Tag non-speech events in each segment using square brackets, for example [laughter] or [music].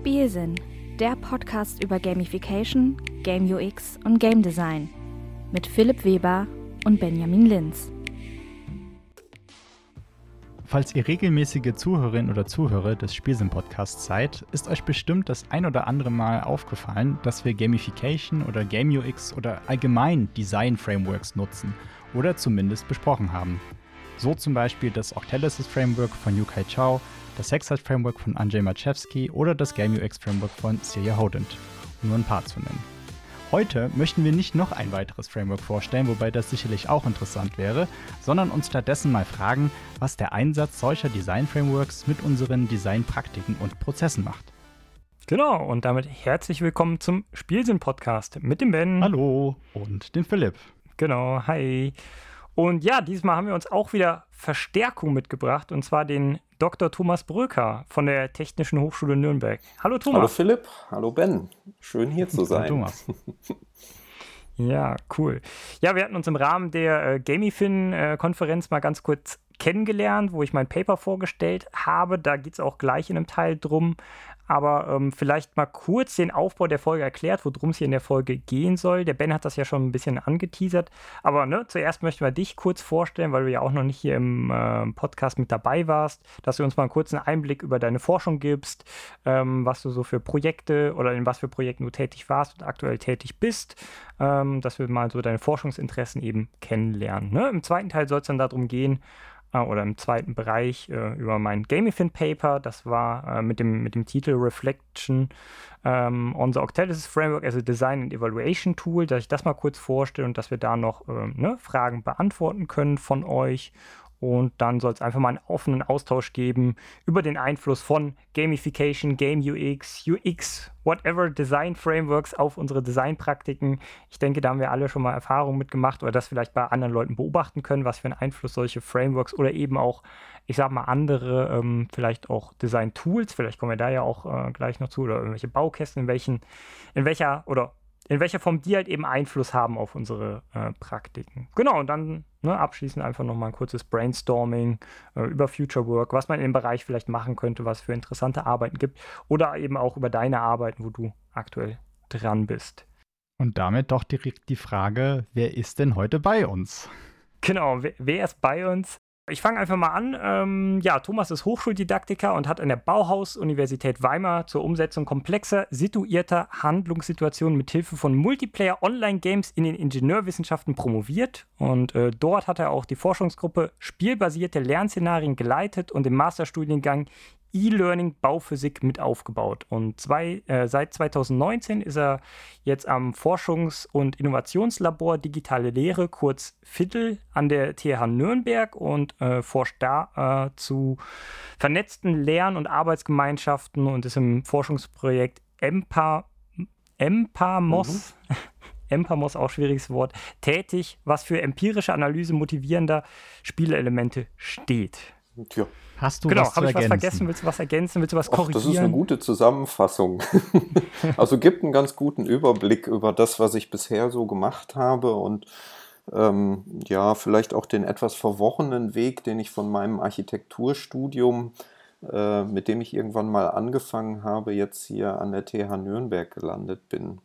Spielsinn, der Podcast über Gamification, Game UX und Game Design mit Philipp Weber und Benjamin Linz. Falls ihr regelmäßige Zuhörerin oder Zuhörer des Spielsinn-Podcasts seid, ist euch bestimmt das ein oder andere Mal aufgefallen, dass wir Gamification oder Game UX oder allgemein Design-Frameworks nutzen oder zumindest besprochen haben. So zum Beispiel das Octalysis Framework von Yukai Chao, das Sexart Framework von Andrzej Maciewski oder das Game UX Framework von Celia Hodent, um nur ein paar zu nennen. Heute möchten wir nicht noch ein weiteres Framework vorstellen, wobei das sicherlich auch interessant wäre, sondern uns stattdessen mal fragen, was der Einsatz solcher Design-Frameworks mit unseren Designpraktiken und Prozessen macht. Genau, und damit herzlich willkommen zum Spielsinn-Podcast mit dem Ben. Hallo und dem Philipp. Genau, hi. Und ja, diesmal haben wir uns auch wieder Verstärkung mitgebracht, und zwar den Dr. Thomas Bröker von der Technischen Hochschule Nürnberg. Hallo Thomas. Hallo Philipp, hallo Ben. Schön hier zu sein. Hallo Thomas. [laughs] ja, cool. Ja, wir hatten uns im Rahmen der äh, Gamifin-Konferenz mal ganz kurz kennengelernt, wo ich mein Paper vorgestellt habe. Da geht es auch gleich in einem Teil drum aber ähm, vielleicht mal kurz den Aufbau der Folge erklärt, worum es hier in der Folge gehen soll. Der Ben hat das ja schon ein bisschen angeteasert, aber ne, zuerst möchten wir dich kurz vorstellen, weil du ja auch noch nicht hier im äh, Podcast mit dabei warst, dass du uns mal einen kurzen Einblick über deine Forschung gibst, ähm, was du so für Projekte oder in was für Projekten du tätig warst und aktuell tätig bist, ähm, dass wir mal so deine Forschungsinteressen eben kennenlernen. Ne? Im zweiten Teil soll es dann darum gehen, äh, oder im zweiten Bereich äh, über mein Gamifin Paper. Das war äh, mit, dem, mit dem Titel Reflection ähm, on the Octalysis Framework as a Design and Evaluation Tool, dass ich das mal kurz vorstelle und dass wir da noch ähm, ne, Fragen beantworten können von euch. Und dann soll es einfach mal einen offenen Austausch geben über den Einfluss von Gamification, Game UX, UX, whatever Design Frameworks auf unsere Designpraktiken. Ich denke, da haben wir alle schon mal Erfahrungen mitgemacht oder das vielleicht bei anderen Leuten beobachten können, was für einen Einfluss solche Frameworks oder eben auch, ich sag mal, andere, ähm, vielleicht auch Design Tools, vielleicht kommen wir da ja auch äh, gleich noch zu, oder irgendwelche Baukästen, in welchen, in welcher oder in welcher Form die halt eben Einfluss haben auf unsere äh, Praktiken. Genau, und dann ne, abschließend einfach nochmal ein kurzes Brainstorming äh, über Future Work, was man in dem Bereich vielleicht machen könnte, was für interessante Arbeiten gibt oder eben auch über deine Arbeiten, wo du aktuell dran bist. Und damit doch direkt die Frage, wer ist denn heute bei uns? Genau, wer, wer ist bei uns? Ich fange einfach mal an. Ähm, ja, Thomas ist Hochschuldidaktiker und hat an der Bauhaus-Universität Weimar zur Umsetzung komplexer, situierter Handlungssituationen mit Hilfe von Multiplayer-Online-Games in den Ingenieurwissenschaften promoviert. Und äh, dort hat er auch die Forschungsgruppe Spielbasierte Lernszenarien geleitet und im Masterstudiengang E-Learning Bauphysik mit aufgebaut. Und zwei, äh, seit 2019 ist er jetzt am Forschungs- und Innovationslabor Digitale Lehre, kurz FIDDL, an der TH Nürnberg und äh, forscht da äh, zu vernetzten Lern- und Arbeitsgemeinschaften und ist im Forschungsprojekt EMPA, EMPAMOS. Mhm. [laughs] Empamos, auch schwieriges Wort, tätig, was für empirische Analyse motivierender Spielelemente steht. Tja. Hast du genau, was habe ich was vergessen? Willst du was ergänzen? Willst du was Och, korrigieren? Das ist eine gute Zusammenfassung. [laughs] also gibt einen ganz guten Überblick über das, was ich bisher so gemacht habe und ähm, ja, vielleicht auch den etwas verworrenen Weg, den ich von meinem Architekturstudium, äh, mit dem ich irgendwann mal angefangen habe, jetzt hier an der TH Nürnberg gelandet bin.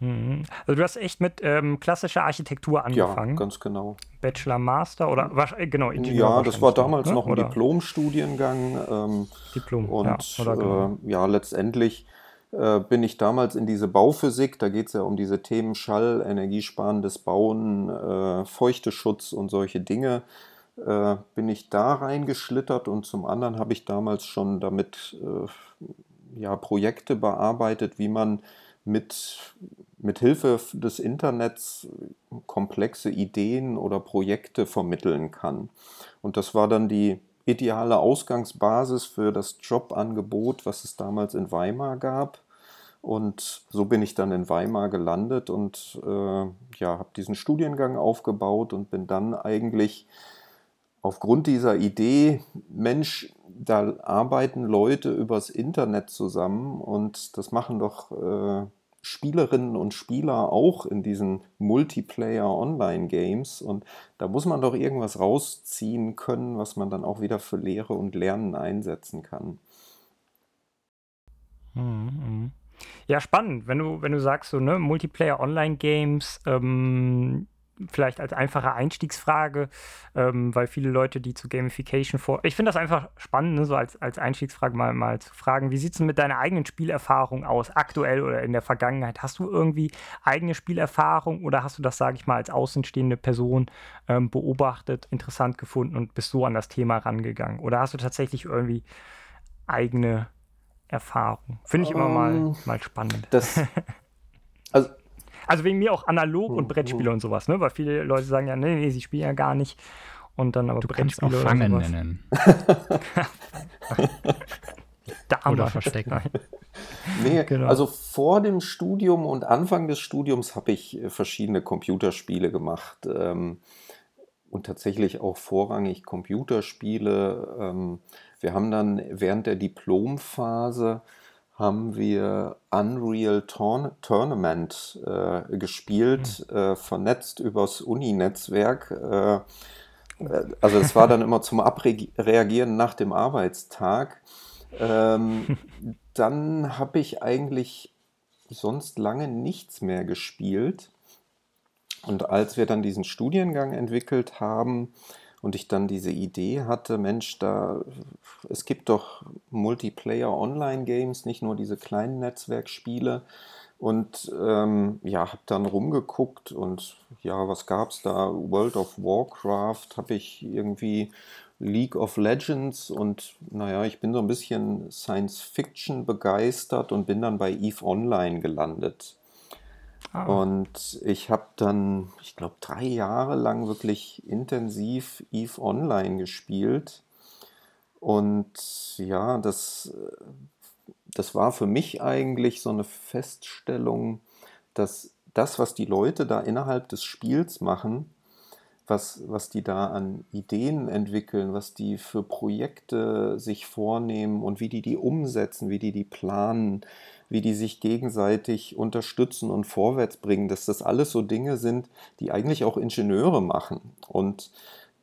Mhm. Also du hast echt mit ähm, klassischer Architektur angefangen. Ja, ganz genau. Bachelor, Master oder was, äh, genau Ingenieur Ja, das war damals ne? noch ein Diplom-Studiengang. Ähm, Diplom. Und ja, genau. äh, ja letztendlich äh, bin ich damals in diese Bauphysik, da geht es ja um diese Themen Schall, energiesparendes Bauen, äh, Feuchteschutz und solche Dinge, äh, bin ich da reingeschlittert und zum anderen habe ich damals schon damit äh, ja, Projekte bearbeitet, wie man mit mit Hilfe des Internets komplexe Ideen oder Projekte vermitteln kann. Und das war dann die ideale Ausgangsbasis für das Jobangebot, was es damals in Weimar gab. Und so bin ich dann in Weimar gelandet und äh, ja, habe diesen Studiengang aufgebaut und bin dann eigentlich aufgrund dieser Idee, Mensch, da arbeiten Leute übers Internet zusammen und das machen doch äh, Spielerinnen und Spieler auch in diesen Multiplayer-Online-Games. Und da muss man doch irgendwas rausziehen können, was man dann auch wieder für Lehre und Lernen einsetzen kann. Mhm, mhm. Ja, spannend. Wenn du, wenn du sagst, so, ne, Multiplayer-Online-Games, ähm, vielleicht als einfache Einstiegsfrage, ähm, weil viele Leute, die zu Gamification vor. Ich finde das einfach spannend, ne, so als, als Einstiegsfrage mal, mal zu fragen, wie sieht es denn mit deiner eigenen Spielerfahrung aus, aktuell oder in der Vergangenheit? Hast du irgendwie eigene Spielerfahrung oder hast du das, sage ich mal, als außenstehende Person ähm, beobachtet, interessant gefunden und bist so an das Thema rangegangen? Oder hast du tatsächlich irgendwie eigene Erfahrung? Finde ich immer um, mal, ähm, mal spannend. Das, [laughs] also also wegen mir auch analog und Brettspiele und sowas, ne? Weil viele Leute sagen ja, nee, nee, sie spielen ja gar nicht. Und dann aber du Brettspiele kannst auch Fangen [laughs] oder nennen. Dame. Oder verstecken. nee, genau. also vor dem Studium und Anfang des Studiums habe ich äh, verschiedene Computerspiele gemacht. Ähm, und tatsächlich auch vorrangig Computerspiele. Ähm, wir haben dann während der Diplomphase haben wir Unreal Tourn Tournament äh, gespielt, mhm. äh, vernetzt übers Uni-Netzwerk. Äh, äh, also es war dann immer zum Abreagieren nach dem Arbeitstag. Ähm, [laughs] dann habe ich eigentlich sonst lange nichts mehr gespielt. Und als wir dann diesen Studiengang entwickelt haben, und ich dann diese Idee hatte, Mensch, da es gibt doch Multiplayer Online-Games, nicht nur diese kleinen Netzwerkspiele. Und ähm, ja, habe dann rumgeguckt und ja, was gab es da? World of Warcraft habe ich irgendwie League of Legends und naja, ich bin so ein bisschen Science Fiction begeistert und bin dann bei EVE Online gelandet. Ah. Und ich habe dann, ich glaube, drei Jahre lang wirklich intensiv Eve Online gespielt. Und ja, das, das war für mich eigentlich so eine Feststellung, dass das, was die Leute da innerhalb des Spiels machen, was, was die da an Ideen entwickeln, was die für Projekte sich vornehmen und wie die die umsetzen, wie die die planen, wie die sich gegenseitig unterstützen und vorwärts bringen, dass das alles so Dinge sind, die eigentlich auch Ingenieure machen. Und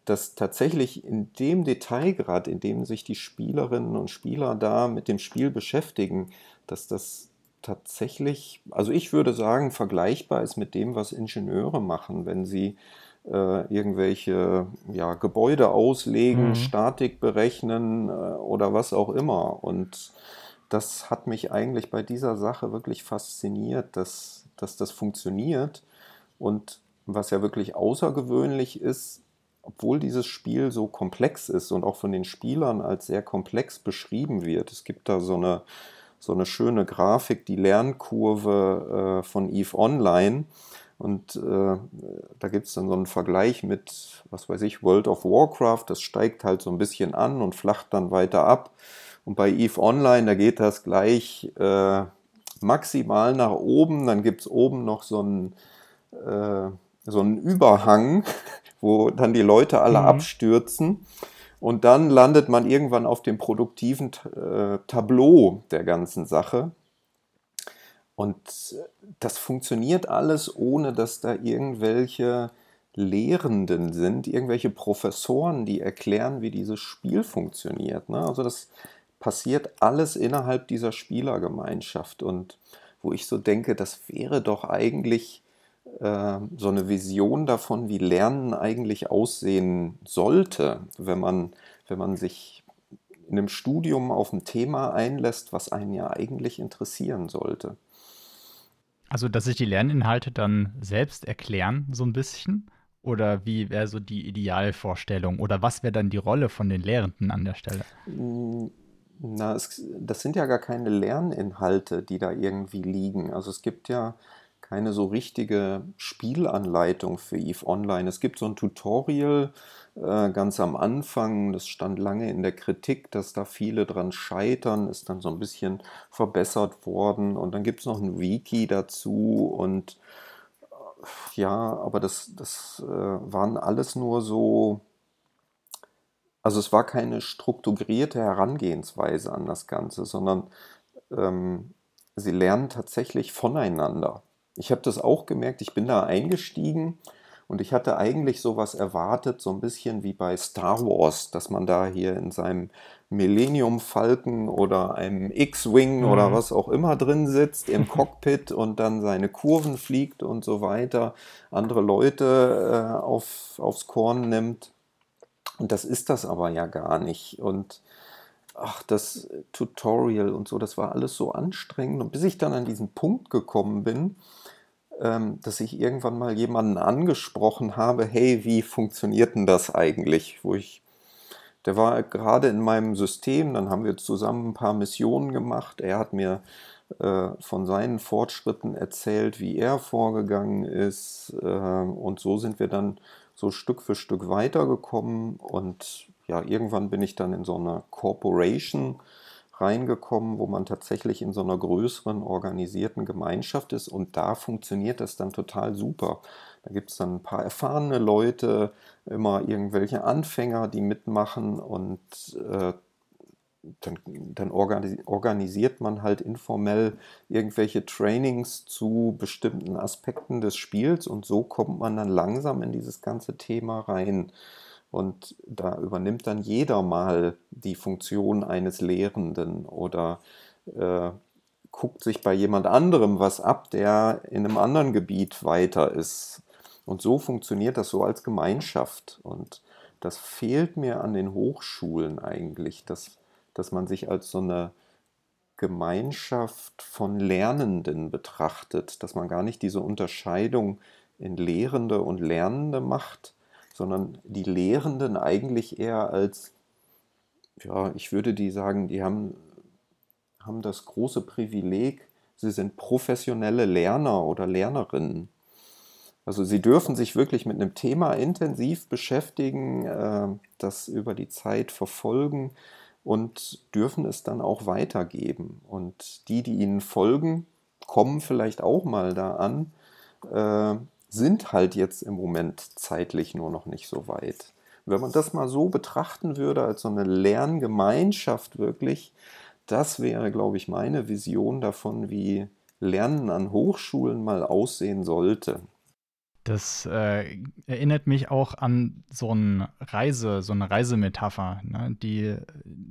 dass tatsächlich in dem Detailgrad, in dem sich die Spielerinnen und Spieler da mit dem Spiel beschäftigen, dass das tatsächlich, also ich würde sagen, vergleichbar ist mit dem, was Ingenieure machen, wenn sie irgendwelche ja, Gebäude auslegen, mhm. Statik berechnen äh, oder was auch immer. Und das hat mich eigentlich bei dieser Sache wirklich fasziniert, dass, dass das funktioniert. Und was ja wirklich außergewöhnlich ist, obwohl dieses Spiel so komplex ist und auch von den Spielern als sehr komplex beschrieben wird. Es gibt da so eine, so eine schöne Grafik, die Lernkurve äh, von EVE Online. Und äh, da gibt es dann so einen Vergleich mit, was weiß ich, World of Warcraft. Das steigt halt so ein bisschen an und flacht dann weiter ab. Und bei EVE Online, da geht das gleich äh, maximal nach oben. Dann gibt es oben noch so einen, äh, so einen Überhang, [laughs] wo dann die Leute alle mhm. abstürzen. Und dann landet man irgendwann auf dem produktiven äh, Tableau der ganzen Sache. Und das funktioniert alles, ohne dass da irgendwelche Lehrenden sind, irgendwelche Professoren, die erklären, wie dieses Spiel funktioniert. Ne? Also das passiert alles innerhalb dieser Spielergemeinschaft und wo ich so denke, das wäre doch eigentlich äh, so eine Vision davon, wie Lernen eigentlich aussehen sollte, wenn man, wenn man sich in einem Studium auf ein Thema einlässt, was einen ja eigentlich interessieren sollte. Also, dass sich die Lerninhalte dann selbst erklären, so ein bisschen? Oder wie wäre so die Idealvorstellung? Oder was wäre dann die Rolle von den Lehrenden an der Stelle? Hm, na, es, das sind ja gar keine Lerninhalte, die da irgendwie liegen. Also es gibt ja keine so richtige Spielanleitung für EVE Online. Es gibt so ein Tutorial äh, ganz am Anfang, das stand lange in der Kritik, dass da viele dran scheitern, ist dann so ein bisschen verbessert worden. Und dann gibt es noch ein Wiki dazu und äh, ja, aber das, das äh, waren alles nur so also es war keine strukturierte Herangehensweise an das Ganze, sondern ähm, sie lernen tatsächlich voneinander. Ich habe das auch gemerkt, ich bin da eingestiegen Und ich hatte eigentlich sowas erwartet, so ein bisschen wie bei Star Wars, dass man da hier in seinem Millennium Falcon oder einem X-Wing mhm. oder was auch immer drin sitzt im [laughs] Cockpit und dann seine Kurven fliegt und so weiter, andere Leute äh, auf, aufs Korn nimmt. Und das ist das aber ja gar nicht. Und ach, das Tutorial und so, das war alles so anstrengend. Und bis ich dann an diesen Punkt gekommen bin, dass ich irgendwann mal jemanden angesprochen habe, hey, wie funktioniert denn das eigentlich? Wo ich, der war gerade in meinem System, dann haben wir zusammen ein paar Missionen gemacht. Er hat mir äh, von seinen Fortschritten erzählt, wie er vorgegangen ist. Äh, und so sind wir dann so Stück für Stück weitergekommen und ja, irgendwann bin ich dann in so einer Corporation reingekommen, wo man tatsächlich in so einer größeren organisierten Gemeinschaft ist und da funktioniert das dann total super. Da gibt es dann ein paar erfahrene Leute, immer irgendwelche Anfänger, die mitmachen und äh, dann, dann organisiert man halt informell irgendwelche Trainings zu bestimmten Aspekten des Spiels und so kommt man dann langsam in dieses ganze Thema rein. Und da übernimmt dann jeder mal die Funktion eines Lehrenden oder äh, guckt sich bei jemand anderem was ab, der in einem anderen Gebiet weiter ist. Und so funktioniert das so als Gemeinschaft. Und das fehlt mir an den Hochschulen eigentlich, dass dass man sich als so eine Gemeinschaft von Lernenden betrachtet, dass man gar nicht diese Unterscheidung in Lehrende und Lernende macht, sondern die Lehrenden eigentlich eher als, ja, ich würde die sagen, die haben, haben das große Privileg, sie sind professionelle Lerner oder Lernerinnen. Also sie dürfen sich wirklich mit einem Thema intensiv beschäftigen, äh, das über die Zeit verfolgen und dürfen es dann auch weitergeben. Und die, die ihnen folgen, kommen vielleicht auch mal da an, äh, sind halt jetzt im Moment zeitlich nur noch nicht so weit. Wenn man das mal so betrachten würde, als so eine Lerngemeinschaft wirklich, das wäre, glaube ich, meine Vision davon, wie Lernen an Hochschulen mal aussehen sollte. Das äh, erinnert mich auch an so eine Reise, so eine Reisemetapher. Ne? Die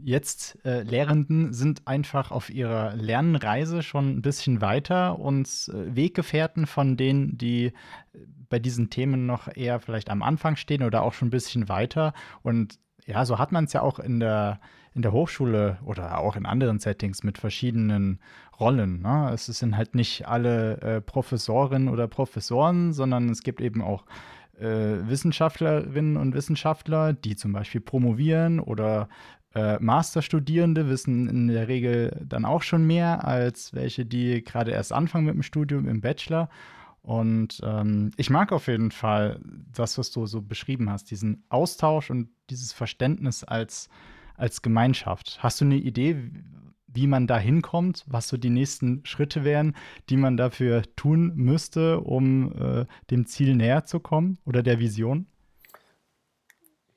jetzt äh, Lehrenden sind einfach auf ihrer Lernreise schon ein bisschen weiter und äh, Weggefährten von denen, die bei diesen Themen noch eher vielleicht am Anfang stehen oder auch schon ein bisschen weiter. Und ja, so hat man es ja auch in der, in der Hochschule oder auch in anderen Settings mit verschiedenen Rollen. Ne? Es sind halt nicht alle äh, Professorinnen oder Professoren, sondern es gibt eben auch äh, Wissenschaftlerinnen und Wissenschaftler, die zum Beispiel promovieren oder äh, Masterstudierende wissen in der Regel dann auch schon mehr als welche, die gerade erst anfangen mit dem Studium im Bachelor. Und ähm, ich mag auf jeden Fall das, was du so beschrieben hast, diesen Austausch und dieses Verständnis als, als Gemeinschaft. Hast du eine Idee, wie man da hinkommt, was so die nächsten Schritte wären, die man dafür tun müsste, um äh, dem Ziel näher zu kommen oder der Vision?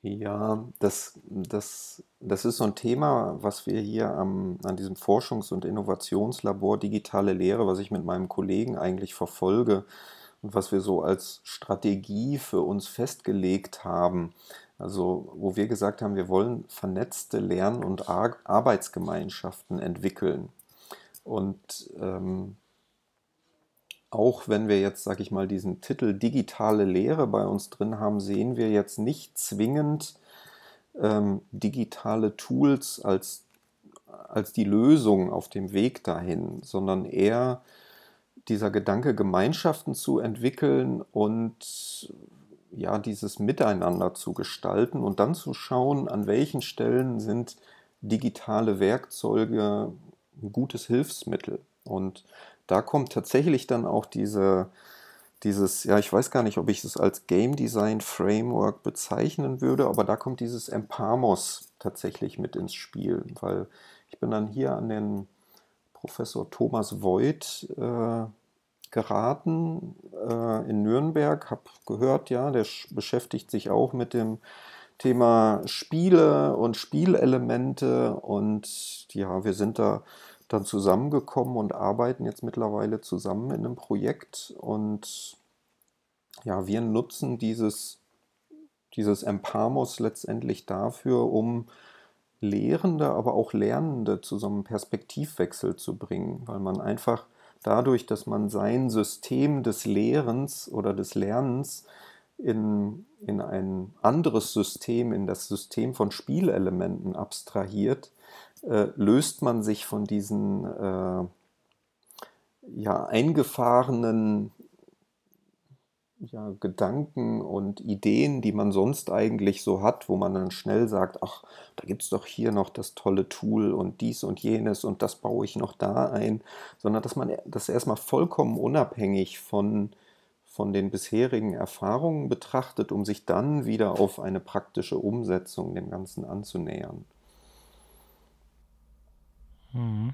Ja, das, das, das ist so ein Thema, was wir hier am, an diesem Forschungs- und Innovationslabor Digitale Lehre, was ich mit meinem Kollegen eigentlich verfolge und was wir so als Strategie für uns festgelegt haben. Also wo wir gesagt haben, wir wollen vernetzte Lern- und Ar Arbeitsgemeinschaften entwickeln. Und ähm, auch wenn wir jetzt, sage ich mal, diesen Titel digitale Lehre bei uns drin haben, sehen wir jetzt nicht zwingend ähm, digitale Tools als, als die Lösung auf dem Weg dahin, sondern eher dieser Gedanke, Gemeinschaften zu entwickeln und ja, dieses Miteinander zu gestalten und dann zu schauen, an welchen Stellen sind digitale Werkzeuge ein gutes Hilfsmittel. Und da kommt tatsächlich dann auch diese, dieses, ja, ich weiß gar nicht, ob ich es als Game Design Framework bezeichnen würde, aber da kommt dieses Empamos tatsächlich mit ins Spiel, weil ich bin dann hier an den Professor Thomas Voigt äh, geraten äh, in Nürnberg, habe gehört, ja, der beschäftigt sich auch mit dem Thema Spiele und Spielelemente. Und ja, wir sind da dann zusammengekommen und arbeiten jetzt mittlerweile zusammen in einem Projekt. Und ja, wir nutzen dieses, dieses Empamos letztendlich dafür, um Lehrende, aber auch Lernende zu so einem Perspektivwechsel zu bringen, weil man einfach dadurch, dass man sein System des Lehrens oder des Lernens in, in ein anderes System, in das System von Spielelementen abstrahiert, äh, löst man sich von diesen äh, ja, eingefahrenen ja, Gedanken und Ideen, die man sonst eigentlich so hat, wo man dann schnell sagt, ach, da gibt es doch hier noch das tolle Tool und dies und jenes und das baue ich noch da ein, sondern dass man das erstmal vollkommen unabhängig von, von den bisherigen Erfahrungen betrachtet, um sich dann wieder auf eine praktische Umsetzung dem Ganzen anzunähern. Mhm.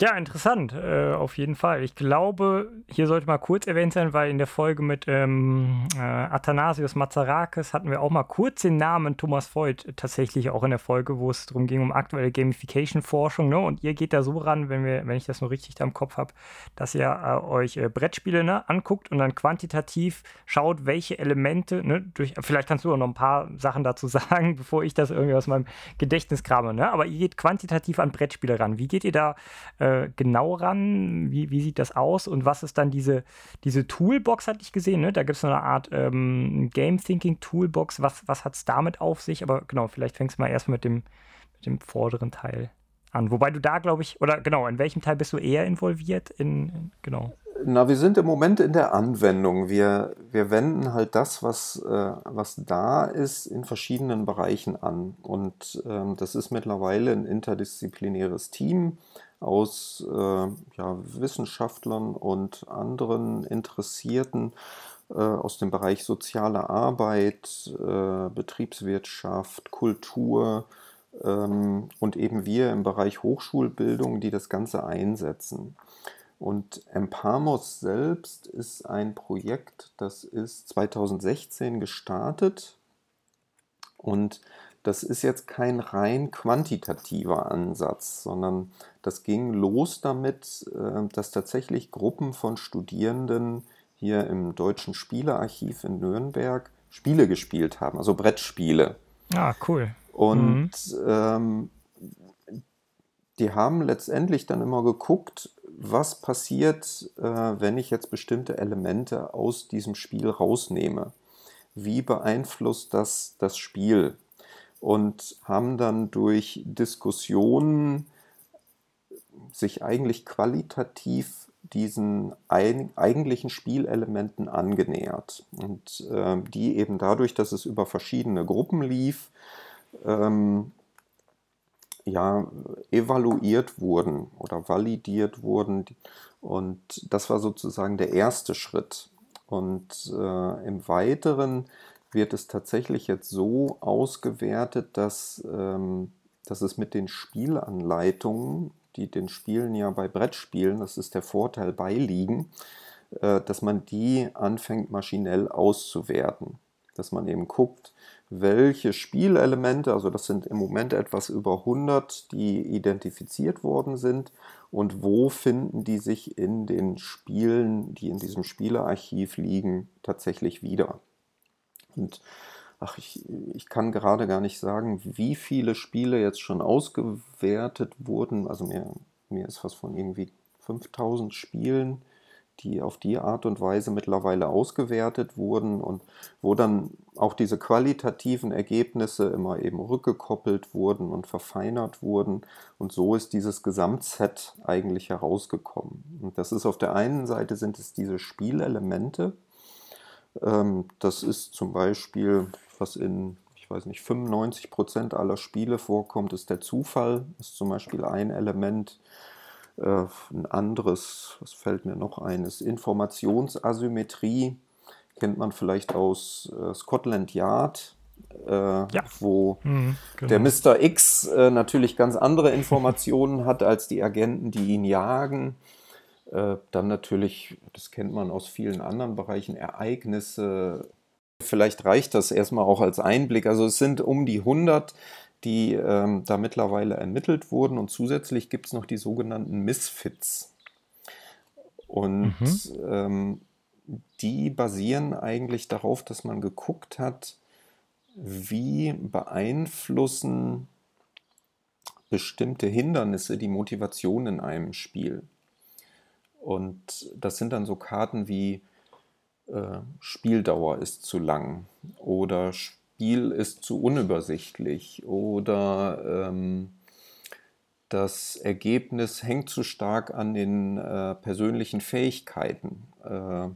Ja, interessant, äh, auf jeden Fall. Ich glaube, hier sollte mal kurz erwähnt sein, weil in der Folge mit ähm, äh, Athanasius Mazarakis hatten wir auch mal kurz den Namen Thomas Voigt tatsächlich auch in der Folge, wo es darum ging, um aktuelle Gamification-Forschung. Ne? Und ihr geht da so ran, wenn, wir, wenn ich das nur richtig da im Kopf habe, dass ihr äh, euch äh, Brettspiele ne, anguckt und dann quantitativ schaut, welche Elemente, ne, durch, vielleicht kannst du auch noch ein paar Sachen dazu [laughs] sagen, bevor ich das irgendwie aus meinem Gedächtnis krame. Ne? Aber ihr geht quantitativ an Brettspiele ran. Wie geht ihr da? Äh, genau ran? Wie, wie sieht das aus? Und was ist dann diese, diese Toolbox, hatte ich gesehen, ne? Da gibt es so eine Art ähm, Game Thinking Toolbox. Was, was hat es damit auf sich? Aber genau, vielleicht fängst du mal erst mit dem, mit dem vorderen Teil an. Wobei du da, glaube ich, oder genau, in welchem Teil bist du eher involviert? In, in, genau. Na, wir sind im Moment in der Anwendung. Wir, wir wenden halt das, was, äh, was da ist, in verschiedenen Bereichen an. Und ähm, das ist mittlerweile ein interdisziplinäres Team aus äh, ja, Wissenschaftlern und anderen Interessierten äh, aus dem Bereich soziale Arbeit, äh, Betriebswirtschaft, Kultur ähm, und eben wir im Bereich Hochschulbildung, die das Ganze einsetzen. Und Empamos selbst ist ein Projekt, das ist 2016 gestartet und das ist jetzt kein rein quantitativer Ansatz, sondern das ging los damit, äh, dass tatsächlich Gruppen von Studierenden hier im Deutschen Spielearchiv in Nürnberg Spiele gespielt haben, also Brettspiele. Ah, cool. Und mhm. ähm, die haben letztendlich dann immer geguckt, was passiert, äh, wenn ich jetzt bestimmte Elemente aus diesem Spiel rausnehme. Wie beeinflusst das das Spiel? Und haben dann durch Diskussionen sich eigentlich qualitativ diesen eigentlichen Spielelementen angenähert und äh, die eben dadurch, dass es über verschiedene Gruppen lief, ähm, ja, evaluiert wurden oder validiert wurden. Und das war sozusagen der erste Schritt. Und äh, im Weiteren wird es tatsächlich jetzt so ausgewertet, dass, ähm, dass es mit den Spielanleitungen, die den Spielen ja bei Brettspielen, das ist der Vorteil, beiliegen, äh, dass man die anfängt maschinell auszuwerten. Dass man eben guckt, welche Spielelemente, also das sind im Moment etwas über 100, die identifiziert worden sind und wo finden die sich in den Spielen, die in diesem Spielearchiv liegen, tatsächlich wieder. Und ach, ich, ich kann gerade gar nicht sagen, wie viele Spiele jetzt schon ausgewertet wurden. Also mir, mir ist was von irgendwie 5000 Spielen, die auf die Art und Weise mittlerweile ausgewertet wurden und wo dann auch diese qualitativen Ergebnisse immer eben rückgekoppelt wurden und verfeinert wurden. Und so ist dieses Gesamtset eigentlich herausgekommen. Und das ist auf der einen Seite sind es diese Spielelemente, das ist zum Beispiel, was in, ich weiß nicht, 95 Prozent aller Spiele vorkommt, ist der Zufall. Ist zum Beispiel ein Element. Äh, ein anderes, was fällt mir noch ein, ist Informationsasymmetrie. Kennt man vielleicht aus äh, Scotland Yard. Äh, ja. wo mhm, genau. der Mr. X äh, natürlich ganz andere Informationen hat als die Agenten, die ihn jagen. Äh, dann natürlich, das kennt man aus vielen anderen Bereichen, Ereignisse. Vielleicht reicht das erstmal auch als Einblick. Also es sind um die 100, die ähm, da mittlerweile ermittelt wurden und zusätzlich gibt es noch die sogenannten Misfits. Und mhm. ähm, die basieren eigentlich darauf, dass man geguckt hat, wie beeinflussen bestimmte Hindernisse die Motivation in einem Spiel. Und das sind dann so Karten wie äh, Spieldauer ist zu lang oder Spiel ist zu unübersichtlich oder ähm, das Ergebnis hängt zu stark an den äh, persönlichen Fähigkeiten. Äh,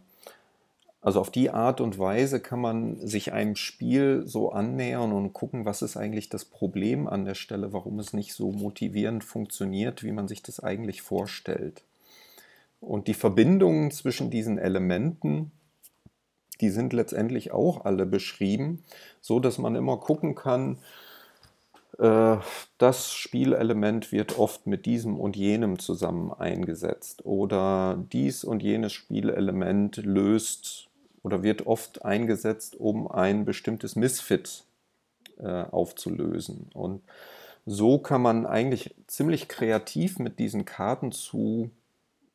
also auf die Art und Weise kann man sich einem Spiel so annähern und gucken, was ist eigentlich das Problem an der Stelle, warum es nicht so motivierend funktioniert, wie man sich das eigentlich vorstellt. Und die Verbindungen zwischen diesen Elementen, die sind letztendlich auch alle beschrieben, so dass man immer gucken kann, äh, das Spielelement wird oft mit diesem und jenem zusammen eingesetzt oder dies und jenes Spielelement löst oder wird oft eingesetzt, um ein bestimmtes Misfit äh, aufzulösen. Und so kann man eigentlich ziemlich kreativ mit diesen Karten zu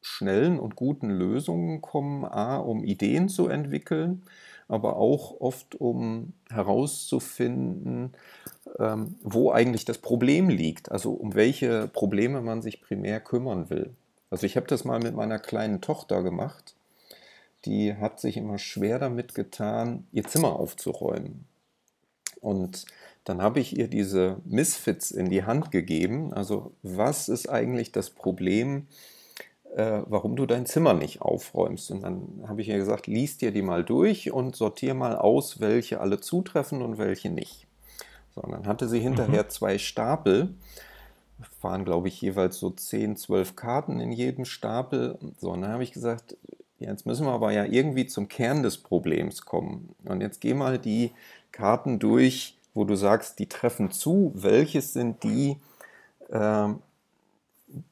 schnellen und guten Lösungen kommen, a, um Ideen zu entwickeln, aber auch oft um herauszufinden, ähm, wo eigentlich das Problem liegt, also um welche Probleme man sich primär kümmern will. Also ich habe das mal mit meiner kleinen Tochter gemacht die hat sich immer schwer damit getan, ihr Zimmer aufzuräumen. Und dann habe ich ihr diese Misfits in die Hand gegeben. Also was ist eigentlich das Problem, äh, warum du dein Zimmer nicht aufräumst? Und dann habe ich ihr gesagt, lies dir die mal durch und sortier mal aus, welche alle zutreffen und welche nicht. So, und dann hatte sie hinterher mhm. zwei Stapel waren, glaube ich, jeweils so 10, 12 Karten in jedem Stapel. So, und dann habe ich gesagt, Jetzt müssen wir aber ja irgendwie zum Kern des Problems kommen. Und jetzt geh mal die Karten durch, wo du sagst, die treffen zu. Welches sind die, äh,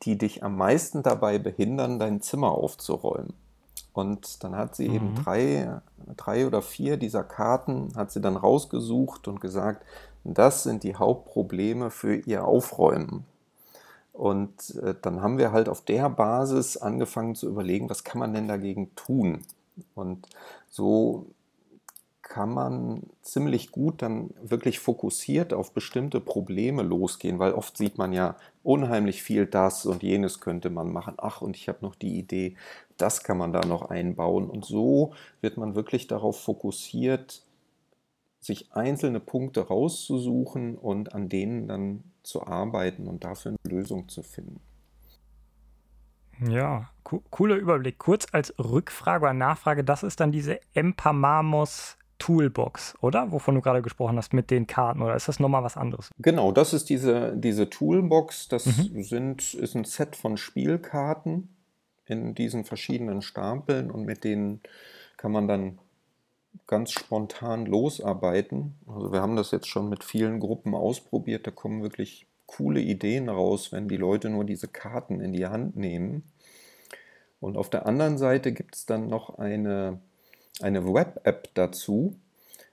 die dich am meisten dabei behindern, dein Zimmer aufzuräumen? Und dann hat sie mhm. eben drei, drei oder vier dieser Karten, hat sie dann rausgesucht und gesagt, das sind die Hauptprobleme für ihr Aufräumen. Und äh, dann haben wir halt auf der Basis angefangen zu überlegen, was kann man denn dagegen tun? Und so kann man ziemlich gut dann wirklich fokussiert auf bestimmte Probleme losgehen, weil oft sieht man ja unheimlich viel das und jenes könnte man machen. Ach, und ich habe noch die Idee, das kann man da noch einbauen. Und so wird man wirklich darauf fokussiert, sich einzelne Punkte rauszusuchen und an denen dann zu arbeiten und dafür eine Lösung zu finden. Ja, co cooler Überblick. Kurz als Rückfrage oder Nachfrage, das ist dann diese Empamamos Toolbox, oder? Wovon du gerade gesprochen hast mit den Karten, oder ist das nochmal was anderes? Genau, das ist diese, diese Toolbox. Das mhm. sind, ist ein Set von Spielkarten in diesen verschiedenen Stapeln und mit denen kann man dann ganz spontan losarbeiten. Also wir haben das jetzt schon mit vielen Gruppen ausprobiert. Da kommen wirklich coole Ideen raus, wenn die Leute nur diese Karten in die Hand nehmen. Und auf der anderen Seite gibt es dann noch eine, eine Web-App dazu,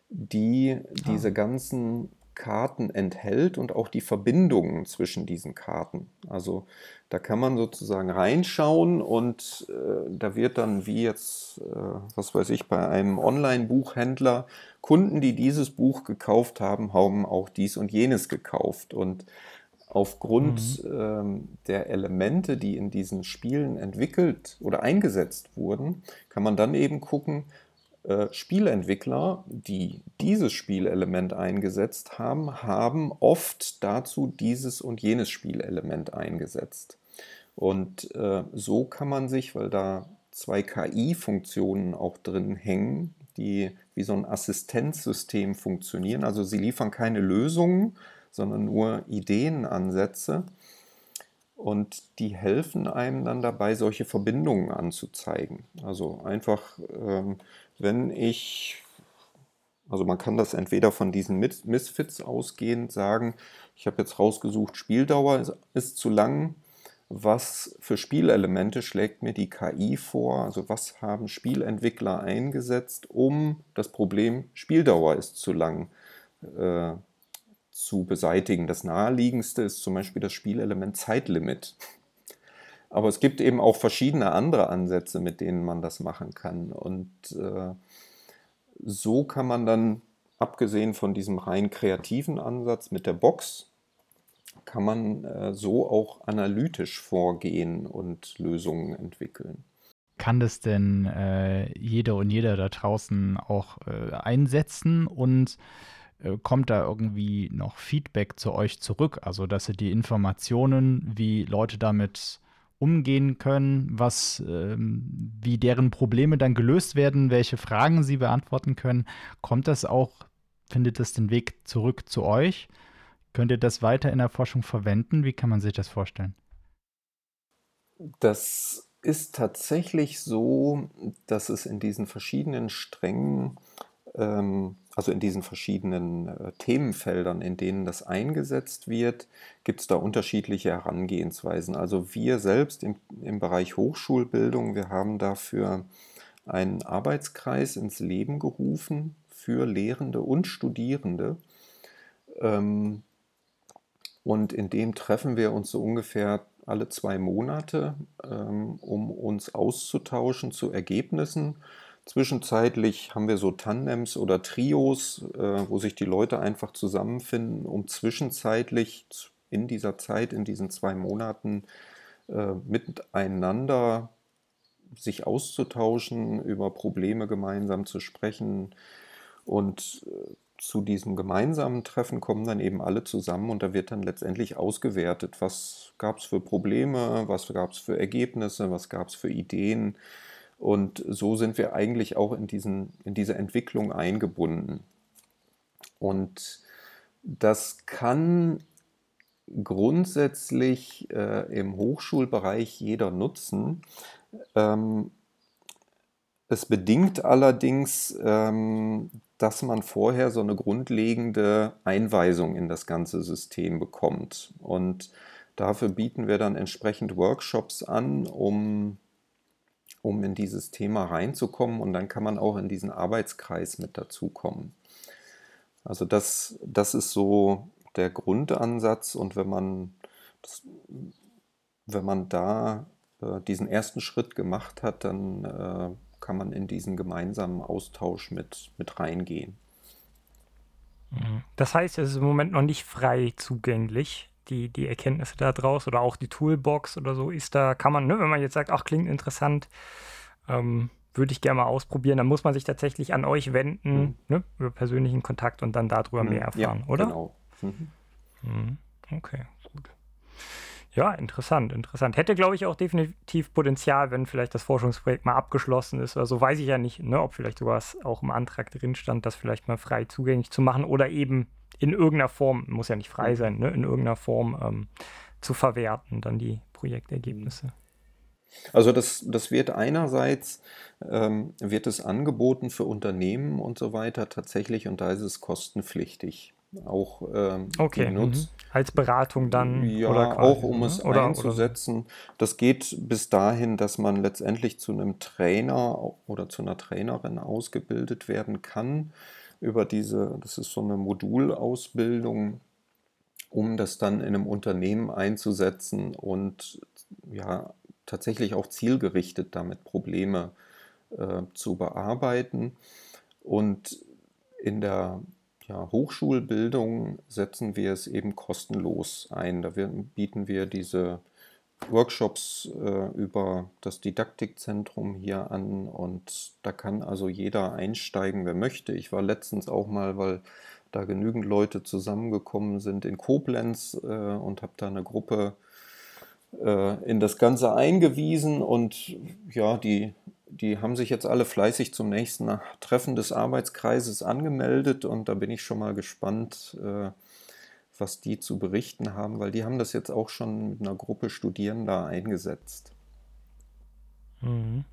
die ah. diese ganzen Karten enthält und auch die Verbindungen zwischen diesen Karten. Also da kann man sozusagen reinschauen und äh, da wird dann wie jetzt, äh, was weiß ich, bei einem Online-Buchhändler, Kunden, die dieses Buch gekauft haben, haben auch dies und jenes gekauft. Und aufgrund mhm. ähm, der Elemente, die in diesen Spielen entwickelt oder eingesetzt wurden, kann man dann eben gucken, äh, Spielentwickler, die dieses Spielelement eingesetzt haben, haben oft dazu dieses und jenes Spielelement eingesetzt. Und äh, so kann man sich, weil da zwei KI-Funktionen auch drin hängen, die wie so ein Assistenzsystem funktionieren. Also sie liefern keine Lösungen, sondern nur Ideenansätze. Und die helfen einem dann dabei, solche Verbindungen anzuzeigen. Also einfach ähm, wenn ich, also man kann das entweder von diesen Misfits ausgehend sagen, ich habe jetzt rausgesucht, Spieldauer ist, ist zu lang, was für Spielelemente schlägt mir die KI vor? Also was haben Spielentwickler eingesetzt, um das Problem Spieldauer ist zu lang äh, zu beseitigen? Das naheliegendste ist zum Beispiel das Spielelement Zeitlimit. Aber es gibt eben auch verschiedene andere Ansätze, mit denen man das machen kann. Und äh, so kann man dann, abgesehen von diesem rein kreativen Ansatz mit der Box, kann man äh, so auch analytisch vorgehen und Lösungen entwickeln. Kann das denn äh, jeder und jeder da draußen auch äh, einsetzen und äh, kommt da irgendwie noch Feedback zu euch zurück? Also, dass ihr die Informationen, wie Leute damit umgehen können, was, ähm, wie deren Probleme dann gelöst werden, welche Fragen sie beantworten können, kommt das auch, findet das den Weg zurück zu euch? Könnt ihr das weiter in der Forschung verwenden? Wie kann man sich das vorstellen? Das ist tatsächlich so, dass es in diesen verschiedenen Strängen, ähm, also in diesen verschiedenen äh, Themenfeldern, in denen das eingesetzt wird, gibt es da unterschiedliche Herangehensweisen. Also wir selbst im, im Bereich Hochschulbildung, wir haben dafür einen Arbeitskreis ins Leben gerufen für Lehrende und Studierende. Ähm, und in dem treffen wir uns so ungefähr alle zwei Monate, ähm, um uns auszutauschen zu Ergebnissen. Zwischenzeitlich haben wir so Tandems oder Trios, äh, wo sich die Leute einfach zusammenfinden, um zwischenzeitlich in dieser Zeit, in diesen zwei Monaten äh, miteinander sich auszutauschen, über Probleme gemeinsam zu sprechen und äh, zu diesem gemeinsamen Treffen kommen dann eben alle zusammen und da wird dann letztendlich ausgewertet, was gab es für Probleme, was gab es für Ergebnisse, was gab es für Ideen. Und so sind wir eigentlich auch in, diesen, in diese Entwicklung eingebunden. Und das kann grundsätzlich äh, im Hochschulbereich jeder nutzen. Ähm, es bedingt allerdings, ähm, dass man vorher so eine grundlegende Einweisung in das ganze System bekommt. Und dafür bieten wir dann entsprechend Workshops an, um, um in dieses Thema reinzukommen. Und dann kann man auch in diesen Arbeitskreis mit dazukommen. Also das, das ist so der Grundansatz. Und wenn man, das, wenn man da äh, diesen ersten Schritt gemacht hat, dann äh, kann man in diesen gemeinsamen Austausch mit, mit reingehen. Mhm. Das heißt, es ist im Moment noch nicht frei zugänglich, die, die Erkenntnisse da draus oder auch die Toolbox oder so ist da, kann man, ne, wenn man jetzt sagt, ach, klingt interessant, ähm, würde ich gerne mal ausprobieren, dann muss man sich tatsächlich an euch wenden, mhm. ne, über persönlichen Kontakt und dann darüber mhm. mehr erfahren, ja, oder? Genau. Mhm. mhm. Okay, gut. Ja, interessant, interessant. Hätte, glaube ich, auch definitiv Potenzial, wenn vielleicht das Forschungsprojekt mal abgeschlossen ist. Also weiß ich ja nicht, ne, ob vielleicht sowas auch im Antrag drin stand, das vielleicht mal frei zugänglich zu machen oder eben in irgendeiner Form, muss ja nicht frei sein, ne, in irgendeiner Form ähm, zu verwerten, dann die Projektergebnisse. Also das, das wird einerseits, ähm, wird es angeboten für Unternehmen und so weiter tatsächlich und da ist es kostenpflichtig auch ähm, okay. Mhm. Als Beratung dann? Ja, quasi, auch um ne? es oder, einzusetzen. Oder? Das geht bis dahin, dass man letztendlich zu einem Trainer oder zu einer Trainerin ausgebildet werden kann über diese, das ist so eine Modulausbildung, um das dann in einem Unternehmen einzusetzen und ja tatsächlich auch zielgerichtet damit Probleme äh, zu bearbeiten. Und in der ja, Hochschulbildung setzen wir es eben kostenlos ein. Da wir, bieten wir diese Workshops äh, über das Didaktikzentrum hier an und da kann also jeder einsteigen, wer möchte. Ich war letztens auch mal, weil da genügend Leute zusammengekommen sind in Koblenz äh, und habe da eine Gruppe äh, in das Ganze eingewiesen und ja, die die haben sich jetzt alle fleißig zum nächsten Treffen des Arbeitskreises angemeldet und da bin ich schon mal gespannt, äh, was die zu berichten haben, weil die haben das jetzt auch schon mit einer Gruppe Studierender eingesetzt. Mhm.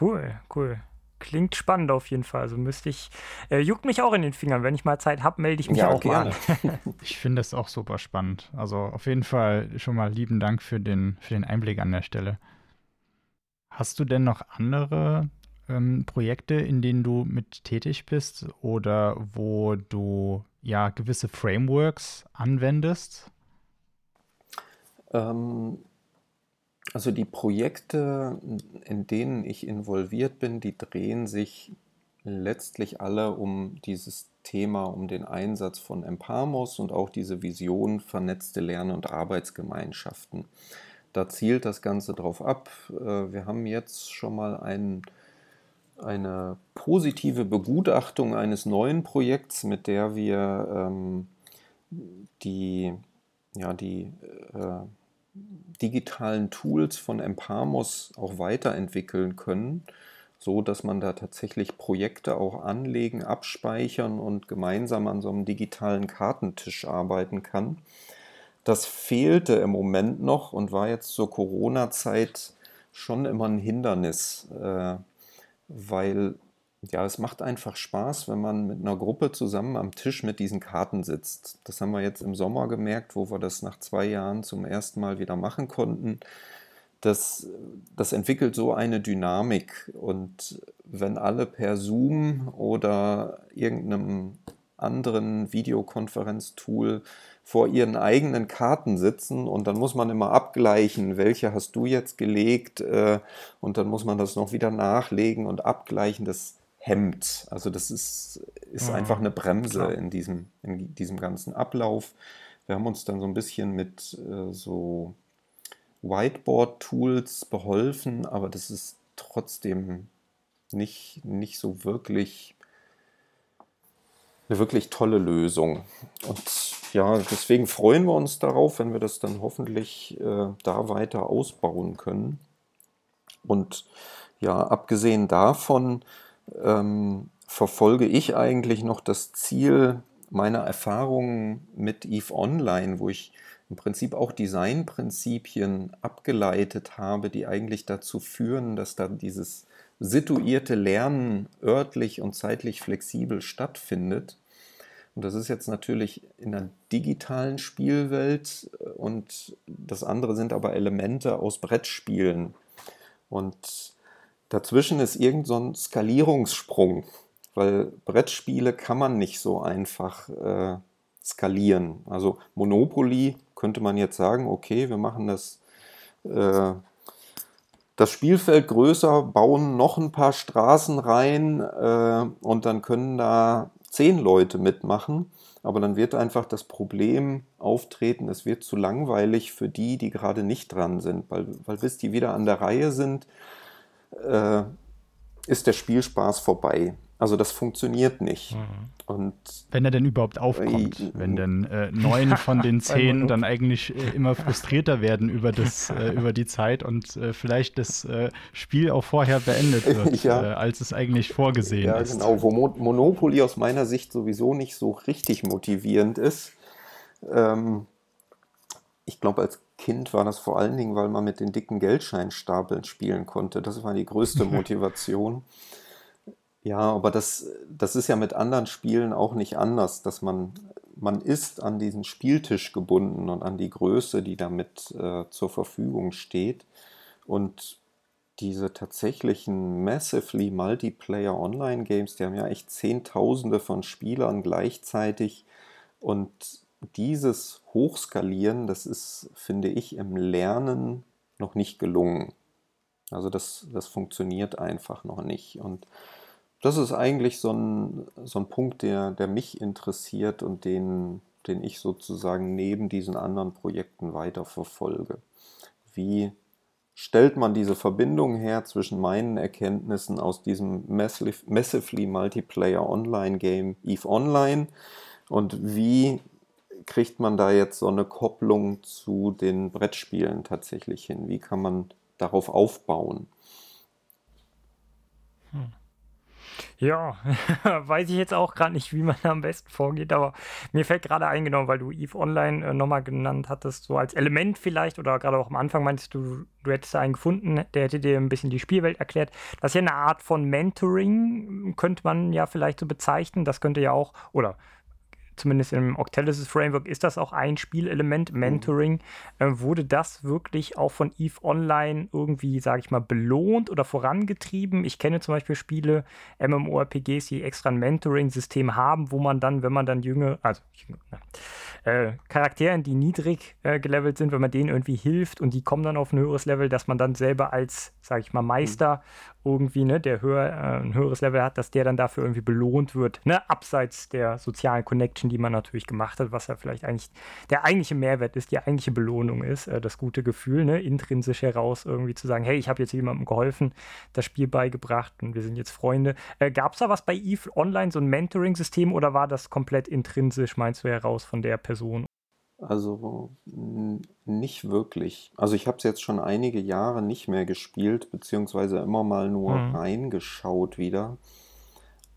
Cool, cool. Klingt spannend auf jeden Fall. Also müsste ich, äh, juckt mich auch in den Fingern. Wenn ich mal Zeit habe, melde ich mich ja, auch gerne. mal. [laughs] ich finde das auch super spannend. Also auf jeden Fall schon mal lieben Dank für den, für den Einblick an der Stelle. Hast du denn noch andere ähm, Projekte, in denen du mit tätig bist oder wo du ja gewisse Frameworks anwendest? Ähm, Also die Projekte, in denen ich involviert bin, die drehen sich letztlich alle um dieses Thema, um den Einsatz von Empamos und auch diese Vision vernetzte Lern- und Arbeitsgemeinschaften. Da zielt das Ganze drauf ab. Äh, wir haben jetzt schon mal ein, eine positive Begutachtung eines neuen Projekts, mit der wir ähm, die, ja, die äh, digitalen Tools von Empamos auch weiterentwickeln können, so dass man da tatsächlich Projekte auch anlegen, abspeichern und gemeinsam an so einem digitalen Kartentisch arbeiten kann. Das fehlte im Moment noch und war jetzt zur Corona-Zeit schon immer ein Hindernis, äh, weil ja, es macht einfach Spaß, wenn man mit einer Gruppe zusammen am Tisch mit diesen Karten sitzt. Das haben wir jetzt im Sommer gemerkt, wo wir das nach zwei Jahren zum ersten Mal wieder machen konnten. Das, das entwickelt so eine Dynamik. Und wenn alle per Zoom oder irgendeinem anderen Videokonferenztool vor ihren eigenen Karten sitzen und dann muss man immer abgleichen, welche hast du jetzt gelegt äh, und dann muss man das noch wieder nachlegen und abgleichen. Das, hemmt. Also das ist, ist mhm. einfach eine Bremse in diesem, in diesem ganzen Ablauf. Wir haben uns dann so ein bisschen mit äh, so Whiteboard-Tools beholfen, aber das ist trotzdem nicht, nicht so wirklich eine wirklich tolle Lösung. Und ja, deswegen freuen wir uns darauf, wenn wir das dann hoffentlich äh, da weiter ausbauen können. Und ja, abgesehen davon, ähm, verfolge ich eigentlich noch das Ziel meiner Erfahrungen mit EVE Online, wo ich im Prinzip auch Designprinzipien abgeleitet habe, die eigentlich dazu führen, dass da dieses situierte Lernen örtlich und zeitlich flexibel stattfindet. Und das ist jetzt natürlich in der digitalen Spielwelt und das andere sind aber Elemente aus Brettspielen. Und Dazwischen ist irgend so ein Skalierungssprung, weil Brettspiele kann man nicht so einfach äh, skalieren. Also Monopoly könnte man jetzt sagen, okay, wir machen das, äh, das Spielfeld größer, bauen noch ein paar Straßen rein äh, und dann können da zehn Leute mitmachen. Aber dann wird einfach das Problem auftreten, es wird zu langweilig für die, die gerade nicht dran sind, weil, weil bis die wieder an der Reihe sind, äh, ist der Spielspaß vorbei. Also das funktioniert nicht. Mhm. Und wenn er denn überhaupt aufkommt, äh, wenn denn äh, neun von den [laughs] zehn dann eigentlich äh, immer frustrierter werden über das äh, [laughs] über die Zeit und äh, vielleicht das äh, Spiel auch vorher beendet [laughs] wird, ja. als es eigentlich vorgesehen ja, ist. Genau, wo Mo Monopoly aus meiner Sicht sowieso nicht so richtig motivierend ist. Ähm, ich glaube, als Kind war das vor allen Dingen, weil man mit den dicken Geldscheinstapeln spielen konnte. Das war die größte Motivation. Ja, aber das, das ist ja mit anderen Spielen auch nicht anders, dass man, man ist an diesen Spieltisch gebunden und an die Größe, die damit äh, zur Verfügung steht. Und diese tatsächlichen massively Multiplayer Online Games, die haben ja echt Zehntausende von Spielern gleichzeitig und dieses Hochskalieren, das ist, finde ich, im Lernen noch nicht gelungen. Also das, das funktioniert einfach noch nicht. Und das ist eigentlich so ein, so ein Punkt, der, der mich interessiert und den, den ich sozusagen neben diesen anderen Projekten weiter verfolge. Wie stellt man diese Verbindung her zwischen meinen Erkenntnissen aus diesem Massively Multiplayer Online Game EVE Online und wie kriegt man da jetzt so eine Kopplung zu den Brettspielen tatsächlich hin? Wie kann man darauf aufbauen? Hm. Ja, [laughs] weiß ich jetzt auch gerade nicht, wie man am besten vorgeht, aber mir fällt gerade eingenommen, weil du Eve Online äh, nochmal genannt hattest, so als Element vielleicht oder gerade auch am Anfang meintest du, du hättest einen gefunden, der hätte dir ein bisschen die Spielwelt erklärt. Das ist ja eine Art von Mentoring, könnte man ja vielleicht so bezeichnen. Das könnte ja auch, oder zumindest im Octalysis Framework ist das auch ein Spielelement, mhm. Mentoring. Mhm. Äh, wurde das wirklich auch von EVE Online irgendwie, sage ich mal, belohnt oder vorangetrieben? Ich kenne zum Beispiel Spiele, MMORPGs, die extra ein Mentoring-System haben, wo man dann, wenn man dann jüngere, also äh, Charakteren, die niedrig äh, gelevelt sind, wenn man denen irgendwie hilft und die kommen dann auf ein höheres Level, dass man dann selber als, sage ich mal, Meister mhm irgendwie, ne, der höher, äh, ein höheres Level hat, dass der dann dafür irgendwie belohnt wird, ne, abseits der sozialen Connection, die man natürlich gemacht hat, was ja vielleicht eigentlich der eigentliche Mehrwert ist, die eigentliche Belohnung ist, äh, das gute Gefühl, ne, intrinsisch heraus irgendwie zu sagen, hey, ich habe jetzt jemandem geholfen, das Spiel beigebracht und wir sind jetzt Freunde. Äh, Gab es da was bei EVE Online, so ein Mentoring-System oder war das komplett intrinsisch, meinst du, heraus von der Person? Also nicht wirklich. Also ich habe es jetzt schon einige Jahre nicht mehr gespielt, beziehungsweise immer mal nur mhm. reingeschaut wieder.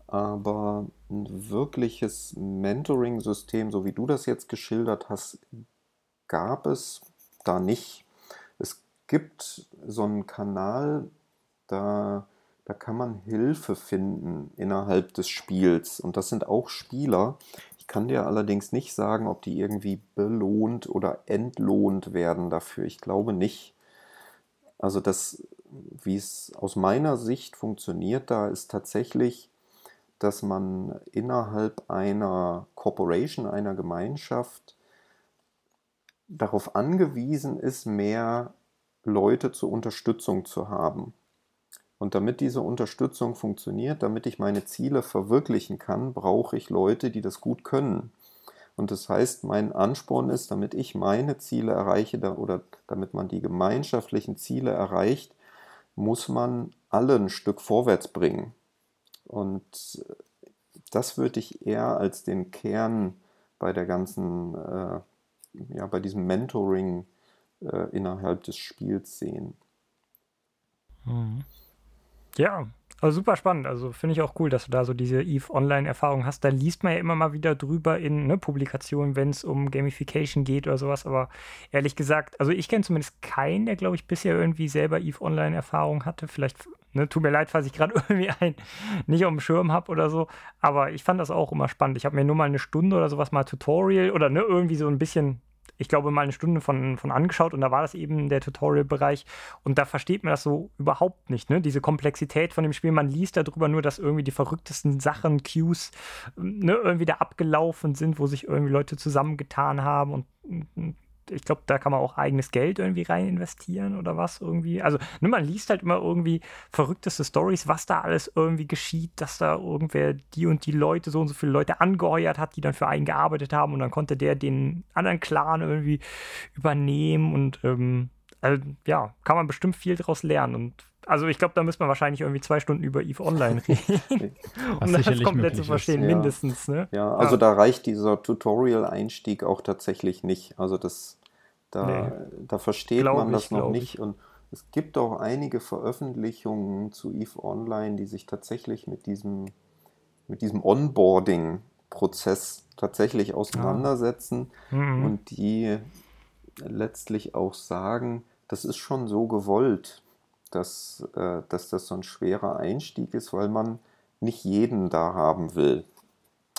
Aber ein wirkliches Mentoring-System, so wie du das jetzt geschildert hast, gab es da nicht. Es gibt so einen Kanal, da, da kann man Hilfe finden innerhalb des Spiels. Und das sind auch Spieler, ich kann dir allerdings nicht sagen, ob die irgendwie belohnt oder entlohnt werden dafür. Ich glaube nicht. Also das, wie es aus meiner Sicht funktioniert, da ist tatsächlich, dass man innerhalb einer Corporation, einer Gemeinschaft darauf angewiesen ist, mehr Leute zur Unterstützung zu haben. Und damit diese Unterstützung funktioniert, damit ich meine Ziele verwirklichen kann, brauche ich Leute, die das gut können. Und das heißt, mein Ansporn ist, damit ich meine Ziele erreiche oder damit man die gemeinschaftlichen Ziele erreicht, muss man alle ein Stück vorwärts bringen. Und das würde ich eher als den Kern bei der ganzen, äh, ja, bei diesem Mentoring äh, innerhalb des Spiels sehen. Mhm. Ja, also super spannend. Also finde ich auch cool, dass du da so diese EVE Online-Erfahrung hast. Da liest man ja immer mal wieder drüber in ne, Publikationen, wenn es um Gamification geht oder sowas. Aber ehrlich gesagt, also ich kenne zumindest keinen, der, glaube ich, bisher irgendwie selber EVE Online-Erfahrung hatte. Vielleicht, ne, tut mir leid, falls ich gerade [laughs] irgendwie einen nicht auf dem Schirm habe oder so. Aber ich fand das auch immer spannend. Ich habe mir nur mal eine Stunde oder sowas mal Tutorial oder ne, irgendwie so ein bisschen ich glaube, mal eine Stunde von, von angeschaut und da war das eben der Tutorial-Bereich und da versteht man das so überhaupt nicht, ne? Diese Komplexität von dem Spiel. Man liest darüber nur, dass irgendwie die verrücktesten Sachen, Cues, ne, irgendwie da abgelaufen sind, wo sich irgendwie Leute zusammengetan haben und ich glaube, da kann man auch eigenes Geld irgendwie rein investieren oder was irgendwie. Also, ne, man liest halt immer irgendwie verrückteste Stories, was da alles irgendwie geschieht, dass da irgendwer die und die Leute, so und so viele Leute angeheuert hat, die dann für einen gearbeitet haben und dann konnte der den anderen Clan irgendwie übernehmen und ähm, also, ja, kann man bestimmt viel daraus lernen und also ich glaube, da müsste man wahrscheinlich irgendwie zwei Stunden über EVE Online reden, [laughs] um das komplett zu verstehen, ist. mindestens. Ne? Ja, also ja. da reicht dieser Tutorial-Einstieg auch tatsächlich nicht. Also das, da, nee. da versteht glaub man das ich, noch nicht. Und es gibt auch einige Veröffentlichungen zu EVE Online, die sich tatsächlich mit diesem, mit diesem Onboarding-Prozess tatsächlich auseinandersetzen ja. mhm. und die letztlich auch sagen, das ist schon so gewollt dass, äh, dass das so ein schwerer Einstieg ist, weil man nicht jeden da haben will.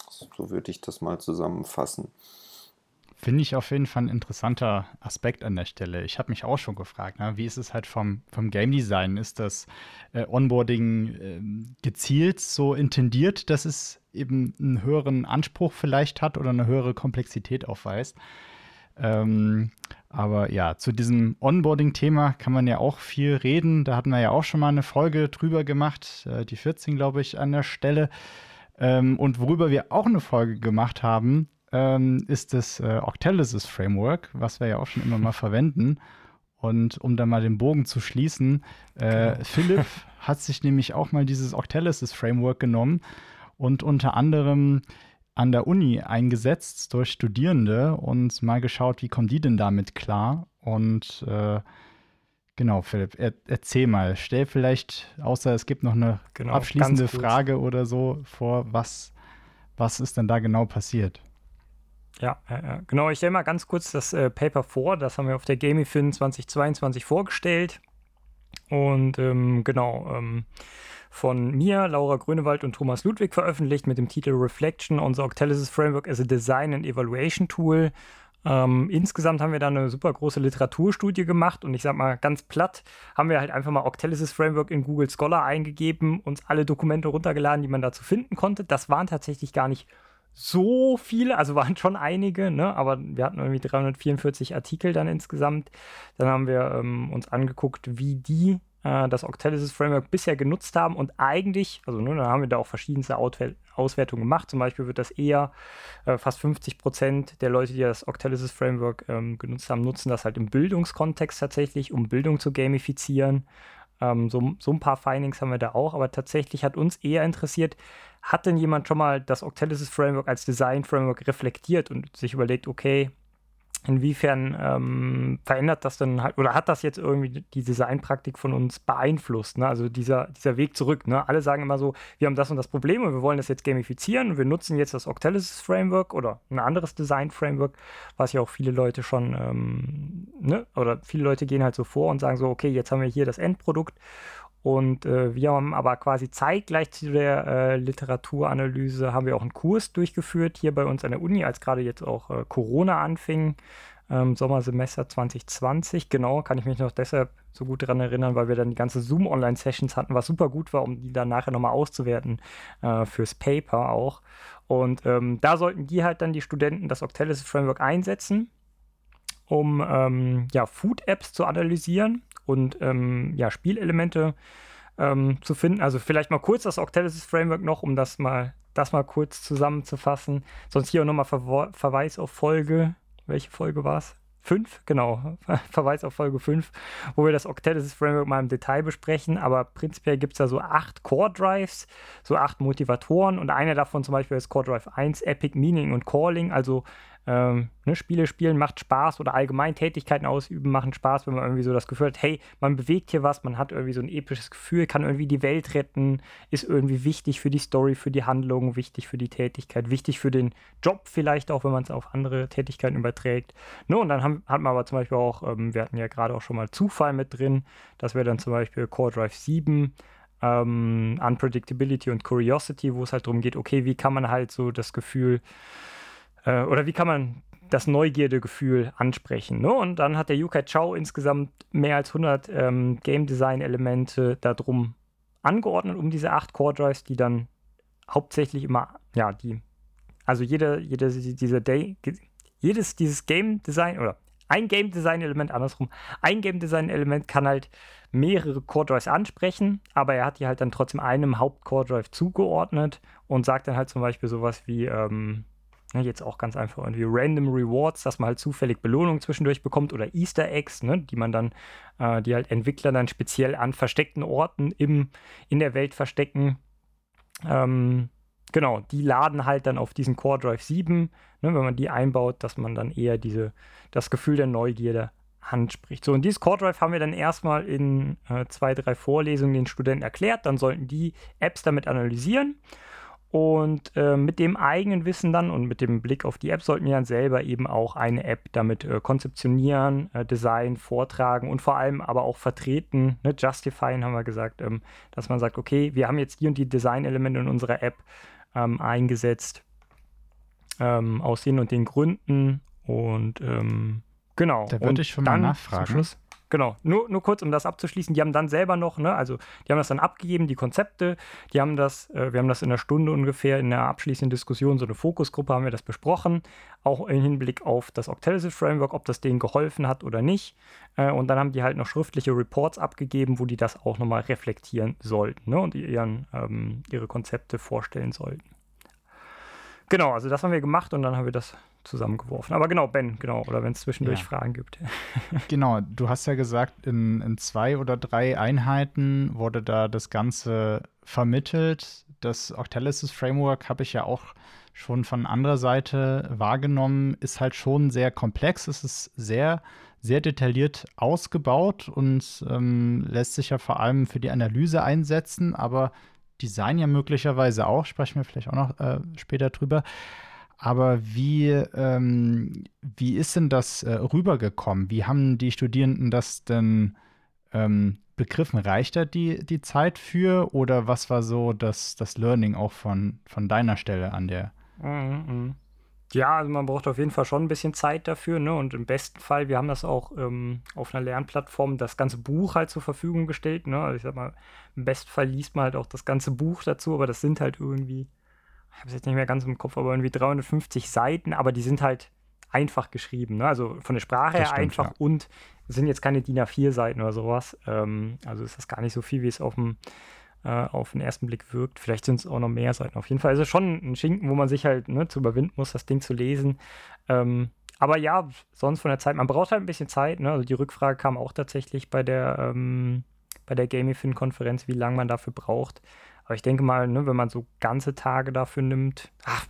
So würde ich das mal zusammenfassen. Finde ich auf jeden Fall ein interessanter Aspekt an der Stelle. Ich habe mich auch schon gefragt, na, wie ist es halt vom, vom Game Design? Ist das äh, Onboarding äh, gezielt so intendiert, dass es eben einen höheren Anspruch vielleicht hat oder eine höhere Komplexität aufweist? Ähm, aber ja, zu diesem Onboarding-Thema kann man ja auch viel reden. Da hatten wir ja auch schon mal eine Folge drüber gemacht, äh, die 14, glaube ich, an der Stelle. Ähm, und worüber wir auch eine Folge gemacht haben, ähm, ist das äh, Octalysis Framework, was wir ja auch schon immer mal [laughs] verwenden. Und um da mal den Bogen zu schließen, äh. [laughs] Philipp hat sich nämlich auch mal dieses Octalysis Framework genommen und unter anderem an der Uni eingesetzt durch Studierende und mal geschaut, wie kommen die denn damit klar. Und äh, genau, Philipp, er, erzähl mal, stell vielleicht, außer es gibt noch eine genau, abschließende Frage oder so vor, was, was ist denn da genau passiert? Ja, ja, genau. Ich stelle mal ganz kurz das äh, Paper vor. Das haben wir auf der Gamifin 2022 vorgestellt. Und ähm, genau, ähm, von mir, Laura Grönewald und Thomas Ludwig veröffentlicht mit dem Titel Reflection on the Octalysis Framework as a Design and Evaluation Tool. Ähm, insgesamt haben wir da eine super große Literaturstudie gemacht und ich sag mal ganz platt, haben wir halt einfach mal Octalysis Framework in Google Scholar eingegeben, uns alle Dokumente runtergeladen, die man dazu finden konnte. Das waren tatsächlich gar nicht so viele, also waren [laughs] schon einige, ne? aber wir hatten irgendwie 344 Artikel dann insgesamt. Dann haben wir ähm, uns angeguckt, wie die äh, das Octalysis Framework bisher genutzt haben und eigentlich, also ne, dann haben wir da auch verschiedenste Auswertungen gemacht. Zum Beispiel wird das eher äh, fast 50 Prozent der Leute, die das Octalysis Framework ähm, genutzt haben, nutzen das halt im Bildungskontext tatsächlich, um Bildung zu gamifizieren. Ähm, so, so ein paar Findings haben wir da auch, aber tatsächlich hat uns eher interessiert, hat denn jemand schon mal das Octalysis Framework als Design Framework reflektiert und sich überlegt, okay, Inwiefern ähm, verändert das dann halt, oder hat das jetzt irgendwie die Designpraktik von uns beeinflusst? Ne? Also dieser, dieser Weg zurück. Ne? Alle sagen immer so, wir haben das und das Problem und wir wollen das jetzt gamifizieren und wir nutzen jetzt das Octalysis Framework oder ein anderes Design Framework, was ja auch viele Leute schon, ähm, ne? oder viele Leute gehen halt so vor und sagen so, okay, jetzt haben wir hier das Endprodukt und äh, wir haben aber quasi zeitgleich zu der äh, Literaturanalyse haben wir auch einen Kurs durchgeführt hier bei uns an der Uni, als gerade jetzt auch äh, Corona anfing, ähm, Sommersemester 2020. Genau, kann ich mich noch deshalb so gut daran erinnern, weil wir dann die ganze Zoom-Online-Sessions hatten, was super gut war, um die dann nachher nochmal auszuwerten äh, fürs Paper auch. Und ähm, da sollten die halt dann die Studenten das Octalysis Framework einsetzen um ähm, ja, Food-Apps zu analysieren und ähm, ja, Spielelemente ähm, zu finden. Also vielleicht mal kurz das Octalysis Framework noch, um das mal, das mal kurz zusammenzufassen. Sonst hier nochmal Ver Verweis auf Folge. Welche Folge war es? 5, genau, [laughs] Verweis auf Folge 5, wo wir das Octalysis Framework mal im Detail besprechen. Aber prinzipiell gibt es da so acht Core Drives, so acht Motivatoren und einer davon zum Beispiel ist Core Drive 1, Epic Meaning und Calling, also ähm, ne, Spiele spielen macht Spaß oder allgemein Tätigkeiten ausüben machen Spaß, wenn man irgendwie so das Gefühl hat, hey, man bewegt hier was, man hat irgendwie so ein episches Gefühl, kann irgendwie die Welt retten, ist irgendwie wichtig für die Story, für die Handlung, wichtig für die Tätigkeit, wichtig für den Job vielleicht auch, wenn man es auf andere Tätigkeiten überträgt. Ne, und dann haben, hat man aber zum Beispiel auch, ähm, wir hatten ja gerade auch schon mal Zufall mit drin, das wäre dann zum Beispiel Core Drive 7, ähm, Unpredictability und Curiosity, wo es halt darum geht, okay, wie kann man halt so das Gefühl äh, oder wie kann man das Neugierdegefühl ansprechen. Ne? Und dann hat der Yukai Chao insgesamt mehr als 100 ähm, Game Design Elemente darum angeordnet, um diese acht Core Drives, die dann hauptsächlich immer, ja, die, also jede, jede, diese Day, jedes dieses Game Design oder ein Game Design Element, andersrum, ein Game Design Element kann halt mehrere Core Drives ansprechen, aber er hat die halt dann trotzdem einem Haupt Core Drive zugeordnet und sagt dann halt zum Beispiel sowas wie, ähm, Ne, jetzt auch ganz einfach irgendwie Random Rewards, dass man halt zufällig Belohnungen zwischendurch bekommt oder Easter Eggs, ne, die man dann, äh, die halt Entwickler dann speziell an versteckten Orten im, in der Welt verstecken. Ähm, genau, die laden halt dann auf diesen Core Drive 7, ne, wenn man die einbaut, dass man dann eher diese, das Gefühl der Neugierde anspricht. So, und dieses Core Drive haben wir dann erstmal in äh, zwei, drei Vorlesungen den Studenten erklärt. Dann sollten die Apps damit analysieren und äh, mit dem eigenen Wissen dann und mit dem Blick auf die App sollten wir dann selber eben auch eine App damit äh, konzeptionieren, äh, designen, vortragen und vor allem aber auch vertreten, ne, justifyen haben wir gesagt, ähm, dass man sagt, okay, wir haben jetzt die und die Designelemente in unserer App ähm, eingesetzt, ähm, aus den und den Gründen und ähm, genau. Da würde ich schon mal nachfragen. Zum Schluss, Genau, nur, nur kurz, um das abzuschließen. Die haben dann selber noch, ne, also die haben das dann abgegeben, die Konzepte, die haben das, äh, wir haben das in einer Stunde ungefähr in der abschließenden Diskussion, so eine Fokusgruppe haben wir das besprochen, auch im Hinblick auf das Octalysis Framework, ob das denen geholfen hat oder nicht. Äh, und dann haben die halt noch schriftliche Reports abgegeben, wo die das auch nochmal reflektieren sollten ne, und ihren, ähm, ihre Konzepte vorstellen sollten. Genau, also das haben wir gemacht und dann haben wir das zusammengeworfen. Aber genau, Ben, genau, oder wenn es zwischendurch ja. Fragen gibt. [laughs] genau, du hast ja gesagt, in, in zwei oder drei Einheiten wurde da das Ganze vermittelt. Das Octalysis Framework habe ich ja auch schon von anderer Seite wahrgenommen, ist halt schon sehr komplex. Es ist sehr, sehr detailliert ausgebaut und ähm, lässt sich ja vor allem für die Analyse einsetzen, aber Design ja möglicherweise auch, sprechen wir vielleicht auch noch äh, später drüber. Aber wie, ähm, wie ist denn das äh, rübergekommen? Wie haben die Studierenden das denn ähm, begriffen, reicht da die, die Zeit für oder was war so das, das Learning auch von, von deiner Stelle an der? Mhm, mhm. Ja, also man braucht auf jeden Fall schon ein bisschen Zeit dafür, ne? Und im besten Fall, wir haben das auch ähm, auf einer Lernplattform, das ganze Buch halt zur Verfügung gestellt, ne? Also ich sag mal, im besten Fall liest man halt auch das ganze Buch dazu, aber das sind halt irgendwie, ich habe es jetzt nicht mehr ganz im Kopf, aber irgendwie 350 Seiten, aber die sind halt einfach geschrieben, ne? Also von der Sprache her stimmt, einfach ja. und sind jetzt keine DIN A4-Seiten oder sowas. Ähm, also ist das gar nicht so viel, wie es auf dem äh, auf den ersten Blick wirkt. Vielleicht sind es auch noch mehr Seiten. Auf jeden Fall ist es schon ein Schinken, wo man sich halt ne, zu überwinden muss, das Ding zu lesen. Ähm, aber ja, sonst von der Zeit, man braucht halt ein bisschen Zeit. Ne? Also die Rückfrage kam auch tatsächlich bei der, ähm, bei der Gamifin-Konferenz, wie lange man dafür braucht. Aber ich denke mal, ne, wenn man so ganze Tage dafür nimmt, ach,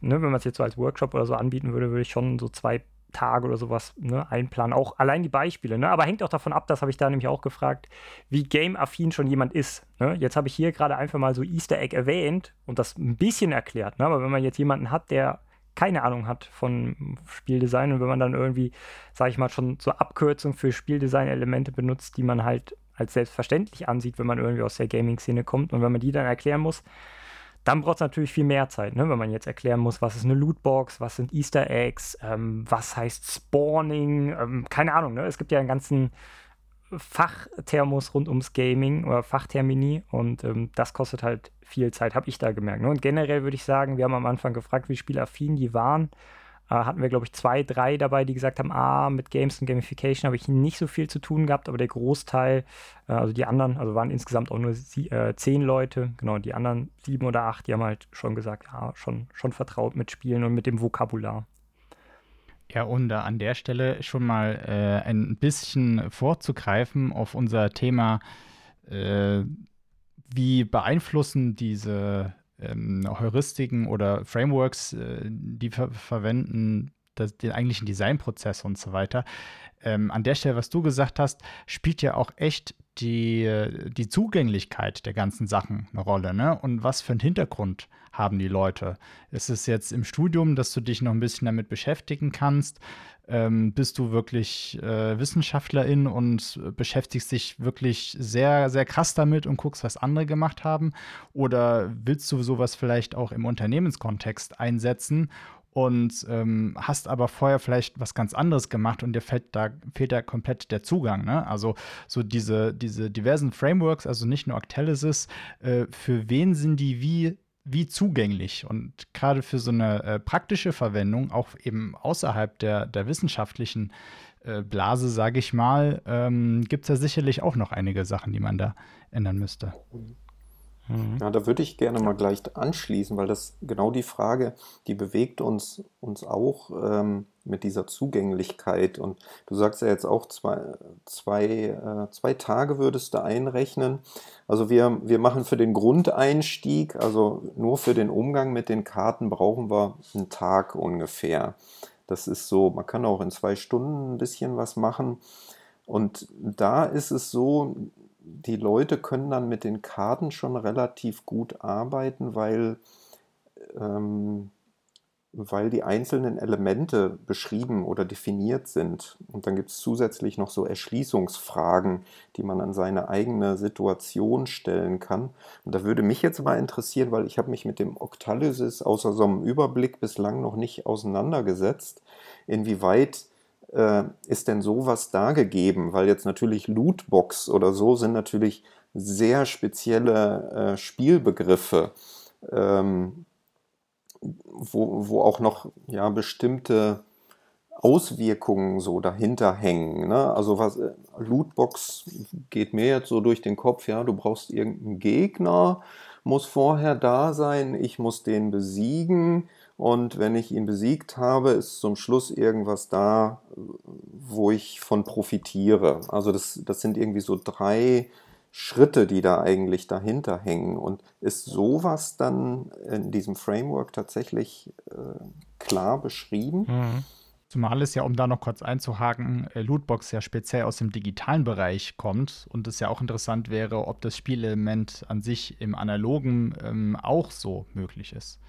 ne, wenn man es jetzt so als Workshop oder so anbieten würde, würde ich schon so zwei Tage oder sowas ne, einplanen. Auch allein die Beispiele. Ne? Aber hängt auch davon ab, das habe ich da nämlich auch gefragt, wie game-affin schon jemand ist. Ne? Jetzt habe ich hier gerade einfach mal so Easter Egg erwähnt und das ein bisschen erklärt. Ne? Aber wenn man jetzt jemanden hat, der keine Ahnung hat von Spieldesign und wenn man dann irgendwie, sage ich mal, schon so Abkürzung für Spieldesign-Elemente benutzt, die man halt als selbstverständlich ansieht, wenn man irgendwie aus der Gaming-Szene kommt und wenn man die dann erklären muss, dann braucht es natürlich viel mehr Zeit, ne? wenn man jetzt erklären muss, was ist eine Lootbox, was sind Easter Eggs, ähm, was heißt Spawning, ähm, keine Ahnung. Ne? Es gibt ja einen ganzen Fachthermos rund ums Gaming oder Fachtermini und ähm, das kostet halt viel Zeit, habe ich da gemerkt. Ne? Und generell würde ich sagen, wir haben am Anfang gefragt, wie spielaffin die waren hatten wir, glaube ich, zwei, drei dabei, die gesagt haben, ah, mit Games und Gamification habe ich nicht so viel zu tun gehabt, aber der Großteil, äh, also die anderen, also waren insgesamt auch nur sie, äh, zehn Leute, genau, die anderen sieben oder acht, die haben halt schon gesagt, ja, schon, schon vertraut mit Spielen und mit dem Vokabular. Ja, und an der Stelle schon mal äh, ein bisschen vorzugreifen auf unser Thema, äh, wie beeinflussen diese ähm, Heuristiken oder Frameworks, äh, die ver verwenden das, den eigentlichen Designprozess und so weiter. Ähm, an der Stelle, was du gesagt hast, spielt ja auch echt die, die Zugänglichkeit der ganzen Sachen eine Rolle. Ne? Und was für einen Hintergrund haben die Leute? Ist es jetzt im Studium, dass du dich noch ein bisschen damit beschäftigen kannst? ähm, bist du wirklich äh, Wissenschaftlerin und beschäftigst dich wirklich sehr, sehr krass damit und guckst, was andere gemacht haben? Oder willst du sowas vielleicht auch im Unternehmenskontext einsetzen und ähm, hast aber vorher vielleicht was ganz anderes gemacht und dir fällt da, fehlt da komplett der Zugang. Ne? Also so diese, diese diversen Frameworks, also nicht nur Actalysis, äh, für wen sind die wie wie zugänglich. Und gerade für so eine äh, praktische Verwendung, auch eben außerhalb der, der wissenschaftlichen äh, Blase, sage ich mal, ähm, gibt es ja sicherlich auch noch einige Sachen, die man da ändern müsste. Mhm. Ja, da würde ich gerne mal gleich anschließen, weil das genau die Frage, die bewegt uns, uns auch ähm, mit dieser Zugänglichkeit. Und du sagst ja jetzt auch, zwei, zwei, äh, zwei Tage würdest du einrechnen. Also wir, wir machen für den Grundeinstieg, also nur für den Umgang mit den Karten brauchen wir einen Tag ungefähr. Das ist so, man kann auch in zwei Stunden ein bisschen was machen. Und da ist es so, die Leute können dann mit den Karten schon relativ gut arbeiten, weil, ähm, weil die einzelnen Elemente beschrieben oder definiert sind. Und dann gibt es zusätzlich noch so Erschließungsfragen, die man an seine eigene Situation stellen kann. Und da würde mich jetzt mal interessieren, weil ich habe mich mit dem Octalysis außer so einem Überblick bislang noch nicht auseinandergesetzt, inwieweit äh, ist denn sowas da gegeben? Weil jetzt natürlich Lootbox oder so sind natürlich sehr spezielle äh, Spielbegriffe, ähm, wo, wo auch noch ja, bestimmte Auswirkungen so dahinter hängen. Ne? Also was äh, Lootbox geht mir jetzt so durch den Kopf, ja, du brauchst irgendeinen Gegner, muss vorher da sein, ich muss den besiegen und wenn ich ihn besiegt habe, ist zum Schluss irgendwas da, wo ich von profitiere. Also das, das sind irgendwie so drei Schritte, die da eigentlich dahinter hängen. Und ist sowas dann in diesem Framework tatsächlich äh, klar beschrieben? Mhm. Zumal es ja, um da noch kurz einzuhaken, äh, Lootbox ja speziell aus dem digitalen Bereich kommt und es ja auch interessant wäre, ob das Spielelement an sich im analogen ähm, auch so möglich ist.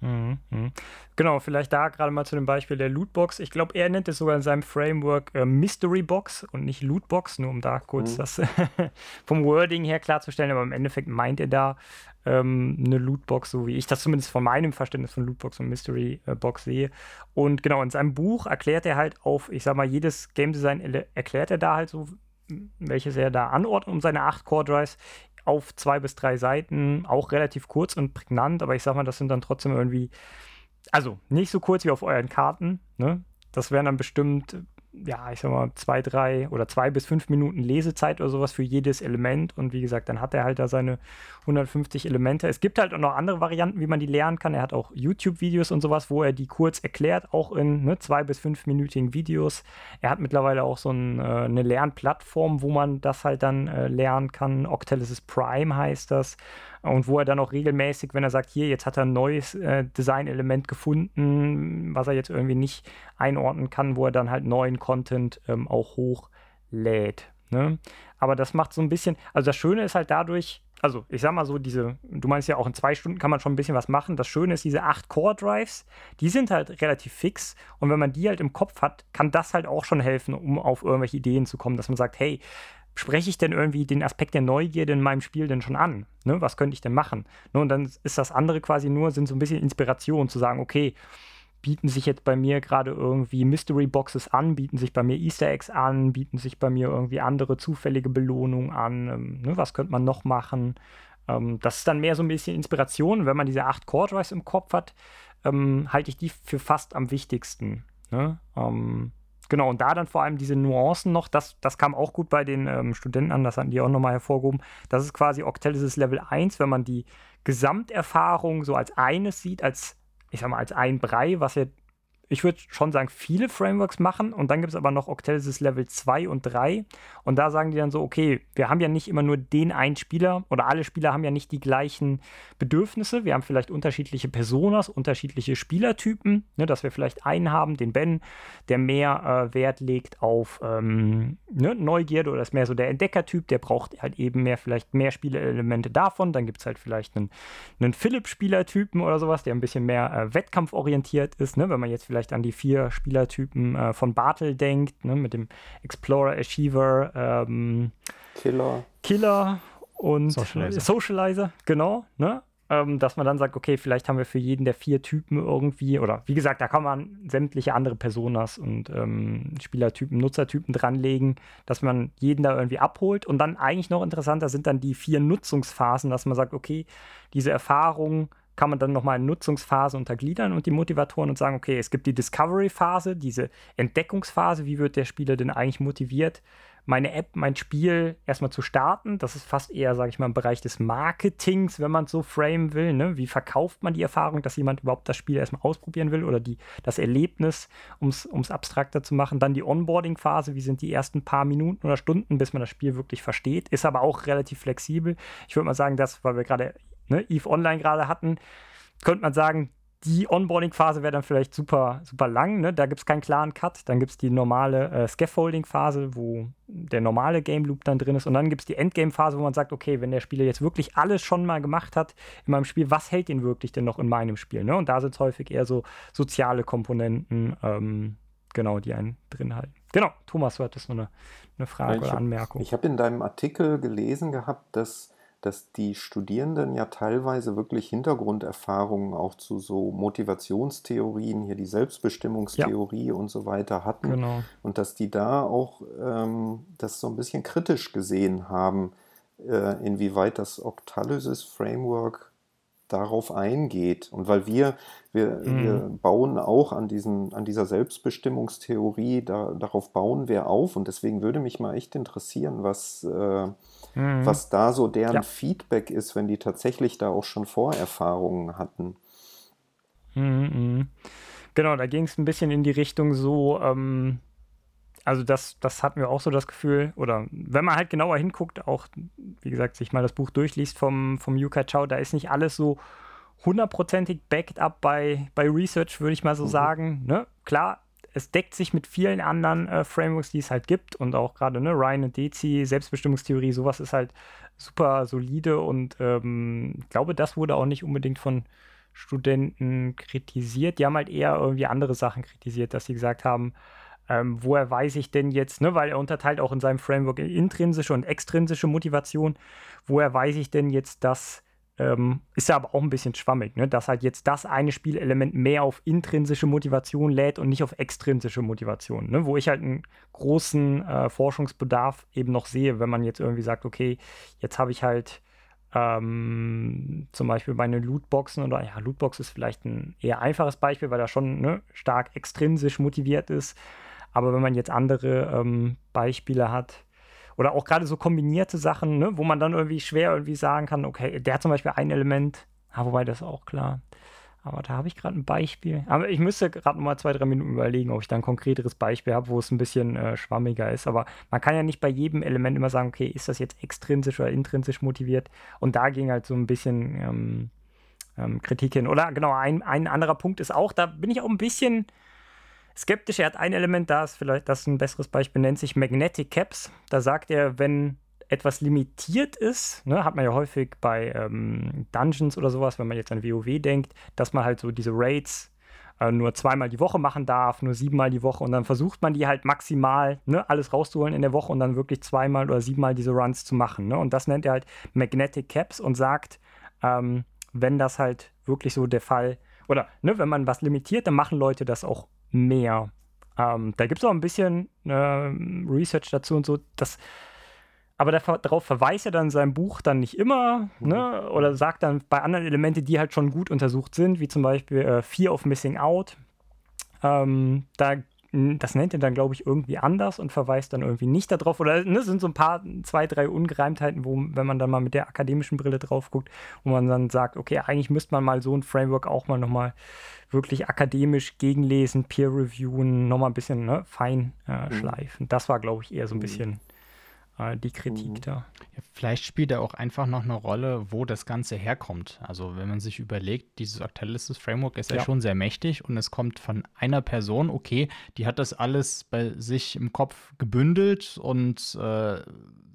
Mhm, mhm. Genau, vielleicht da gerade mal zu dem Beispiel der Lootbox. Ich glaube, er nennt es sogar in seinem Framework äh, Mystery Box und nicht Lootbox, nur um da kurz mhm. das [laughs] vom Wording her klarzustellen. Aber im Endeffekt meint er da ähm, eine Lootbox, so wie ich das zumindest von meinem Verständnis von Lootbox und Mystery äh, Box sehe. Und genau, in seinem Buch erklärt er halt auf, ich sag mal, jedes Game Design erklärt er da halt so, welches er da anordnet um seine 8 Core Drives auf zwei bis drei Seiten, auch relativ kurz und prägnant, aber ich sag mal, das sind dann trotzdem irgendwie, also nicht so kurz wie auf euren Karten, ne? Das wären dann bestimmt ja, ich sag mal, zwei, drei oder zwei bis fünf Minuten Lesezeit oder sowas für jedes Element. Und wie gesagt, dann hat er halt da seine 150 Elemente. Es gibt halt auch noch andere Varianten, wie man die lernen kann. Er hat auch YouTube-Videos und sowas, wo er die kurz erklärt, auch in ne, zwei bis fünfminütigen Videos. Er hat mittlerweile auch so ein, äh, eine Lernplattform, wo man das halt dann äh, lernen kann. Octalysis Prime heißt das und wo er dann auch regelmäßig, wenn er sagt, hier, jetzt hat er ein neues äh, Design-Element gefunden, was er jetzt irgendwie nicht einordnen kann, wo er dann halt neuen Content ähm, auch hochlädt. Ne? Aber das macht so ein bisschen, also das Schöne ist halt dadurch, also ich sag mal so, diese, du meinst ja auch in zwei Stunden kann man schon ein bisschen was machen. Das Schöne ist, diese acht Core-Drives, die sind halt relativ fix. Und wenn man die halt im Kopf hat, kann das halt auch schon helfen, um auf irgendwelche Ideen zu kommen, dass man sagt, hey, spreche ich denn irgendwie den Aspekt der Neugierde in meinem Spiel denn schon an? Ne? Was könnte ich denn machen? Ne? Und dann ist das andere quasi nur, sind so ein bisschen Inspiration zu sagen, okay, bieten sich jetzt bei mir gerade irgendwie Mystery Boxes an, bieten sich bei mir Easter Eggs an, bieten sich bei mir irgendwie andere zufällige Belohnungen an, ähm, ne? was könnte man noch machen? Ähm, das ist dann mehr so ein bisschen Inspiration. Wenn man diese acht Core Drives im Kopf hat, ähm, halte ich die für fast am wichtigsten. Ne? Ähm, Genau, und da dann vor allem diese Nuancen noch, das, das kam auch gut bei den ähm, Studenten an, das hatten die auch nochmal hervorgehoben. Das ist quasi Octalysis Level 1, wenn man die Gesamterfahrung so als eines sieht, als, ich sag mal, als ein Brei, was ja ich würde schon sagen, viele Frameworks machen. Und dann gibt es aber noch Octalysis Level 2 und 3. Und da sagen die dann so, okay, wir haben ja nicht immer nur den einen Spieler oder alle Spieler haben ja nicht die gleichen Bedürfnisse. Wir haben vielleicht unterschiedliche Personas, unterschiedliche Spielertypen. Ne, dass wir vielleicht einen haben, den Ben, der mehr äh, Wert legt auf ähm, ne, Neugierde oder ist mehr so der Entdeckertyp. Der braucht halt eben mehr, vielleicht mehr Spielelemente davon. Dann gibt es halt vielleicht einen, einen Philipp-Spielertypen oder sowas, der ein bisschen mehr äh, wettkampforientiert ist. Ne, wenn man jetzt vielleicht vielleicht an die vier Spielertypen äh, von Bartel denkt, ne, mit dem Explorer, Achiever, ähm, Killer. Killer und Socializer, Socializer genau, ne? Ähm, dass man dann sagt, okay, vielleicht haben wir für jeden der vier Typen irgendwie, oder wie gesagt, da kann man sämtliche andere Personas und ähm, Spielertypen, Nutzertypen dranlegen, dass man jeden da irgendwie abholt. Und dann eigentlich noch interessanter sind dann die vier Nutzungsphasen, dass man sagt, okay, diese Erfahrung kann man dann nochmal in Nutzungsphase untergliedern und die Motivatoren und sagen, okay, es gibt die Discovery-Phase, diese Entdeckungsphase, wie wird der Spieler denn eigentlich motiviert, meine App, mein Spiel erstmal zu starten. Das ist fast eher, sage ich mal, im Bereich des Marketings, wenn man es so framen will. Ne? Wie verkauft man die Erfahrung, dass jemand überhaupt das Spiel erstmal ausprobieren will oder die, das Erlebnis, um es abstrakter zu machen. Dann die Onboarding-Phase, wie sind die ersten paar Minuten oder Stunden, bis man das Spiel wirklich versteht. Ist aber auch relativ flexibel. Ich würde mal sagen, das, weil wir gerade ne, EVE Online gerade hatten, könnte man sagen, die Onboarding-Phase wäre dann vielleicht super, super lang. Ne? Da gibt es keinen klaren Cut. Dann gibt es die normale äh, Scaffolding-Phase, wo der normale Game Loop dann drin ist. Und dann gibt es die Endgame-Phase, wo man sagt, okay, wenn der Spieler jetzt wirklich alles schon mal gemacht hat in meinem Spiel, was hält ihn wirklich denn noch in meinem Spiel? Ne? Und da sind es häufig eher so soziale Komponenten, ähm, genau, die einen drin halten. Genau, Thomas, du hattest nur eine, eine Frage ja, oder Anmerkung. ich habe in deinem Artikel gelesen gehabt, dass dass die Studierenden ja teilweise wirklich Hintergrunderfahrungen auch zu so Motivationstheorien, hier die Selbstbestimmungstheorie ja. und so weiter hatten. Genau. Und dass die da auch ähm, das so ein bisschen kritisch gesehen haben, äh, inwieweit das Octalysis Framework darauf eingeht. Und weil wir, wir, mhm. wir bauen auch an, diesen, an dieser Selbstbestimmungstheorie, da, darauf bauen wir auf. Und deswegen würde mich mal echt interessieren, was, äh, mhm. was da so deren ja. Feedback ist, wenn die tatsächlich da auch schon Vorerfahrungen hatten. Mhm, mhm. genau, da ging es ein bisschen in die Richtung so, ähm, also das, das hatten wir auch so das Gefühl, oder wenn man halt genauer hinguckt, auch, wie gesagt, sich mal das Buch durchliest vom, vom Yuka Chao, da ist nicht alles so hundertprozentig backed up bei, bei Research, würde ich mal so mhm. sagen. Ne? Klar, es deckt sich mit vielen anderen äh, Frameworks, die es halt gibt und auch gerade ne, Ryan und Dezi, Selbstbestimmungstheorie, sowas ist halt super solide und ähm, ich glaube, das wurde auch nicht unbedingt von, Studenten kritisiert. Die haben halt eher irgendwie andere Sachen kritisiert, dass sie gesagt haben, ähm, woher weiß ich denn jetzt, ne, weil er unterteilt auch in seinem Framework intrinsische und extrinsische Motivation, woher weiß ich denn jetzt, dass ähm, ist ja aber auch ein bisschen schwammig, ne? dass halt jetzt das eine Spielelement mehr auf intrinsische Motivation lädt und nicht auf extrinsische Motivation. Ne? Wo ich halt einen großen äh, Forschungsbedarf eben noch sehe, wenn man jetzt irgendwie sagt, okay, jetzt habe ich halt ähm, zum Beispiel bei den Lootboxen oder ja, Lootbox ist vielleicht ein eher einfaches Beispiel, weil er schon ne, stark extrinsisch motiviert ist. Aber wenn man jetzt andere ähm, Beispiele hat, oder auch gerade so kombinierte Sachen, ne, wo man dann irgendwie schwer irgendwie sagen kann, okay, der hat zum Beispiel ein Element, ah, wobei das auch klar. Aber da habe ich gerade ein Beispiel. Aber ich müsste gerade mal zwei, drei Minuten überlegen, ob ich da ein konkreteres Beispiel habe, wo es ein bisschen äh, schwammiger ist. Aber man kann ja nicht bei jedem Element immer sagen, okay, ist das jetzt extrinsisch oder intrinsisch motiviert? Und da ging halt so ein bisschen ähm, ähm, Kritik hin. Oder genau, ein, ein anderer Punkt ist auch, da bin ich auch ein bisschen skeptisch. Er hat ein Element, da ist vielleicht das ein besseres Beispiel, nennt sich Magnetic Caps. Da sagt er, wenn etwas limitiert ist, ne, hat man ja häufig bei ähm, Dungeons oder sowas, wenn man jetzt an WoW denkt, dass man halt so diese Raids äh, nur zweimal die Woche machen darf, nur siebenmal die Woche und dann versucht man die halt maximal ne, alles rauszuholen in der Woche und dann wirklich zweimal oder siebenmal diese Runs zu machen. Ne? Und das nennt er halt Magnetic Caps und sagt, ähm, wenn das halt wirklich so der Fall oder ne, wenn man was limitiert, dann machen Leute das auch mehr. Ähm, da gibt es auch ein bisschen äh, Research dazu und so, dass aber darauf verweist er dann in seinem Buch dann nicht immer, mhm. ne? oder sagt dann bei anderen Elementen, die halt schon gut untersucht sind, wie zum Beispiel äh, Fear of Missing Out, ähm, da das nennt er dann, glaube ich, irgendwie anders und verweist dann irgendwie nicht darauf. Oder ne, sind so ein paar, zwei, drei Ungereimtheiten, wo, wenn man dann mal mit der akademischen Brille drauf guckt, wo man dann sagt, okay, eigentlich müsste man mal so ein Framework auch mal nochmal wirklich akademisch gegenlesen, peer reviewen, nochmal ein bisschen ne, fein äh, mhm. schleifen. Das war, glaube ich, eher so ein mhm. bisschen die Kritik mhm. da. Ja, vielleicht spielt er auch einfach noch eine Rolle, wo das Ganze herkommt. Also wenn man sich überlegt, dieses Octalysis Framework ist ja. ja schon sehr mächtig und es kommt von einer Person, okay, die hat das alles bei sich im Kopf gebündelt und äh,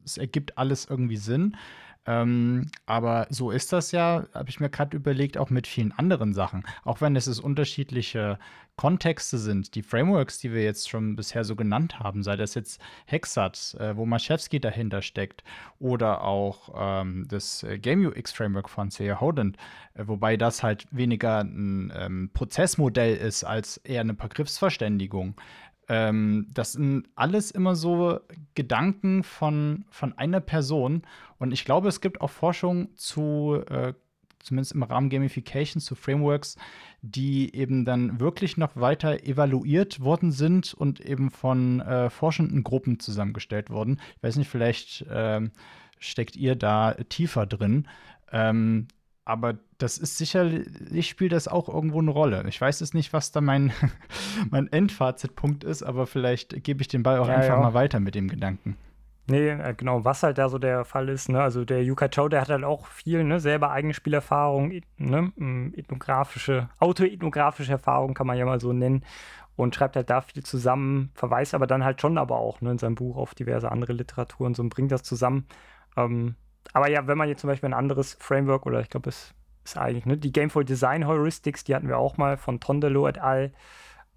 es ergibt alles irgendwie Sinn. Ähm, aber so ist das ja, habe ich mir gerade überlegt, auch mit vielen anderen Sachen. Auch wenn es unterschiedliche Kontexte sind, die Frameworks, die wir jetzt schon bisher so genannt haben, sei das jetzt Hexat, äh, wo Maschewski dahinter steckt, oder auch ähm, das äh, Game UX Framework von C.A. Hodent, äh, wobei das halt weniger ein ähm, Prozessmodell ist als eher eine Begriffsverständigung. Ähm, das sind alles immer so Gedanken von, von einer Person. Und ich glaube, es gibt auch Forschung zu, äh, zumindest im Rahmen Gamification, zu Frameworks, die eben dann wirklich noch weiter evaluiert worden sind und eben von äh, forschenden Gruppen zusammengestellt wurden. Ich weiß nicht, vielleicht ähm, steckt ihr da tiefer drin. Ähm, aber das ist sicherlich, spielt das auch irgendwo eine Rolle. Ich weiß jetzt nicht, was da mein, [laughs] mein Endfazitpunkt ist, aber vielleicht gebe ich den Ball auch ja, einfach ja. mal weiter mit dem Gedanken. Nee, äh, genau, was halt da so der Fall ist, ne? Also der Yuka Chow, der hat halt auch viel, ne, selber eigene Spielerfahrung, ne, ethnografische, autoethnografische Erfahrung kann man ja mal so nennen und schreibt halt da viel zusammen, verweist aber dann halt schon aber auch ne, in seinem Buch auf diverse andere Literaturen so und bringt das zusammen. Ähm, aber ja, wenn man jetzt zum Beispiel ein anderes Framework oder ich glaube, es ist eigentlich, ne, die Gameful Design Heuristics, die hatten wir auch mal von Tondelo et al.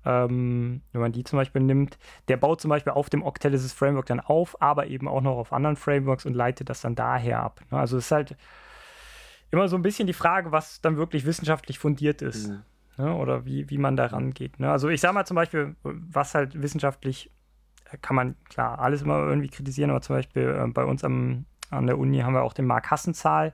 Ähm, wenn man die zum Beispiel nimmt, der baut zum Beispiel auf dem Octalysis Framework dann auf, aber eben auch noch auf anderen Frameworks und leitet das dann daher ab. Ne? Also es ist halt immer so ein bisschen die Frage, was dann wirklich wissenschaftlich fundiert ist. Mhm. Ne? Oder wie, wie man da rangeht. Ne? Also ich sage mal zum Beispiel, was halt wissenschaftlich kann man klar alles immer irgendwie kritisieren, aber zum Beispiel äh, bei uns am an der Uni haben wir auch den Mark Hassenzahl,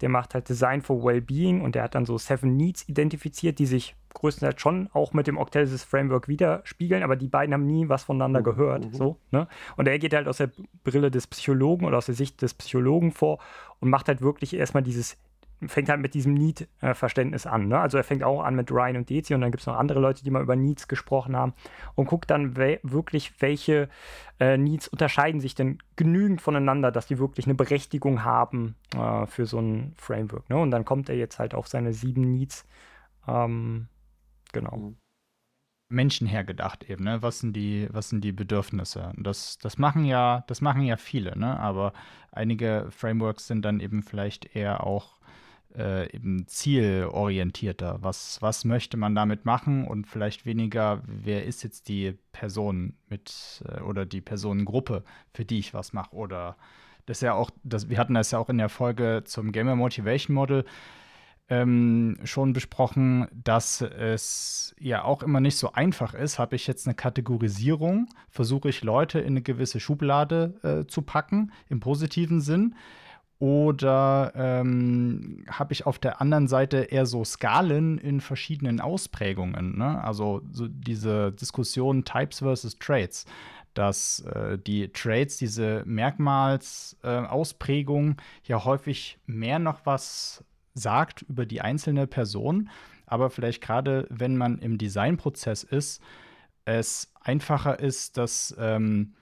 der macht halt Design for Wellbeing und der hat dann so Seven Needs identifiziert, die sich größtenteils schon auch mit dem Octalysis Framework widerspiegeln, aber die beiden haben nie was voneinander mhm. gehört. Mhm. So, ne? Und er geht halt aus der Brille des Psychologen oder aus der Sicht des Psychologen vor und macht halt wirklich erstmal dieses fängt halt mit diesem Need-Verständnis an. Ne? Also er fängt auch an mit Ryan und Dezi und dann gibt es noch andere Leute, die mal über Needs gesprochen haben und guckt dann we wirklich, welche äh, Needs unterscheiden sich denn genügend voneinander, dass die wirklich eine Berechtigung haben äh, für so ein Framework. Ne? Und dann kommt er jetzt halt auf seine sieben Needs. Ähm, genau. Mhm. Menschen hergedacht eben, ne? Was sind die, was sind die Bedürfnisse? Das, das machen ja, das machen ja viele, ne? Aber einige Frameworks sind dann eben vielleicht eher auch äh, eben zielorientierter. Was, was möchte man damit machen und vielleicht weniger, wer ist jetzt die Person mit äh, oder die Personengruppe, für die ich was mache. Oder das ja auch, das, wir hatten das ja auch in der Folge zum Gamer Motivation Model ähm, schon besprochen, dass es ja auch immer nicht so einfach ist. Habe ich jetzt eine Kategorisierung, versuche ich Leute in eine gewisse Schublade äh, zu packen, im positiven Sinn. Oder ähm, habe ich auf der anderen Seite eher so Skalen in verschiedenen Ausprägungen? Ne? Also so diese Diskussion Types versus Traits, dass äh, die Traits, diese Merkmalsausprägung äh, ja häufig mehr noch was sagt über die einzelne Person, aber vielleicht gerade wenn man im Designprozess ist, es einfacher ist, dass ähm,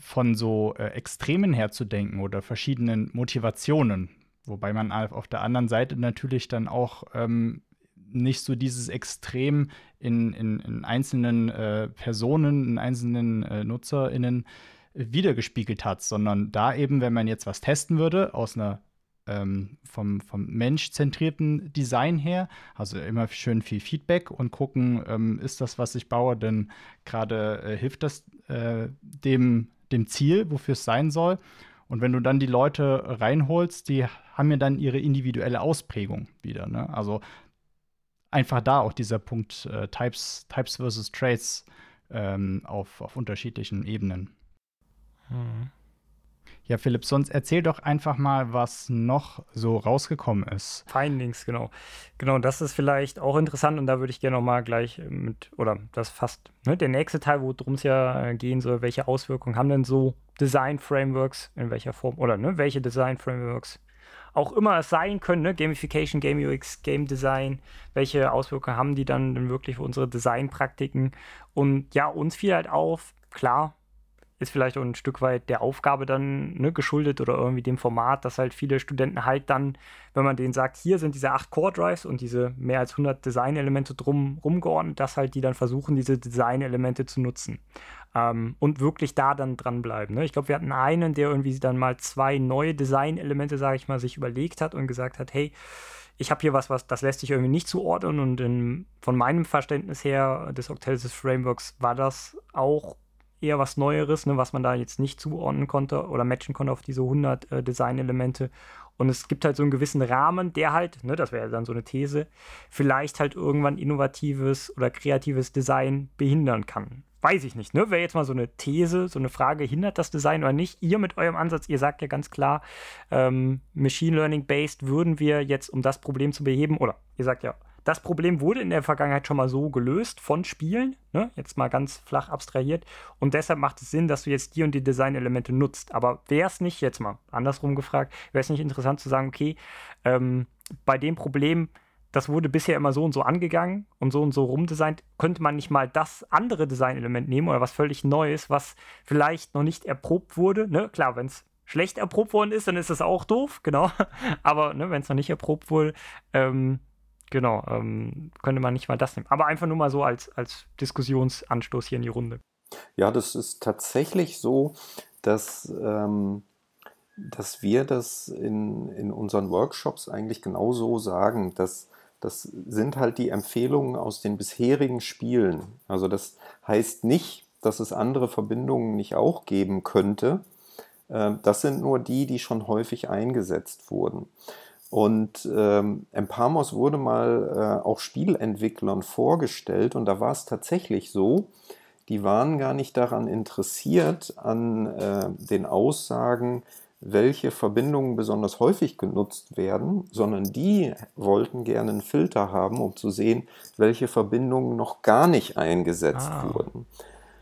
von so äh, Extremen her zu denken oder verschiedenen Motivationen. Wobei man auf der anderen Seite natürlich dann auch ähm, nicht so dieses Extrem in, in, in einzelnen äh, Personen, in einzelnen äh, NutzerInnen wiedergespiegelt hat, sondern da eben, wenn man jetzt was testen würde aus einer ähm, vom, vom menschzentrierten Design her. Also immer schön viel Feedback und gucken, ähm, ist das, was ich baue, denn gerade äh, hilft das äh, dem, dem Ziel, wofür es sein soll. Und wenn du dann die Leute reinholst, die haben ja dann ihre individuelle Ausprägung wieder. Ne? Also einfach da auch dieser Punkt äh, Types, Types versus Traits ähm, auf, auf unterschiedlichen Ebenen. Mhm. Ja, Philipp, sonst erzähl doch einfach mal, was noch so rausgekommen ist. Findings, genau. Genau, das ist vielleicht auch interessant und da würde ich gerne noch mal gleich mit, oder das fast ne, der nächste Teil, worum es ja äh, gehen soll, welche Auswirkungen haben denn so Design-Frameworks, in welcher Form, oder ne, welche Design-Frameworks auch immer es sein können, ne? Gamification, Game UX, Game Design, welche Auswirkungen haben die dann denn wirklich für unsere Designpraktiken? Und ja, uns fiel halt auf, klar, ist vielleicht auch ein Stück weit der Aufgabe dann ne, geschuldet oder irgendwie dem Format, dass halt viele Studenten halt dann, wenn man denen sagt, hier sind diese acht Core Drives und diese mehr als 100 Design-Elemente drum rumgeordnet, dass halt die dann versuchen, diese Design-Elemente zu nutzen. Ähm, und wirklich da dann dranbleiben. Ne? Ich glaube, wir hatten einen, der irgendwie dann mal zwei neue Design-Elemente, sage ich mal, sich überlegt hat und gesagt hat, hey, ich habe hier was, was das lässt sich irgendwie nicht zuordnen und in, von meinem Verständnis her des Octalysis Frameworks war das auch eher was Neueres, ne, was man da jetzt nicht zuordnen konnte oder matchen konnte auf diese 100 äh, Designelemente. Und es gibt halt so einen gewissen Rahmen, der halt, ne, das wäre dann so eine These, vielleicht halt irgendwann innovatives oder kreatives Design behindern kann. Weiß ich nicht, ne? Wäre jetzt mal so eine These, so eine Frage, hindert das Design oder nicht? Ihr mit eurem Ansatz, ihr sagt ja ganz klar, ähm, Machine Learning based würden wir jetzt, um das Problem zu beheben, oder ihr sagt ja, das Problem wurde in der Vergangenheit schon mal so gelöst von Spielen, ne? jetzt mal ganz flach abstrahiert. Und deshalb macht es Sinn, dass du jetzt die und die Designelemente nutzt. Aber wäre es nicht, jetzt mal andersrum gefragt, wäre es nicht interessant zu sagen, okay, ähm, bei dem Problem, das wurde bisher immer so und so angegangen und so und so rumdesignt, könnte man nicht mal das andere Designelement nehmen oder was völlig Neues, was vielleicht noch nicht erprobt wurde. Ne? Klar, wenn es schlecht erprobt worden ist, dann ist das auch doof, genau. [laughs] Aber ne, wenn es noch nicht erprobt wurde, ähm, Genau, ähm, könnte man nicht mal das nehmen. Aber einfach nur mal so als, als Diskussionsanstoß hier in die Runde. Ja, das ist tatsächlich so, dass, ähm, dass wir das in, in unseren Workshops eigentlich genauso sagen, dass das sind halt die Empfehlungen aus den bisherigen Spielen. Also das heißt nicht, dass es andere Verbindungen nicht auch geben könnte. Ähm, das sind nur die, die schon häufig eingesetzt wurden. Und ähm, Empamos wurde mal äh, auch Spielentwicklern vorgestellt und da war es tatsächlich so, die waren gar nicht daran interessiert, an äh, den Aussagen, welche Verbindungen besonders häufig genutzt werden, sondern die wollten gerne einen Filter haben, um zu sehen, welche Verbindungen noch gar nicht eingesetzt ah. wurden.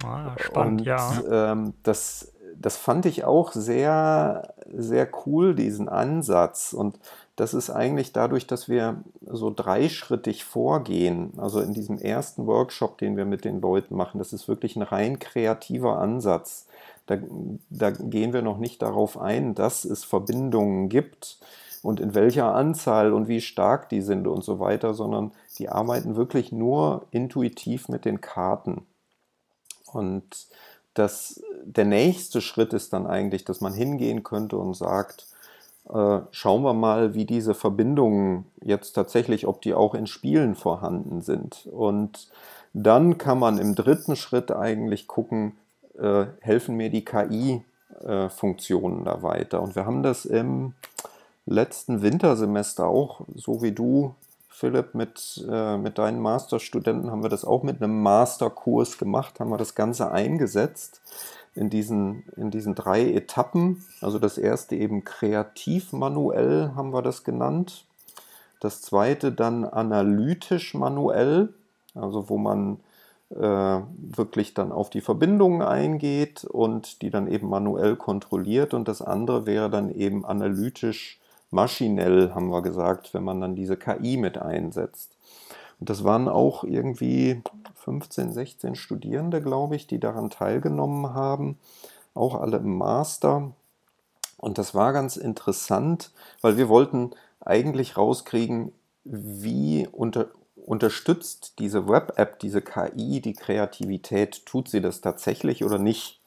Ah, spannend, und, ja. Ähm, das, das fand ich auch sehr, sehr cool, diesen Ansatz. Und das ist eigentlich dadurch, dass wir so dreischrittig vorgehen. Also in diesem ersten Workshop, den wir mit den Leuten machen, das ist wirklich ein rein kreativer Ansatz. Da, da gehen wir noch nicht darauf ein, dass es Verbindungen gibt und in welcher Anzahl und wie stark die sind und so weiter, sondern die arbeiten wirklich nur intuitiv mit den Karten. Und das, der nächste Schritt ist dann eigentlich, dass man hingehen könnte und sagt, schauen wir mal, wie diese Verbindungen jetzt tatsächlich, ob die auch in Spielen vorhanden sind. Und dann kann man im dritten Schritt eigentlich gucken, äh, helfen mir die KI-Funktionen äh, da weiter. Und wir haben das im letzten Wintersemester auch, so wie du, Philipp, mit, äh, mit deinen Masterstudenten haben wir das auch mit einem Masterkurs gemacht, haben wir das Ganze eingesetzt in diesen, in diesen drei Etappen. Also das erste eben kreativ manuell haben wir das genannt. Das zweite dann analytisch manuell, also wo man äh, wirklich dann auf die Verbindungen eingeht und die dann eben manuell kontrolliert. Und das andere wäre dann eben analytisch maschinell, haben wir gesagt, wenn man dann diese KI mit einsetzt. Und das waren auch irgendwie 15, 16 Studierende, glaube ich, die daran teilgenommen haben, auch alle im Master. Und das war ganz interessant, weil wir wollten eigentlich rauskriegen, wie unter, unterstützt diese Web-App, diese KI, die Kreativität, tut sie das tatsächlich oder nicht?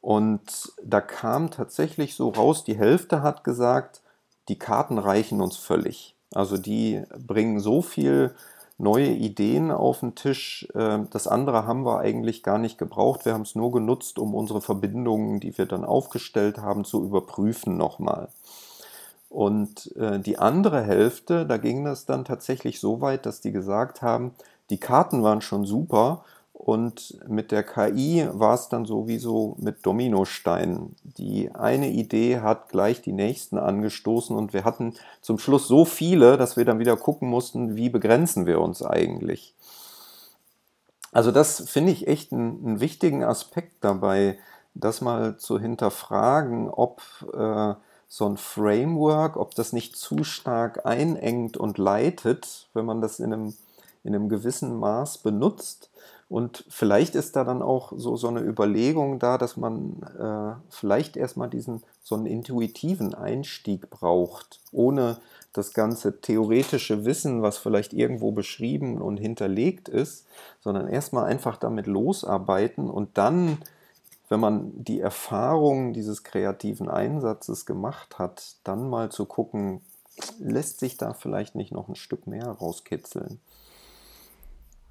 Und da kam tatsächlich so raus, die Hälfte hat gesagt, die Karten reichen uns völlig. Also die bringen so viel neue Ideen auf den Tisch. Ähm, das andere haben wir eigentlich gar nicht gebraucht. Wir haben es nur genutzt, um unsere Verbindungen, die wir dann aufgestellt haben, zu überprüfen nochmal. Und äh, die andere Hälfte, da ging das dann tatsächlich so weit, dass die gesagt haben, die Karten waren schon super und mit der KI war es dann sowieso mit Dominosteinen. Die eine Idee hat gleich die nächsten angestoßen und wir hatten zum Schluss so viele, dass wir dann wieder gucken mussten, wie begrenzen wir uns eigentlich. Also das finde ich echt einen, einen, wichtigen Aspekt dabei, das mal zu hinterfragen, ob äh, so ein Framework, ob das nicht zu stark einengt und leitet, wenn man das in einem, in einem gewissen Maß benutzt und vielleicht ist da dann auch so, so eine Überlegung da, dass man äh, vielleicht erstmal diesen so einen intuitiven Einstieg braucht, ohne das ganze theoretische Wissen, was vielleicht irgendwo beschrieben und hinterlegt ist, sondern erstmal einfach damit losarbeiten und dann, wenn man die Erfahrung dieses kreativen Einsatzes gemacht hat, dann mal zu gucken, lässt sich da vielleicht nicht noch ein Stück mehr rauskitzeln.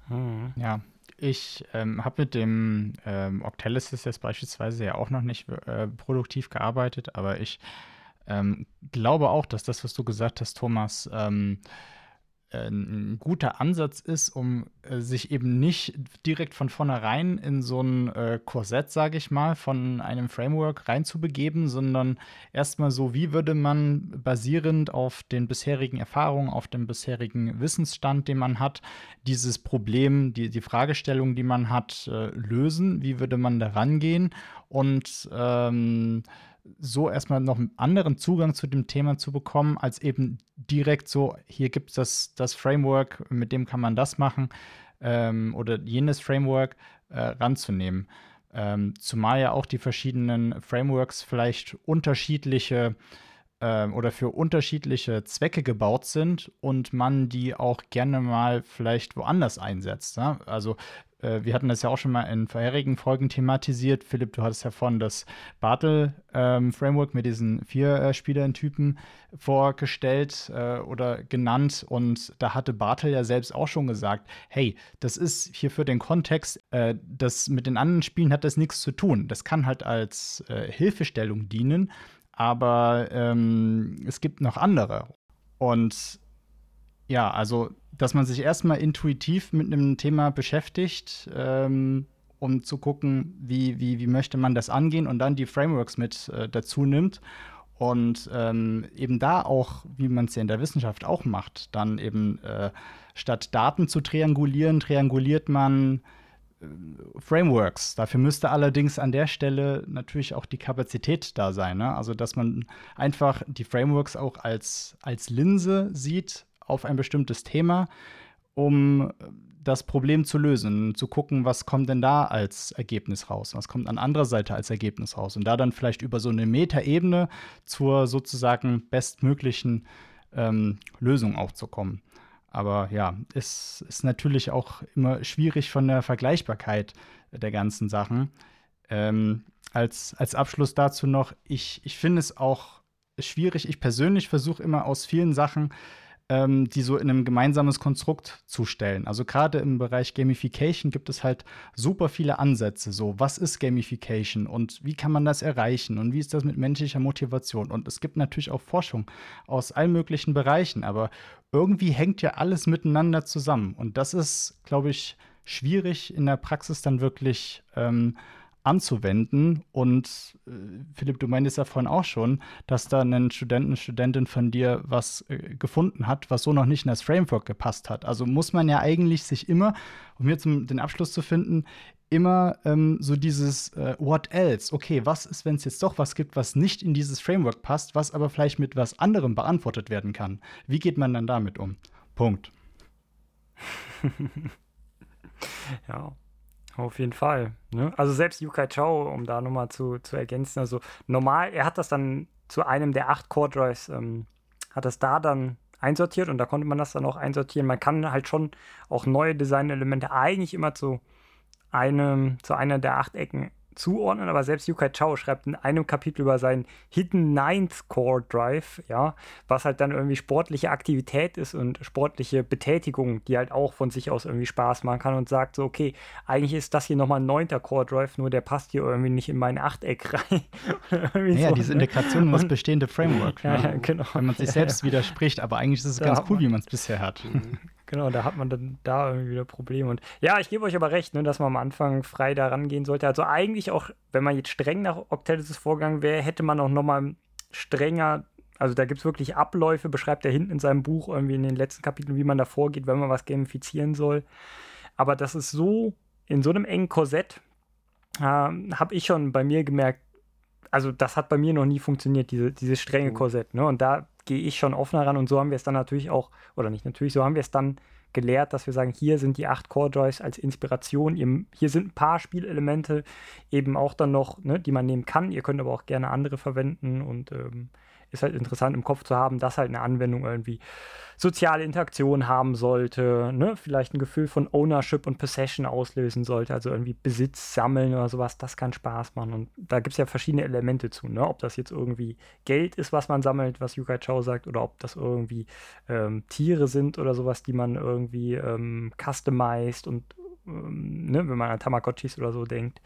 Hm, ja, ich ähm, habe mit dem ähm, Octalysis jetzt beispielsweise ja auch noch nicht äh, produktiv gearbeitet, aber ich ähm, glaube auch, dass das, was du gesagt hast, Thomas, ähm, ein guter Ansatz ist, um äh, sich eben nicht direkt von vornherein in so ein äh, Korsett, sage ich mal, von einem Framework reinzubegeben, sondern erstmal so, wie würde man basierend auf den bisherigen Erfahrungen, auf dem bisherigen Wissensstand, den man hat, dieses Problem, die, die Fragestellung, die man hat, äh, lösen? Wie würde man da rangehen? Und ähm, so erstmal noch einen anderen Zugang zu dem Thema zu bekommen, als eben direkt so, hier gibt es das, das Framework, mit dem kann man das machen ähm, oder jenes Framework äh, ranzunehmen. Ähm, zumal ja auch die verschiedenen Frameworks vielleicht unterschiedliche ähm, oder für unterschiedliche Zwecke gebaut sind und man die auch gerne mal vielleicht woanders einsetzt. Ne? Also äh, wir hatten das ja auch schon mal in vorherigen Folgen thematisiert. Philipp, du hattest ja von das Bartel-Framework ähm, mit diesen vier äh, Spielern-Typen vorgestellt äh, oder genannt. Und da hatte Bartel ja selbst auch schon gesagt, hey, das ist hier für den Kontext, äh, das mit den anderen Spielen hat das nichts zu tun. Das kann halt als äh, Hilfestellung dienen, aber ähm, es gibt noch andere. Und ja, also dass man sich erstmal intuitiv mit einem Thema beschäftigt, ähm, um zu gucken, wie, wie, wie möchte man das angehen und dann die Frameworks mit äh, dazu nimmt. Und ähm, eben da auch, wie man es ja in der Wissenschaft auch macht, dann eben äh, statt Daten zu triangulieren, trianguliert man äh, Frameworks. Dafür müsste allerdings an der Stelle natürlich auch die Kapazität da sein. Ne? Also, dass man einfach die Frameworks auch als, als Linse sieht, auf ein bestimmtes Thema, um das Problem zu lösen, zu gucken, was kommt denn da als Ergebnis raus, was kommt an anderer Seite als Ergebnis raus und da dann vielleicht über so eine Metaebene zur sozusagen bestmöglichen ähm, Lösung auch zu kommen. Aber ja, es ist natürlich auch immer schwierig von der Vergleichbarkeit der ganzen Sachen. Ähm, als, als Abschluss dazu noch, ich, ich finde es auch schwierig. Ich persönlich versuche immer aus vielen Sachen ähm, die so in einem gemeinsames Konstrukt zu stellen. Also gerade im Bereich Gamification gibt es halt super viele Ansätze. So, was ist Gamification und wie kann man das erreichen und wie ist das mit menschlicher Motivation? Und es gibt natürlich auch Forschung aus allen möglichen Bereichen, aber irgendwie hängt ja alles miteinander zusammen. Und das ist, glaube ich, schwierig in der Praxis dann wirklich ähm, anzuwenden. Und äh, Philipp, du meintest ja vorhin auch schon, dass da ein Student, eine Studentin von dir was äh, gefunden hat, was so noch nicht in das Framework gepasst hat. Also muss man ja eigentlich sich immer, um hier zum, den Abschluss zu finden, immer ähm, so dieses äh, What else? Okay, was ist, wenn es jetzt doch was gibt, was nicht in dieses Framework passt, was aber vielleicht mit was anderem beantwortet werden kann? Wie geht man dann damit um? Punkt. [laughs] ja, auf jeden Fall. Ne? Also selbst Yukai Chao, um da nochmal zu, zu ergänzen, also normal, er hat das dann zu einem der acht Core Drives, ähm, hat das da dann einsortiert und da konnte man das dann auch einsortieren. Man kann halt schon auch neue Designelemente eigentlich immer zu einem, zu einer der acht Ecken zuordnen, aber selbst Yukai Chao schreibt in einem Kapitel über seinen Hidden Ninth Core Drive, ja, was halt dann irgendwie sportliche Aktivität ist und sportliche Betätigung, die halt auch von sich aus irgendwie Spaß machen kann und sagt so, okay, eigentlich ist das hier nochmal ein neunter Core Drive, nur der passt hier irgendwie nicht in mein Achteck rein. [laughs] ja, so, diese ne? Integration in das bestehende Framework. Ne? [laughs] Ja, genau. Wenn man sich selbst widerspricht, aber eigentlich ist es ganz cool, wie man es bisher hat. [laughs] Genau, da hat man dann da irgendwie wieder Probleme. Und ja, ich gebe euch aber recht, ne, dass man am Anfang frei da rangehen sollte. Also eigentlich auch, wenn man jetzt streng nach Octalysis vorgegangen wäre, hätte man auch nochmal strenger, also da gibt es wirklich Abläufe, beschreibt er hinten in seinem Buch irgendwie in den letzten Kapiteln, wie man da vorgeht, wenn man was gamifizieren soll. Aber das ist so, in so einem engen Korsett, äh, habe ich schon bei mir gemerkt, also das hat bei mir noch nie funktioniert, diese, dieses strenge mhm. Korsett. Ne? Und da gehe ich schon offener ran und so haben wir es dann natürlich auch, oder nicht natürlich, so haben wir es dann gelehrt, dass wir sagen, hier sind die acht Core Joys als Inspiration. Hier sind ein paar Spielelemente eben auch dann noch, ne, die man nehmen kann. Ihr könnt aber auch gerne andere verwenden und ähm, ist halt interessant im Kopf zu haben, dass halt eine Anwendung irgendwie soziale Interaktion haben sollte, ne? vielleicht ein Gefühl von Ownership und Possession auslösen sollte, also irgendwie Besitz sammeln oder sowas, das kann Spaß machen. Und da gibt es ja verschiedene Elemente zu, ne? ob das jetzt irgendwie Geld ist, was man sammelt, was Yukai Chao sagt, oder ob das irgendwie ähm, Tiere sind oder sowas, die man irgendwie ähm, customized und ähm, ne? wenn man an Tamagotchis oder so denkt.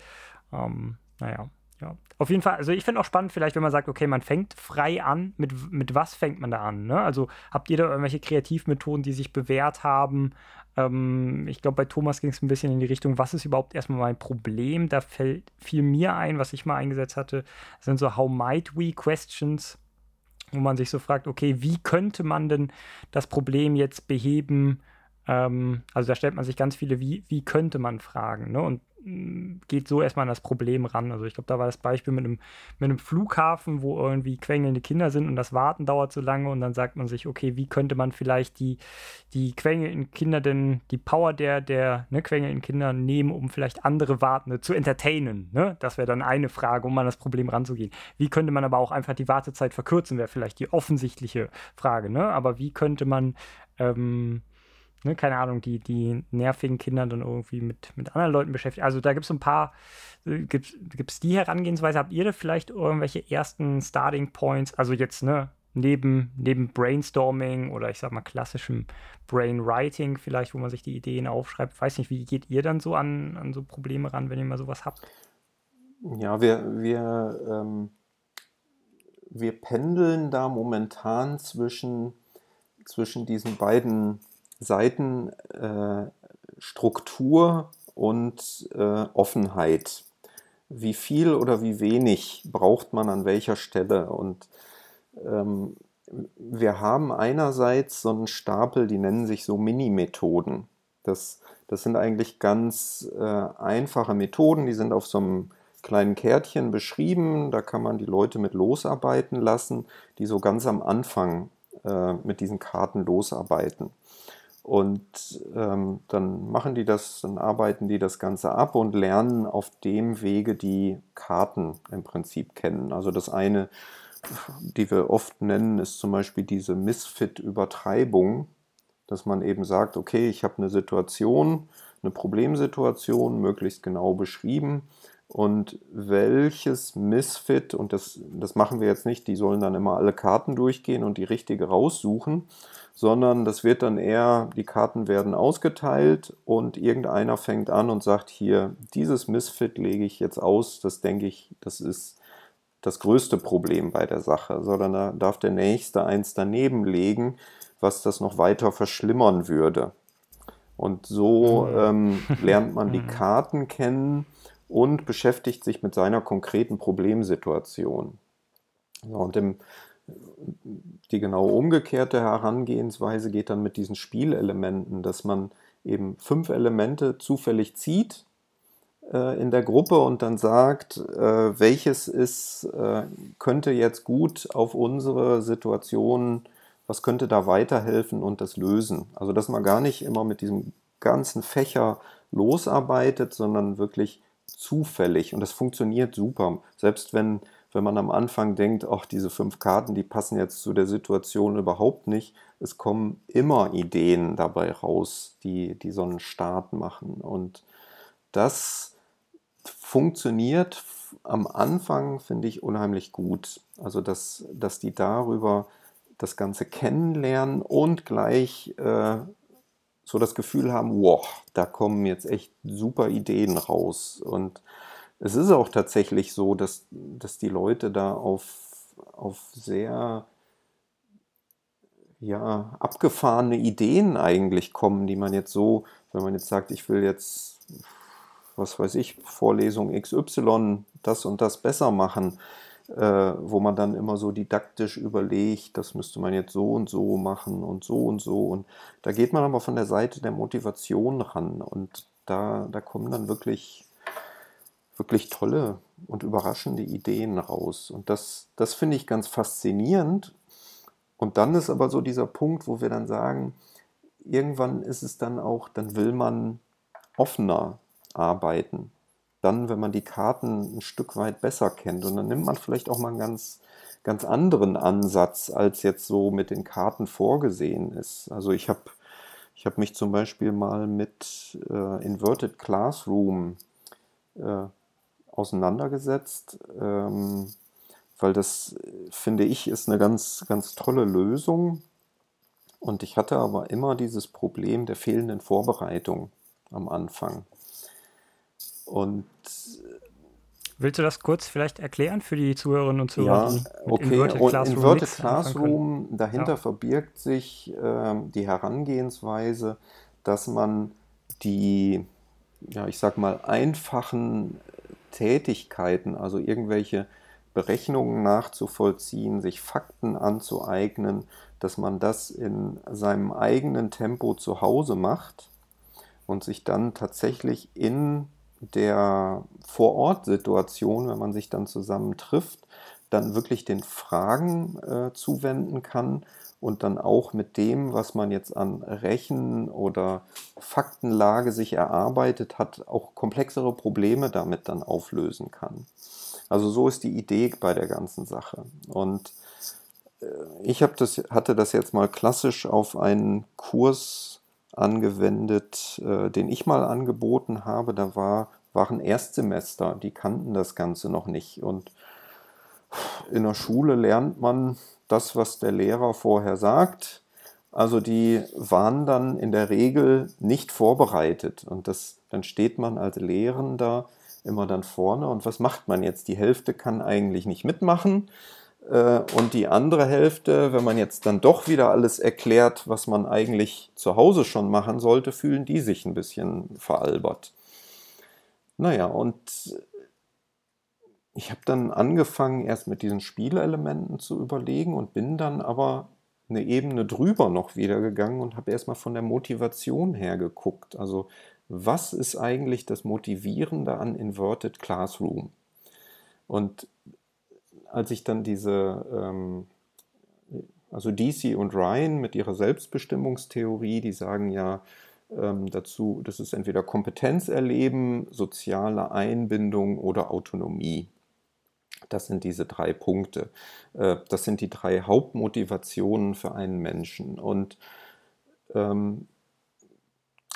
Ähm, naja, ja. Auf jeden Fall, also ich finde auch spannend, vielleicht, wenn man sagt, okay, man fängt frei an, mit, mit was fängt man da an? Ne? Also habt ihr da irgendwelche Kreativmethoden, die sich bewährt haben? Ähm, ich glaube, bei Thomas ging es ein bisschen in die Richtung, was ist überhaupt erstmal mein Problem? Da fällt viel mir ein, was ich mal eingesetzt hatte, das sind so How might we questions, wo man sich so fragt, okay, wie könnte man denn das Problem jetzt beheben? Ähm, also da stellt man sich ganz viele, wie, wie könnte man fragen? Ne? Und geht so erstmal an das Problem ran. Also ich glaube, da war das Beispiel mit einem, mit einem Flughafen, wo irgendwie quengelnde Kinder sind und das Warten dauert so lange und dann sagt man sich, okay, wie könnte man vielleicht die, die quengelnden Kinder denn, die Power der, der ne, quengelnden Kinder nehmen, um vielleicht andere Wartende zu entertainen. Ne? Das wäre dann eine Frage, um an das Problem ranzugehen. Wie könnte man aber auch einfach die Wartezeit verkürzen, wäre vielleicht die offensichtliche Frage. Ne? Aber wie könnte man ähm, ne, keine Ahnung, die, die nervigen Kinder dann irgendwie mit, mit anderen Leuten beschäftigt. Also da gibt es ein paar, äh, gibt es die Herangehensweise? Habt ihr da vielleicht irgendwelche ersten Starting Points? Also jetzt, ne, neben, neben Brainstorming oder ich sag mal klassischem Brainwriting vielleicht, wo man sich die Ideen aufschreibt. Weiß nicht, wie geht ihr dann so an, an so Probleme ran, wenn ihr mal sowas habt? Ja, wir, wir, ähm, wir pendeln da momentan zwischen, zwischen diesen beiden Seiten äh, und äh, Offenheit. Wie viel oder wie wenig braucht man an welcher Stelle? Und ähm, wir haben einerseits so einen Stapel, die nennen sich so Mini-Methoden. Das, das sind eigentlich ganz äh, einfache Methoden, die sind auf so einem kleinen Kärtchen beschrieben. Da kann man die Leute mit losarbeiten lassen, die so ganz am Anfang äh, mit diesen Karten losarbeiten. Und ähm, dann machen die das, dann arbeiten die das Ganze ab und lernen auf dem Wege die Karten im Prinzip kennen. Also das eine, die wir oft nennen, ist zum Beispiel diese Misfit-Übertreibung, dass man eben sagt, okay, ich habe eine Situation, eine Problemsituation, möglichst genau beschrieben und welches Misfit, und das, das machen wir jetzt nicht, die sollen dann immer alle Karten durchgehen und die richtige raussuchen, sondern das wird dann eher, die Karten werden ausgeteilt und irgendeiner fängt an und sagt, hier, dieses Misfit lege ich jetzt aus, das denke ich, das ist das größte Problem bei der Sache, sondern da darf der Nächste eins daneben legen, was das noch weiter verschlimmern würde. Und so mhm. ähm, lernt man die mhm. Karten kennen und beschäftigt sich mit seiner konkreten Problemsituation. und im, die genau umgekehrte Herangehensweise geht dann mit diesen Spielelementen, dass man eben fünf Elemente zufällig zieht äh, in der Gruppe und dann sagt, äh, welches ist, äh, könnte jetzt gut auf unsere Situation, was könnte da weiterhelfen und das lösen. Also dass man gar nicht immer mit diesem ganzen Fächer losarbeitet, sondern wirklich zufällig und das funktioniert super. Selbst wenn, wenn man am Anfang denkt, ach, diese fünf Karten, die passen jetzt zu der Situation überhaupt nicht, es kommen immer Ideen dabei raus, die, die so einen Start machen. Und das funktioniert am Anfang, finde ich, unheimlich gut. Also, dass, dass die darüber das Ganze kennenlernen und gleich äh, so das Gefühl haben, wow, da kommen jetzt echt super Ideen raus. Und es ist auch tatsächlich so, dass, dass die Leute da auf, auf sehr ja, abgefahrene Ideen eigentlich kommen, die man jetzt so, wenn man jetzt sagt, ich will jetzt, was weiß ich, Vorlesung XY das und das besser machen, wo man dann immer so didaktisch überlegt, das müsste man jetzt so und so machen und so und so. Und da geht man aber von der Seite der Motivation ran und da, da kommen dann wirklich, wirklich tolle und überraschende Ideen raus. Und das, das finde ich ganz faszinierend. Und dann ist aber so dieser Punkt, wo wir dann sagen, irgendwann ist es dann auch, dann will man offener arbeiten dann, wenn man die Karten ein Stück weit besser kennt. Und dann nimmt man vielleicht auch mal einen ganz, ganz anderen Ansatz, als jetzt so mit den Karten vorgesehen ist. Also ich habe ich hab mich zum Beispiel mal mit äh, Inverted Classroom äh, auseinandergesetzt, ähm, weil das, finde ich, ist eine ganz, ganz tolle Lösung. Und ich hatte aber immer dieses Problem der fehlenden Vorbereitung am Anfang. Und Willst du das kurz vielleicht erklären für die Zuhörerinnen und Zuhörer? Ja, okay. Inverted und Classroom, Inverted Classroom dahinter ja. verbirgt sich äh, die Herangehensweise, dass man die, ja, ich sag mal, einfachen Tätigkeiten, also irgendwelche Berechnungen nachzuvollziehen, sich Fakten anzueignen, dass man das in seinem eigenen Tempo zu Hause macht und sich dann tatsächlich in der Vor-Ort-Situation, wenn man sich dann zusammen trifft, dann wirklich den Fragen äh, zuwenden kann und dann auch mit dem, was man jetzt an Rechen- oder Faktenlage sich erarbeitet hat, auch komplexere Probleme damit dann auflösen kann. Also so ist die Idee bei der ganzen Sache. Und äh, ich das, hatte das jetzt mal klassisch auf einen Kurs angewendet, äh, den ich mal angeboten habe. Da war, waren Erstsemester, die kannten das Ganze noch nicht. Und in der Schule lernt man das, was der Lehrer vorher sagt. Also die waren dann in der Regel nicht vorbereitet. Und das, dann steht man als Lehrender immer dann vorne. Und was macht man jetzt? Die Hälfte kann eigentlich nicht mitmachen. Äh, und die andere Hälfte, wenn man jetzt dann doch wieder alles erklärt, was man eigentlich zu Hause schon machen sollte, fühlen die sich ein bisschen veralbert. Naja, und ich habe dann angefangen, erst mit diesen Spielelementen zu überlegen und bin dann aber eine Ebene drüber noch wieder gegangen und habe erstmal von der Motivation her geguckt. Also, was ist eigentlich das Motivierende an Inverted Classroom? Und als ich dann diese, ähm, also DC und Ryan mit ihrer Selbstbestimmungstheorie, die sagen ja ähm, dazu, das ist entweder Kompetenz erleben, soziale Einbindung oder Autonomie. Das sind diese drei Punkte. Äh, das sind die drei Hauptmotivationen für einen Menschen. Und ähm,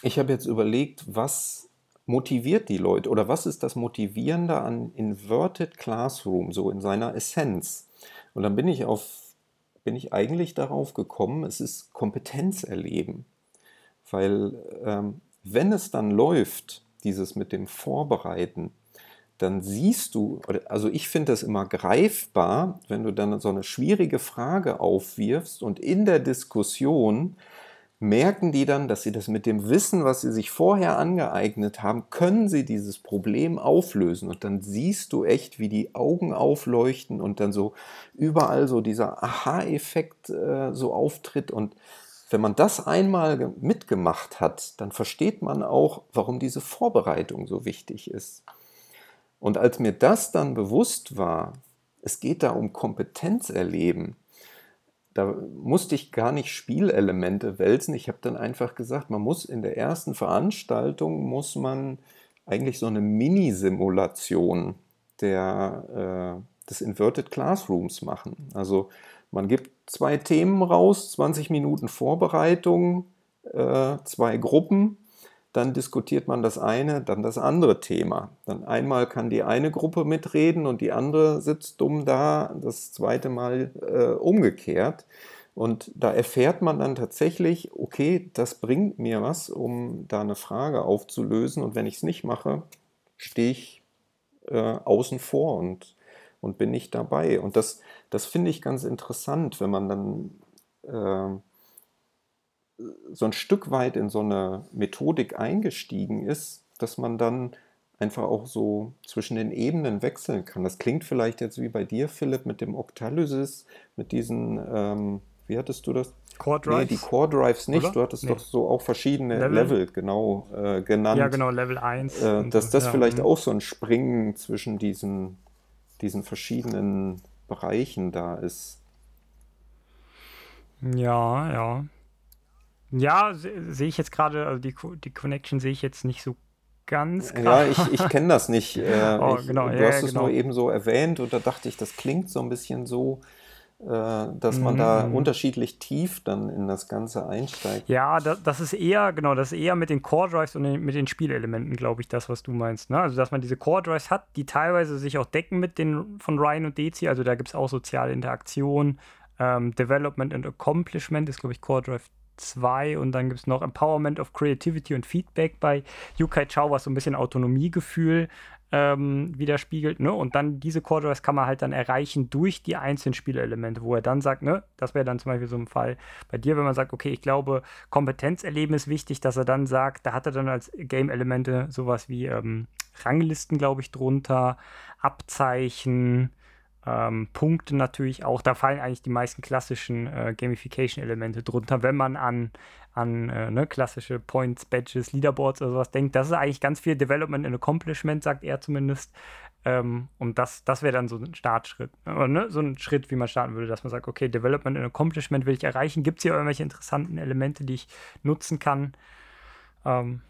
ich habe jetzt überlegt, was motiviert die Leute oder was ist das Motivierende an Inverted Classroom, so in seiner Essenz? Und dann bin ich auf bin ich eigentlich darauf gekommen, es ist Kompetenzerleben. Weil ähm, wenn es dann läuft, dieses mit dem Vorbereiten, dann siehst du, also ich finde das immer greifbar, wenn du dann so eine schwierige Frage aufwirfst und in der Diskussion merken die dann, dass sie das mit dem Wissen, was sie sich vorher angeeignet haben, können sie dieses Problem auflösen. Und dann siehst du echt, wie die Augen aufleuchten und dann so überall so dieser Aha-Effekt äh, so auftritt. Und wenn man das einmal mitgemacht hat, dann versteht man auch, warum diese Vorbereitung so wichtig ist. Und als mir das dann bewusst war, es geht da um Kompetenzerleben, da musste ich gar nicht Spielelemente wälzen. Ich habe dann einfach gesagt, man muss in der ersten Veranstaltung muss man eigentlich so eine Mini-Simulation äh, des Inverted Classrooms machen. Also man gibt zwei Themen raus, 20 Minuten Vorbereitung, äh, zwei Gruppen dann diskutiert man das eine, dann das andere Thema. Dann einmal kann die eine Gruppe mitreden und die andere sitzt dumm da, das zweite Mal äh, umgekehrt. Und da erfährt man dann tatsächlich, okay, das bringt mir was, um da eine Frage aufzulösen. Und wenn ich es nicht mache, stehe ich äh, außen vor und, und bin nicht dabei. Und das, das finde ich ganz interessant, wenn man dann äh, so ein Stück weit in so eine Methodik eingestiegen ist, dass man dann einfach auch so zwischen den Ebenen wechseln kann. Das klingt vielleicht jetzt wie bei dir, Philipp, mit dem Octalysis, mit diesen, ähm, wie hattest du das? Core Drives? Nee, die Core Drives nicht. Oder? Du hattest nee. doch so auch verschiedene Level, Level genau äh, genannt. Ja, genau, Level 1. Äh, dass das ja, vielleicht auch so ein Springen zwischen diesen, diesen verschiedenen Bereichen da ist. Ja, ja. Ja, sehe ich jetzt gerade, also die, die Connection sehe ich jetzt nicht so ganz klar. Ja, ich, ich kenne das nicht. [laughs] Äh, oh, ich, genau, du ja, hast es genau. nur eben so erwähnt und da dachte ich, das klingt so ein bisschen so, äh, dass man mhm. da unterschiedlich tief dann in das Ganze einsteigt. Ja, das, das, ist eher, genau, das ist eher mit den Core Drives und den, mit den Spielelementen, glaube ich, das, was du meinst. Ne? Also, dass man diese Core Drives hat, die teilweise sich auch decken mit den von Ryan und Dezi. Also, da gibt es auch soziale Interaktion. Ähm, Development and Accomplishment ist, glaube ich, Core Drive 2 und dann gibt es noch Empowerment of Creativity und Feedback bei Yukai Chao, was so ein bisschen Autonomiegefühl ähm, widerspiegelt. Ne? Und dann diese Core Drives kann man halt dann erreichen durch die einzelnen Spielelemente, wo er dann sagt, ne, das wäre dann zum Beispiel so ein Fall bei dir, wenn man sagt, okay, ich glaube, Kompetenz erleben ist wichtig, dass er dann sagt, da hat er dann als Game-Elemente sowas wie ähm, Ranglisten, glaube ich, drunter, Abzeichen, ähm, Punkte natürlich auch. Da fallen eigentlich die meisten klassischen äh, Gamification-Elemente drunter, wenn man an, an äh, ne, klassische Points, Badges, Leaderboards oder sowas denkt. Das ist eigentlich ganz viel Development and Accomplishment, sagt er zumindest. Ähm, und das, das wäre dann so ein Startschritt. Oder, ne? So ein Schritt, wie man starten würde, dass man sagt, okay, Development and Accomplishment will ich erreichen. Gibt es hier irgendwelche interessanten Elemente, die ich nutzen kann? Ähm,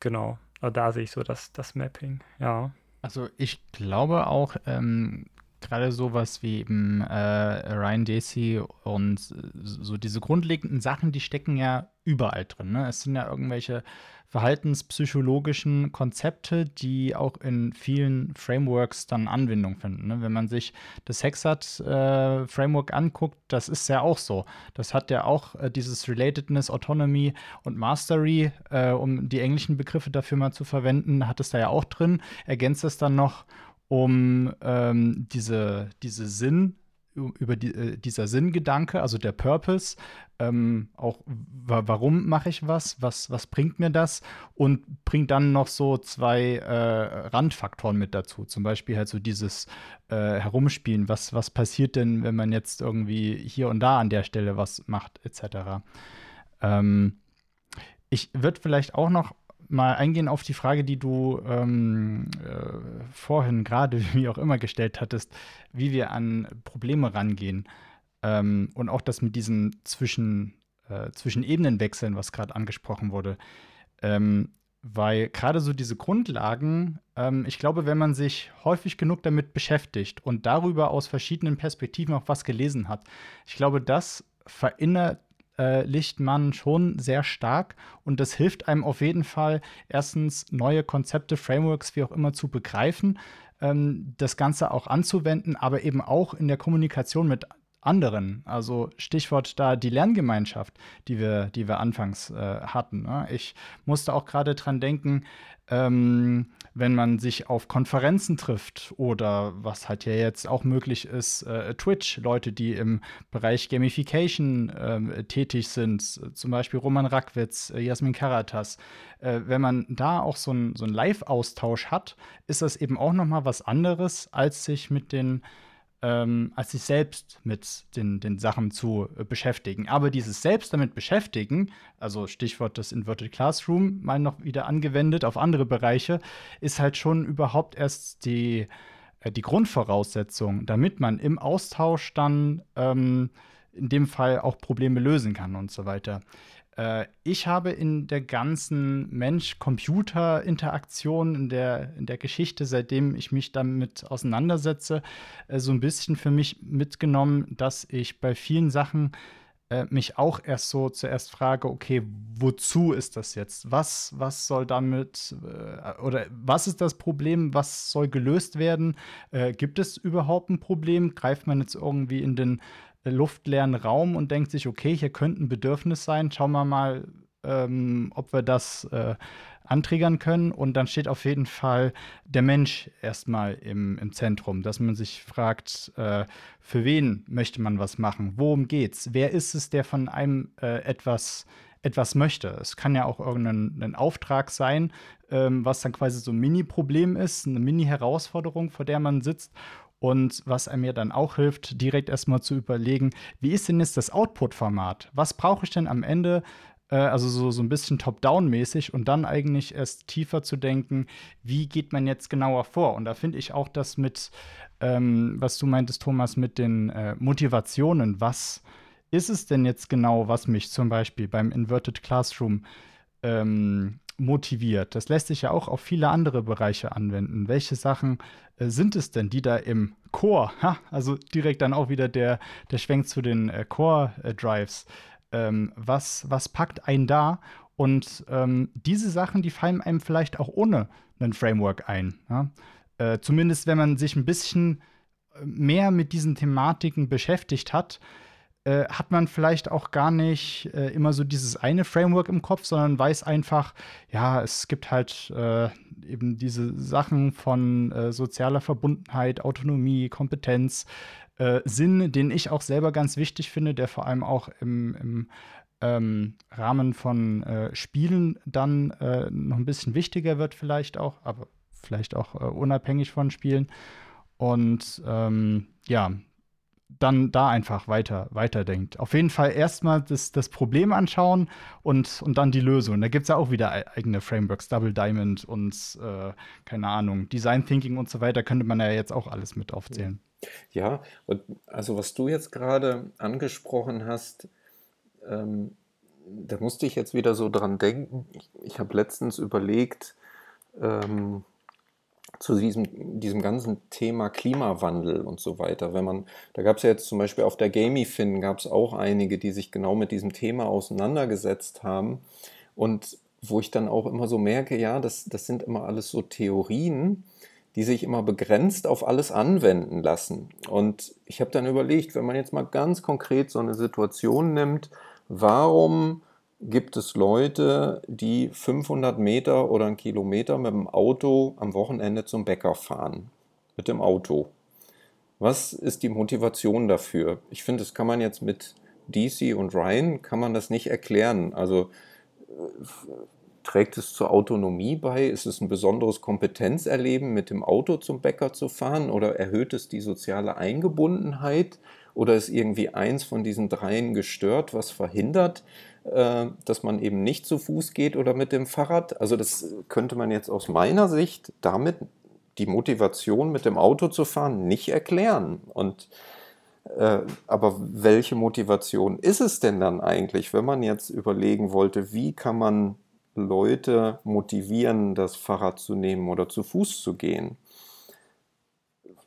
genau. Da sehe ich so das, das Mapping, ja. Also ich glaube auch, ähm, gerade sowas wie eben äh, Ryan Dacey und so diese grundlegenden Sachen, die stecken ja überall drin. Ne? Es sind ja irgendwelche verhaltenspsychologischen Konzepte, die auch in vielen Frameworks dann Anwendung finden. Ne? Wenn man sich das Hexat-Framework äh, anguckt, das ist ja auch so. Das hat ja auch äh, dieses Relatedness, Autonomy und Mastery, äh, um die englischen Begriffe dafür mal zu verwenden, hat es da ja auch drin. Ergänzt es dann noch um ähm, diese, diese Sinn, über die, äh, dieser Sinngedanke, also der Purpose, ähm, auch warum mache ich was, was, was bringt mir das und bringt dann noch so zwei äh, Randfaktoren mit dazu, zum Beispiel halt so dieses äh, Herumspielen, was, was passiert denn, wenn man jetzt irgendwie hier und da an der Stelle was macht, etc. Ähm, ich würde vielleicht auch noch mal eingehen auf die Frage, die du ähm, äh, vorhin gerade, [laughs] wie auch immer, gestellt hattest, wie wir an Probleme rangehen. Ähm, und auch das mit diesen zwischen, äh, zwischen Ebenen wechseln, was gerade angesprochen wurde. Ähm, weil gerade so diese Grundlagen, ähm, ich glaube, wenn man sich häufig genug damit beschäftigt und darüber aus verschiedenen Perspektiven auch was gelesen hat, ich glaube, das verinnert äh, Lichtmann schon sehr stark. Und das hilft einem auf jeden Fall, erstens neue Konzepte, Frameworks, wie auch immer zu begreifen, ähm, das Ganze auch anzuwenden, aber eben auch in der Kommunikation mit anderen. Also Stichwort da die Lerngemeinschaft, die wir, die wir anfangs äh, hatten. Ne? Ich musste auch gerade dran denken, ähm, wenn man sich auf Konferenzen trifft oder was halt ja jetzt auch möglich ist, äh, Twitch, Leute, die im Bereich Gamification äh, tätig sind, zum Beispiel Roman Rackwitz, äh, Jasmin Karatas, äh, wenn man da auch so einen so Live-Austausch hat, ist das eben auch noch mal was anderes, als sich mit den ähm, als sich selbst mit den, den Sachen zu äh, beschäftigen. Aber dieses selbst damit beschäftigen, also Stichwort das Inverted Classroom, mal noch wieder angewendet auf andere Bereiche, ist halt schon überhaupt erst die, äh, die Grundvoraussetzung, damit man im Austausch dann ähm, in dem Fall auch Probleme lösen kann und so weiter. Äh, ich habe in der ganzen Mensch-Computer-Interaktion, in der, in der Geschichte, seitdem ich mich damit auseinandersetze, äh, so ein bisschen für mich mitgenommen, dass ich bei vielen Sachen äh, mich auch erst so zuerst frage, okay, wozu ist das jetzt? Was, was soll damit, äh, oder was ist das Problem? Was soll gelöst werden? Äh, gibt es überhaupt ein Problem? Greift man jetzt irgendwie in den luftleeren Raum und denkt sich, okay, hier könnte ein Bedürfnis sein, schauen wir mal, ähm, ob wir das äh, antriggern können. Und dann steht auf jeden Fall der Mensch erstmal im, im Zentrum, dass man sich fragt, äh, für wen möchte man was machen? Worum geht's? Wer ist es, der von einem äh, etwas etwas möchte. Es kann ja auch irgendein Auftrag sein, ähm, was dann quasi so ein Mini-Problem ist, eine Mini-Herausforderung, vor der man sitzt. Und was ja dann auch hilft, direkt erstmal zu überlegen, wie ist denn jetzt das Output-Format? Was brauche ich denn am Ende? Äh, also so, so ein bisschen top-down-mäßig und dann eigentlich erst tiefer zu denken, wie geht man jetzt genauer vor? Und da finde ich auch das mit, ähm, was du meintest, Thomas, mit den äh, Motivationen. Was ist es denn jetzt genau, was mich zum Beispiel beim Inverted Classroom ähm, motiviert. Das lässt sich ja auch auf viele andere Bereiche anwenden. Welche Sachen äh, sind es denn, die da im Core, ha, also direkt dann auch wieder der, der Schwenk zu den äh, Core-Drives, ähm, was, was packt einen da? Und ähm, diese Sachen, die fallen einem vielleicht auch ohne ein Framework ein. Ja? Äh, zumindest wenn man sich ein bisschen äh, mehr mit diesen Thematiken beschäftigt hat, äh, hat man vielleicht auch gar nicht äh, immer so dieses eine Framework im Kopf, sondern weiß einfach, ja, es gibt halt äh, eben diese Sachen von äh, sozialer Verbundenheit, Autonomie, Kompetenz, äh, Sinn, den ich auch selber ganz wichtig finde, der vor allem auch im, im ähm, Rahmen von Spielen dann noch ein bisschen wichtiger wird, vielleicht auch, aber vielleicht auch unabhängig von Spielen. Und ähm, ja, dann da einfach weiter, weiterdenkt. Auf jeden Fall erstmal das, das Problem anschauen und, und dann die Lösung. Da gibt es ja auch wieder eigene Frameworks, Double Diamond und äh, keine Ahnung, Design Thinking und so weiter, könnte man ja jetzt auch alles mit aufzählen. Ja, und also was du jetzt gerade angesprochen hast, ähm, da musste ich jetzt wieder so dran denken. Ich, ich habe letztens überlegt, ähm, zu diesem, diesem ganzen Thema Klimawandel und so weiter. Wenn man, da gab es ja jetzt zum Beispiel auf der Gamifin gab es auch einige, die sich genau mit diesem Thema auseinandergesetzt haben. Und wo ich dann auch immer so merke, ja, das, das sind immer alles so Theorien, die sich immer begrenzt auf alles anwenden lassen. Und ich habe dann überlegt, wenn man jetzt mal ganz konkret so eine Situation nimmt, warum gibt es Leute, die 500 Meter oder einen Kilometer mit dem Auto am Wochenende zum Bäcker fahren. Mit dem Auto. Was ist die Motivation dafür? Ich finde, das kann man jetzt mit DC und Ryan, kann man das nicht erklären. Also äh, trägt es zur Autonomie bei? Ist es ein besonderes Kompetenzerleben, mit dem Auto zum Bäcker zu fahren? Oder erhöht es die soziale Eingebundenheit? Oder ist irgendwie eins von diesen dreien gestört, was verhindert, dass man eben nicht zu Fuß geht oder mit dem Fahrrad. Also das könnte man jetzt aus meiner Sicht damit die Motivation mit dem Auto zu fahren nicht erklären. Und äh, aber welche Motivation ist es denn dann eigentlich, wenn man jetzt überlegen wollte, wie kann man Leute motivieren, das Fahrrad zu nehmen oder zu Fuß zu gehen?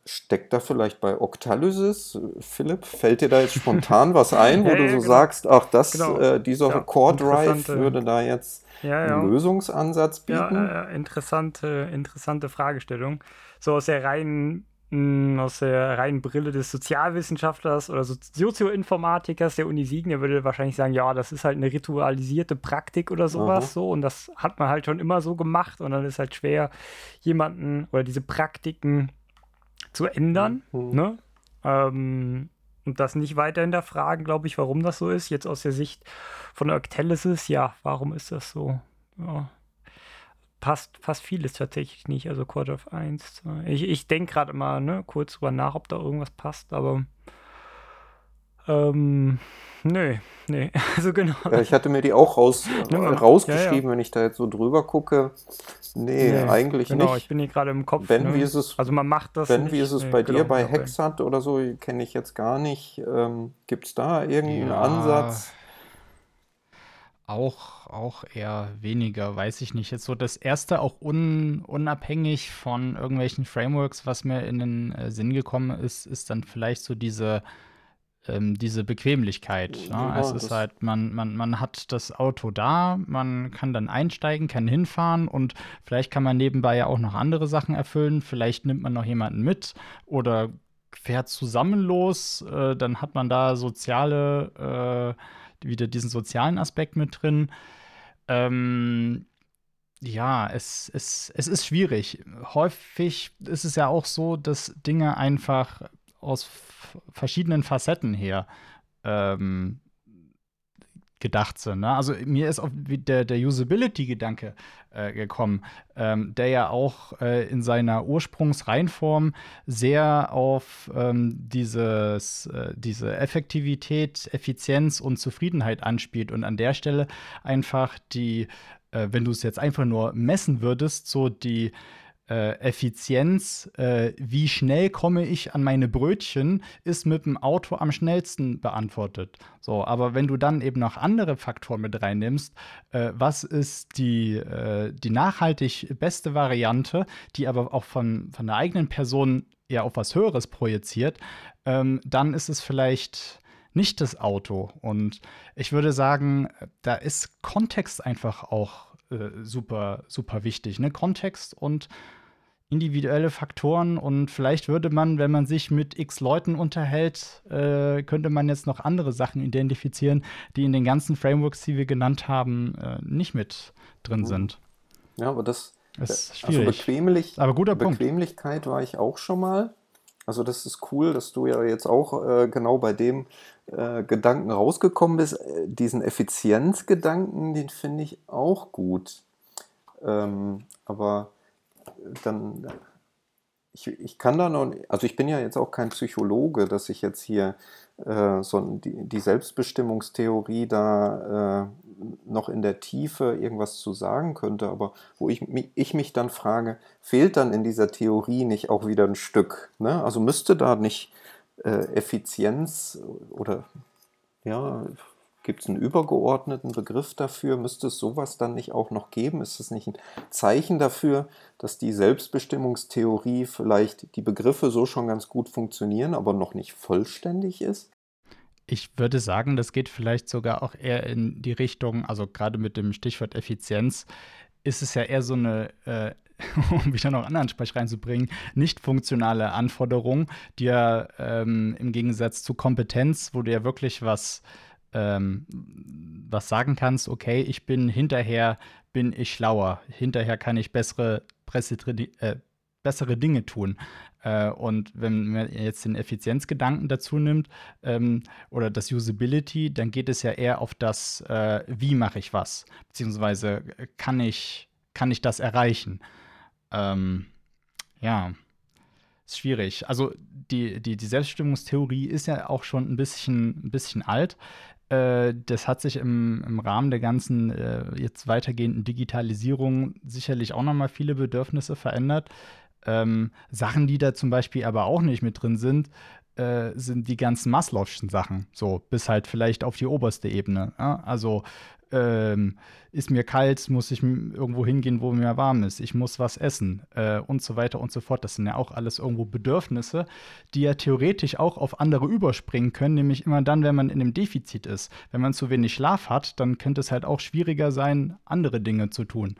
Steckt da vielleicht bei Octalysis, Philipp, fällt dir da jetzt spontan was ein, wo [laughs] ja, du so genau. sagst, ach, das, Genau. äh, dieser Ja, Core Drive würde da jetzt Ja, ja. einen Lösungsansatz bieten? ja, interessante, interessante Fragestellung. So aus der reinen, mh, aus der reinen Brille des Sozialwissenschaftlers oder so Sozioinformatikers der Uni Siegen, der würde wahrscheinlich sagen, ja, das ist halt eine ritualisierte Praktik oder sowas Aha. so und das hat man halt schon immer so gemacht und dann ist halt schwer, jemanden oder diese Praktiken zu ändern, Mhm. ne? Ähm, und das nicht weiter hinterfragen, glaube ich, warum das so ist. Jetzt aus der Sicht von Octalysis, ja, warum ist das so? Ja. Passt, passt vieles tatsächlich nicht. Also Quarter of 1, 2. Ich, ich denke gerade immer ne, kurz drüber nach, ob da irgendwas passt, aber ähm, nö, nö. [laughs] Also genau. Ja, ich hatte mir die auch raus, mal. rausgeschrieben, Ja, wenn ich da jetzt so drüber gucke. Nee, Nee, eigentlich genau, ich nicht. bin hier gerade im Kopf. Wenn, ne? wie ist es, also man macht das wenn, nicht. wie ist es nee, bei genau, dir, bei ja, Hexat oder so, kenne ich jetzt gar nicht. Ähm, Gibt es da irgendeinen Ja. Ansatz? Auch, auch eher weniger, weiß ich nicht. Jetzt so das erste, auch un, unabhängig von irgendwelchen Frameworks, was mir in den äh, Sinn gekommen ist, ist dann vielleicht so diese, ähm, diese Bequemlichkeit. Ne? Ja, es ist halt, man, man, man hat das Auto da, man kann dann einsteigen, kann hinfahren und vielleicht kann man nebenbei ja auch noch andere Sachen erfüllen. Vielleicht nimmt man noch jemanden mit oder fährt zusammen los, äh, dann hat man da soziale, äh, wieder diesen sozialen Aspekt mit drin. Ähm, ja, es, es, es ist schwierig. Häufig ist es ja auch so, dass Dinge einfach aus verschiedenen Facetten her ähm, gedacht sind. Ne? Also mir ist auch der, der Usability-Gedanke äh, gekommen, ähm, der ja auch äh, in seiner Ursprungsreihenform sehr auf ähm, dieses, äh, diese Effektivität, Effizienz und Zufriedenheit anspielt und an der Stelle einfach die, äh, wenn du es jetzt einfach nur messen würdest, so die äh, Effizienz, äh, wie schnell komme ich an meine Brötchen, ist mit dem Auto am schnellsten beantwortet. So, aber wenn du dann eben noch andere Faktoren mit reinnimmst, äh, was ist die, äh, die nachhaltig beste Variante, die aber auch von, von der eigenen Person eher auf was Höheres projiziert, ähm, dann ist es vielleicht nicht das Auto. Und ich würde sagen, da ist Kontext einfach auch äh, super, super wichtig. Ne? Kontext und individuelle Faktoren und vielleicht würde man, wenn man sich mit x Leuten unterhält, äh, könnte man jetzt noch andere Sachen identifizieren, die in den ganzen Frameworks, die wir genannt haben, äh, nicht mit drin Mhm. sind. Ja, aber das, Das ist also schwierig. bequemlich, Aber guter Punkt. Bequemlichkeit war ich auch schon mal. Also das ist cool, dass du ja jetzt auch äh, genau bei dem äh, Gedanken rausgekommen bist. Äh, diesen Effizienzgedanken, den finde ich auch gut. Ähm, aber dann, ich, ich kann da noch, also ich bin ja jetzt auch kein Psychologe, dass ich jetzt hier äh, so die, die Selbstbestimmungstheorie da äh, noch in der Tiefe irgendwas zu sagen könnte, aber wo ich, ich mich dann frage, fehlt dann in dieser Theorie nicht auch wieder ein Stück? Ne? Also müsste da nicht äh, Effizienz oder ja, gibt es einen übergeordneten Begriff dafür? Müsste es sowas dann nicht auch noch geben? Ist es nicht ein Zeichen dafür, dass die Selbstbestimmungstheorie vielleicht die Begriffe so schon ganz gut funktionieren, aber noch nicht vollständig ist? Ich würde sagen, das geht vielleicht sogar auch eher in die Richtung, also gerade mit dem Stichwort Effizienz, ist es ja eher so eine, äh, [laughs] um wieder noch einen anderen Sprech reinzubringen, nicht funktionale Anforderung, die ja ähm, im Gegensatz zu Kompetenz, wo du ja wirklich was, ähm, was sagen kannst, okay, ich bin hinterher, bin ich schlauer, hinterher kann ich bessere, äh, bessere Dinge tun. Äh, und wenn man jetzt den Effizienzgedanken dazu nimmt ähm, oder das Usability, dann geht es ja eher auf das, äh, wie mache ich was, beziehungsweise äh, kann ich, kann ich das erreichen. Ähm, ja, schwierig. Also die, die, die Selbstbestimmungstheorie ist ja auch schon ein bisschen, ein bisschen alt. Äh, das hat sich im, im Rahmen der ganzen äh, jetzt weitergehenden Digitalisierung sicherlich auch nochmal viele Bedürfnisse verändert. Ähm, Sachen, die da zum Beispiel aber auch nicht mit drin sind, äh, sind die ganzen Maslow'schen Sachen. So, bis halt vielleicht auf die oberste Ebene. Ja? Also ähm, ist mir kalt, muss ich irgendwo hingehen, wo mir warm ist, ich muss was essen äh, und so weiter und so fort. Das sind ja auch alles irgendwo Bedürfnisse, die ja theoretisch auch auf andere überspringen können, nämlich immer dann, wenn man in einem Defizit ist. Wenn man zu wenig Schlaf hat, dann könnte es halt auch schwieriger sein, andere Dinge zu tun.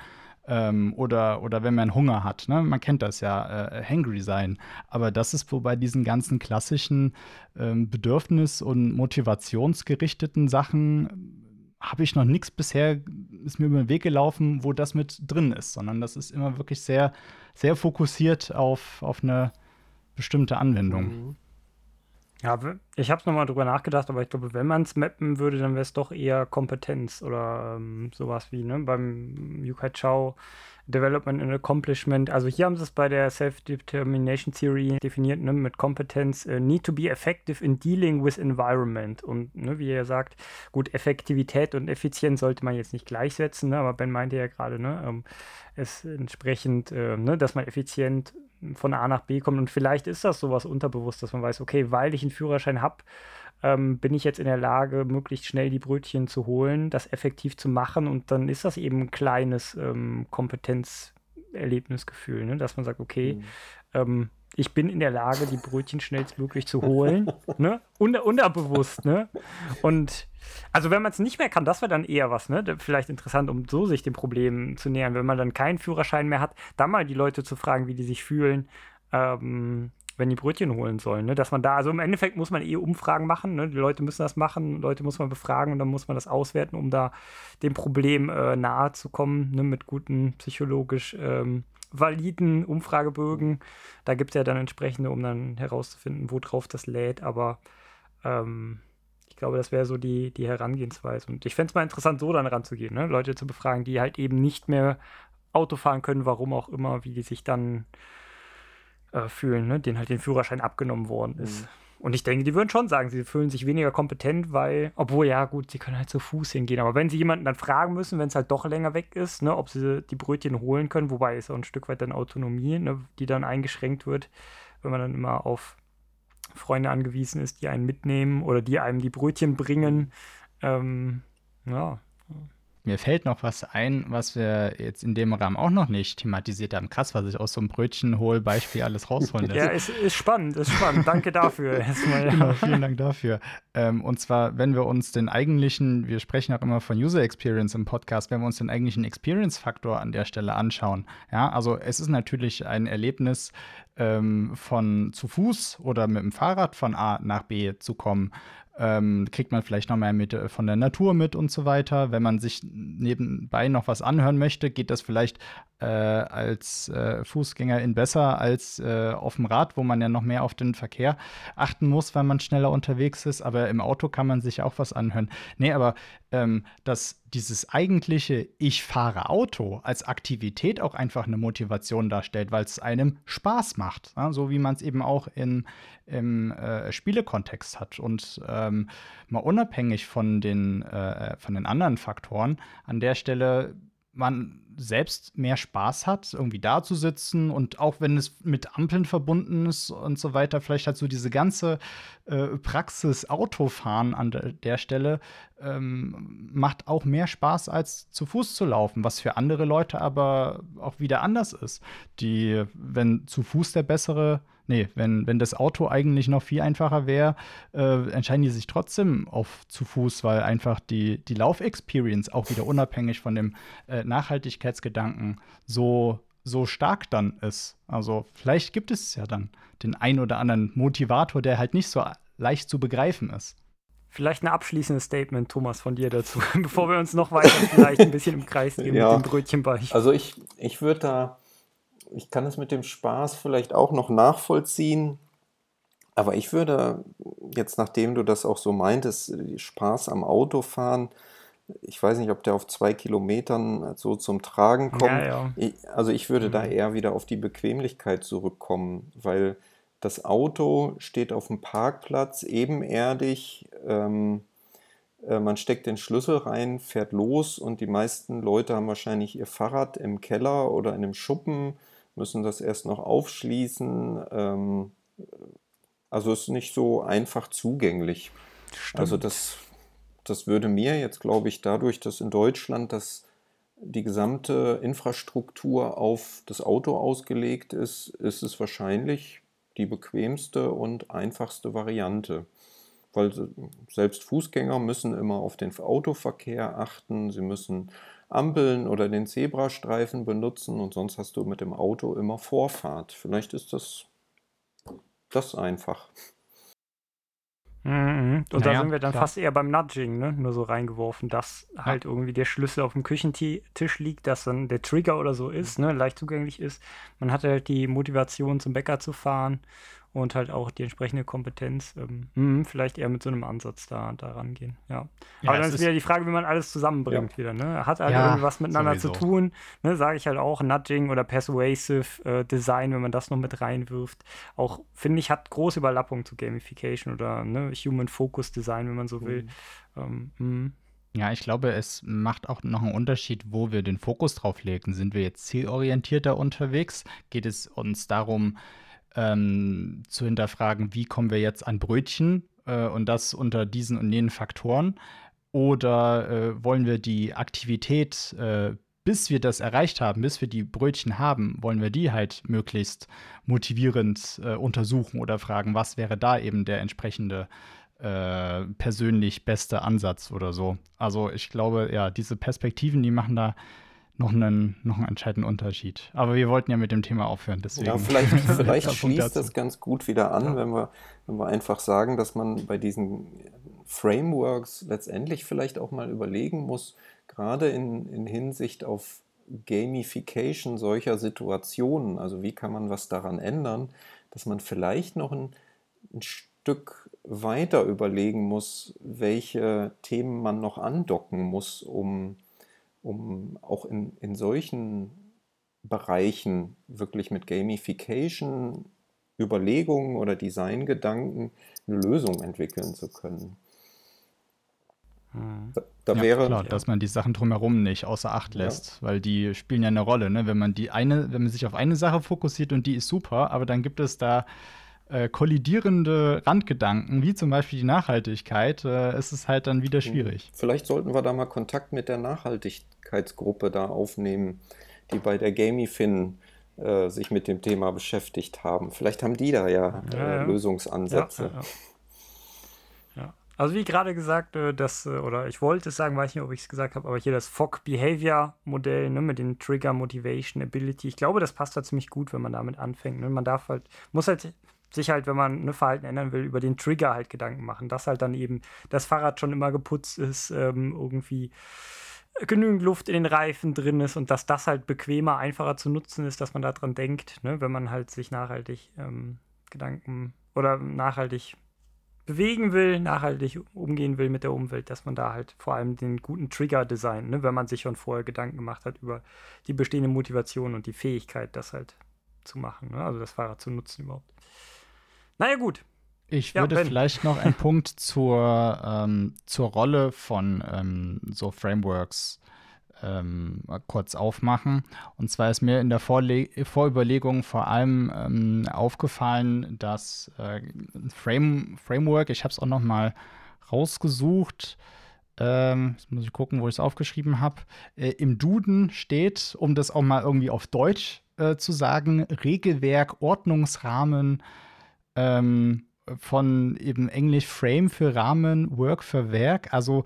Ähm, oder, oder wenn man Hunger hat. Ne? Man kennt das ja, äh, hangry sein. Aber das ist, wo bei diesen ganzen klassischen ähm, Bedürfnis- und motivationsgerichteten Sachen habe ich noch nichts bisher, ist mir über den Weg gelaufen, wo das mit drin ist, sondern das ist immer wirklich sehr, sehr fokussiert auf, auf eine bestimmte Anwendung. Mhm. Ja, ich habe es nochmal drüber nachgedacht, aber ich glaube, wenn man es mappen würde, dann wäre es doch eher Kompetenz oder ähm, sowas wie ne, beim Yukai Chao Development and Accomplishment. Also hier haben sie es bei der Self-Determination Theory definiert ne, mit Kompetenz. Uh, need to be effective in dealing with environment. Und ne, wie er sagt, gut, Effektivität und Effizienz sollte man jetzt nicht gleichsetzen, ne, aber Ben meinte ja gerade, ne, ähm, es entsprechend, äh, ne, dass man effizient von A nach B kommt. Und vielleicht ist das sowas unterbewusst, dass man weiß, okay, weil ich einen Führerschein habe, ähm, bin ich jetzt in der Lage, möglichst schnell die Brötchen zu holen, das effektiv zu machen und dann ist das eben ein kleines ähm, Kompetenzerlebnisgefühl, ne? dass man sagt, okay, mhm. ähm, ich bin in der Lage, die Brötchen schnellstmöglich zu holen, [laughs] ne? Unter, unterbewusst, ne? Und also wenn man es nicht mehr kann, das wäre dann eher was, ne? Vielleicht interessant, um so sich dem Problem zu nähern, wenn man dann keinen Führerschein mehr hat, dann mal die Leute zu fragen, wie die sich fühlen. Ähm, wenn die Brötchen holen sollen. Ne? Dass man da, also im Endeffekt muss man eh Umfragen machen. Ne? Die Leute müssen das machen, Leute muss man befragen und dann muss man das auswerten, um da dem Problem äh, nahe zu kommen, ne? mit guten psychologisch ähm, validen Umfragebögen. Da gibt es ja dann entsprechende, um dann herauszufinden, worauf das lädt. Aber ähm, ich glaube, das wäre so die, die Herangehensweise. Und ich fände es mal interessant, so dann ranzugehen, ne? Leute zu befragen, die halt eben nicht mehr Auto fahren können, warum auch immer, wie die sich dann äh, fühlen, ne? denen halt den Führerschein abgenommen worden ist. Mhm. Und ich denke, die würden schon sagen, sie fühlen sich weniger kompetent, weil, obwohl, ja, gut, sie können halt zu Fuß hingehen. Aber wenn sie jemanden dann fragen müssen, wenn es halt doch länger weg ist, ne, ob sie die Brötchen holen können, wobei ist auch ein Stück weit dann Autonomie, ne, die dann eingeschränkt wird, wenn man dann immer auf Freunde angewiesen ist, die einen mitnehmen oder die einem die Brötchen bringen. Ähm, ja, mir fällt noch was ein, was wir jetzt in dem Rahmen auch noch nicht thematisiert haben. Krass, was ich aus so einem Brötchen-Hol-Beispiel alles rausholen [laughs] lässt. Ja, ist, ist spannend, ist spannend. Danke dafür. [laughs] Erstmal, ja. Genau, vielen Dank dafür. Ähm, und zwar, wenn wir uns den eigentlichen, wir sprechen auch immer von User Experience im Podcast, wenn wir uns den eigentlichen Experience-Faktor an der Stelle anschauen. Ja, also es ist natürlich ein Erlebnis, ähm, von zu Fuß oder mit dem Fahrrad von A nach B zu kommen ähm, kriegt man vielleicht noch mehr mit, äh, von der Natur mit und so weiter. Wenn man sich nebenbei noch was anhören möchte, geht das vielleicht äh, als äh, Fußgängerin besser als äh, auf dem Rad, wo man ja noch mehr auf den Verkehr achten muss, weil man schneller unterwegs ist. Aber im Auto kann man sich auch was anhören. Nee, aber ähm, dass dieses eigentliche Ich fahre Auto als Aktivität auch einfach eine Motivation darstellt, weil es einem Spaß macht. Ja? So wie man es eben auch in, im äh, Spielekontext hat. Und ähm, mal unabhängig von den, äh, von den anderen Faktoren, an der Stelle man selbst mehr Spaß hat, irgendwie da zu sitzen und auch wenn es mit Ampeln verbunden ist und so weiter, vielleicht hat so diese ganze äh, Praxis Autofahren an der, der Stelle ähm, macht auch mehr Spaß als zu Fuß zu laufen, was für andere Leute aber auch wieder anders ist. Die, wenn zu Fuß der bessere nee, wenn, wenn das Auto eigentlich noch viel einfacher wäre, äh, entscheiden die sich trotzdem auf zu Fuß, weil einfach die, die Lauf-Experience auch wieder unabhängig von dem äh, Nachhaltigkeitsgedanken so, so stark dann ist. Also vielleicht gibt es ja dann den ein oder anderen Motivator, der halt nicht so leicht zu begreifen ist. Vielleicht ein abschließendes Statement, Thomas, von dir dazu, [laughs] bevor wir uns noch weiter vielleicht ein bisschen im Kreis gehen ja, mit dem Brötchenbeich. Also ich, ich würde da ich kann es mit dem Spaß vielleicht auch noch nachvollziehen. Aber ich würde jetzt, nachdem du das auch so meintest, Spaß am Autofahren, ich weiß nicht, ob der auf zwei Kilometern so zum Tragen kommt. Ja, ja. Ich, also ich würde mhm. da eher wieder auf die Bequemlichkeit zurückkommen, weil das Auto steht auf dem Parkplatz ebenerdig. Ähm, äh, man steckt den Schlüssel rein, fährt los und die meisten Leute haben wahrscheinlich ihr Fahrrad im Keller oder in einem Schuppen müssen das erst noch aufschließen. Ähm, also ist nicht so einfach zugänglich. Stimmt. Also das das würde mir jetzt, glaube ich, dadurch, dass in Deutschland das die gesamte Infrastruktur auf das Auto ausgelegt ist, ist es wahrscheinlich die bequemste und einfachste Variante. Weil selbst Fußgänger müssen immer auf den Autoverkehr achten, sie müssen Ampeln oder den Zebrastreifen benutzen und sonst hast du mit dem Auto immer Vorfahrt. Vielleicht ist das das einfach. Mhm. Und naja, da sind wir dann klar. fast eher beim Nudging, ne? Nur so reingeworfen, dass ja. halt irgendwie der Schlüssel auf dem Küchentisch liegt, dass dann der Trigger oder so ist, ne? Leicht zugänglich ist. Man hat halt die Motivation, zum Bäcker zu fahren und halt auch die entsprechende Kompetenz. Ähm, mh, vielleicht eher mit so einem Ansatz da, da rangehen. Ja. ja Aber dann ist wieder die Frage, wie man alles zusammenbringt ja. wieder. Ne? Hat halt ja, irgendwas miteinander sowieso. zu tun. Ne? Sage ich halt auch, Nudging oder Persuasive äh, Design, wenn man das noch mit reinwirft. Auch, finde ich, hat große Überlappung zu Gamification oder ne? Human Focus Design, wenn man so will. Mhm. Ähm, ja, ich glaube, es macht auch noch einen Unterschied, wo wir den Fokus drauf legen. Sind wir jetzt zielorientierter unterwegs? Geht es uns darum, ähm, zu hinterfragen, wie kommen wir jetzt an Brötchen äh, und das unter diesen und jenen Faktoren? Oder äh, wollen wir die Aktivität, äh, bis wir das erreicht haben, bis wir die Brötchen haben, wollen wir die halt möglichst motivierend äh, untersuchen oder fragen, was wäre da eben der entsprechende äh, persönlich beste Ansatz oder so? Also ich glaube, ja, diese Perspektiven, die machen da noch einen, noch einen entscheidenden Unterschied. Aber wir wollten ja mit dem Thema aufhören. Deswegen. Ja, vielleicht, [laughs] vielleicht schließt das ganz gut wieder an, ja. wenn, wir, wenn wir einfach sagen, dass man bei diesen Frameworks letztendlich vielleicht auch mal überlegen muss, gerade in, in Hinsicht auf Gamification solcher Situationen, also wie kann man was daran ändern, dass man vielleicht noch ein, ein Stück weiter überlegen muss, welche Themen man noch andocken muss, um um auch in, in solchen Bereichen wirklich mit Gamification, Überlegungen oder Designgedanken eine Lösung entwickeln zu können. Hm. Da, da ja, wäre klar, ja. dass man die Sachen drumherum nicht außer Acht lässt, ja. weil die spielen ja eine Rolle. Ne? Wenn man die eine, wenn man sich auf eine Sache fokussiert und die ist super, aber dann gibt es da äh, kollidierende Randgedanken, wie zum Beispiel die Nachhaltigkeit, äh, ist es halt dann wieder hm. schwierig. Vielleicht sollten wir da mal Kontakt mit der Nachhaltigkeitsgruppe da aufnehmen, die bei der Gamifin äh, sich mit dem Thema beschäftigt haben. Vielleicht haben die da ja, ja, äh, ja. Lösungsansätze. Ja, also wie gerade gesagt, äh, das, äh, oder ich wollte es sagen, weiß nicht, ob ich es gesagt habe, aber hier das Fog Behavior Modell ne, mit den Trigger Motivation Ability, ich glaube, das passt da ziemlich gut, wenn man damit anfängt. Ne? Man darf halt, muss halt sich halt, wenn man ein ne Verhalten ändern will, über den Trigger halt Gedanken machen, dass halt dann eben das Fahrrad schon immer geputzt ist, ähm, irgendwie genügend Luft in den Reifen drin ist und dass das halt bequemer, einfacher zu nutzen ist, dass man daran denkt, ne, wenn man halt sich nachhaltig ähm, Gedanken oder nachhaltig bewegen will, nachhaltig umgehen will mit der Umwelt, dass man da halt vor allem den guten Trigger designt, ne, wenn man sich schon vorher Gedanken gemacht hat über die bestehende Motivation und die Fähigkeit, das halt zu machen, ne, also das Fahrrad zu nutzen überhaupt. Naja, gut. Ich würde ja, vielleicht noch einen [laughs] Punkt zur, ähm, zur Rolle von ähm, so Frameworks ähm, kurz aufmachen. Und zwar ist mir in der Vorle Vorüberlegung vor allem ähm, aufgefallen, dass äh, Frame Framework, ich habe es auch noch mal rausgesucht, ähm, jetzt muss ich gucken, wo ich es aufgeschrieben habe, äh, im Duden steht, um das auch mal irgendwie auf Deutsch äh, zu sagen, Regelwerk, Ordnungsrahmen, ähm, von eben Englisch Frame für Rahmen, Work für Werk, also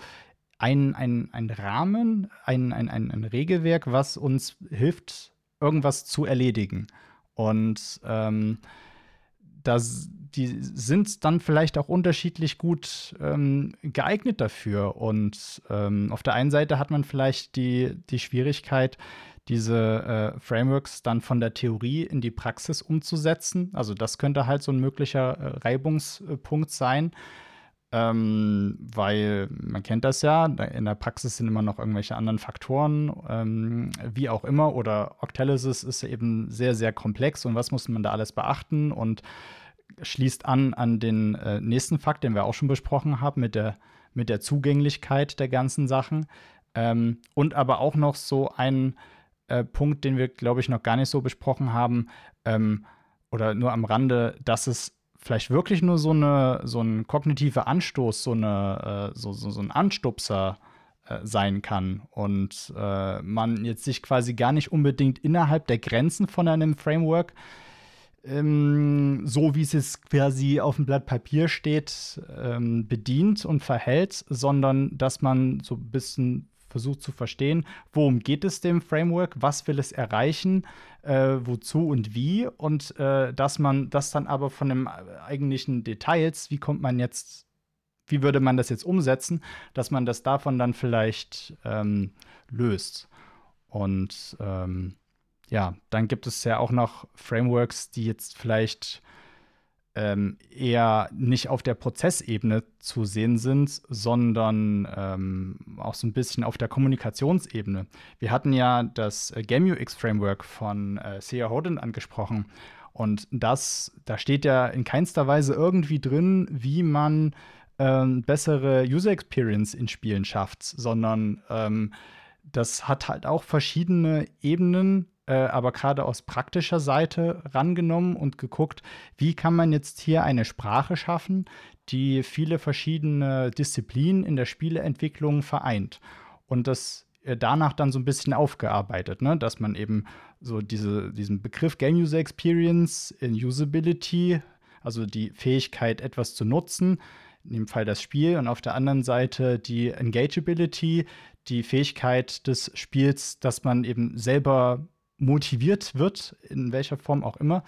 ein, ein, ein Rahmen, ein, ein, ein, ein Regelwerk, was uns hilft, irgendwas zu erledigen. Und ähm, das, die sind dann vielleicht auch unterschiedlich gut ähm, geeignet dafür. Und ähm, auf der einen Seite hat man vielleicht die, die Schwierigkeit, diese äh, Frameworks dann von der Theorie in die Praxis umzusetzen. Also das könnte halt so ein möglicher äh, Reibungspunkt sein. Ähm, weil man kennt das ja, in der Praxis sind immer noch irgendwelche anderen Faktoren, ähm, wie auch immer, oder Octalysis ist eben sehr, sehr komplex und was muss man da alles beachten und schließt an an den äh, nächsten Fakt, den wir auch schon besprochen haben, mit der, mit der Zugänglichkeit der ganzen Sachen. Ähm, und aber auch noch so ein äh, Punkt, den wir, glaube ich, noch gar nicht so besprochen haben, ähm, oder nur am Rande, dass es vielleicht wirklich nur so, eine, so ein kognitiver Anstoß, so, eine, äh, so, so, so ein Anstupser äh, sein kann. Und äh, man jetzt sich quasi gar nicht unbedingt innerhalb der Grenzen von einem Framework ähm, so wie es jetzt quasi auf dem Blatt Papier steht, ähm, bedient und verhält, sondern dass man so ein bisschen versucht zu verstehen, worum geht es dem Framework, was will es erreichen, äh, wozu und wie und äh, dass man das dann aber von den eigentlichen Details, wie kommt man jetzt, wie würde man das jetzt umsetzen, dass man das davon dann vielleicht ähm, löst. Und ähm, ja, dann gibt es ja auch noch Frameworks, die jetzt vielleicht ähm, eher nicht auf der Prozessebene zu sehen sind, sondern ähm, auch so ein bisschen auf der Kommunikationsebene. Wir hatten ja das äh, GameUX-Framework von äh, Sia Hoden angesprochen. Und das, da steht ja in keinster Weise irgendwie drin, wie man ähm, bessere User Experience in Spielen schafft, sondern ähm, das hat halt auch verschiedene Ebenen, äh, aber gerade aus praktischer Seite rangenommen und geguckt, wie kann man jetzt hier eine Sprache schaffen, die viele verschiedene Disziplinen in der Spieleentwicklung vereint. Und das äh, danach dann so ein bisschen aufgearbeitet, ne? dass man eben so diese, diesen Begriff Game User Experience in Usability, also die Fähigkeit, etwas zu nutzen, in dem Fall das Spiel, und auf der anderen Seite die Engageability, die Fähigkeit des Spiels, dass man eben selber motiviert wird, in welcher Form auch immer,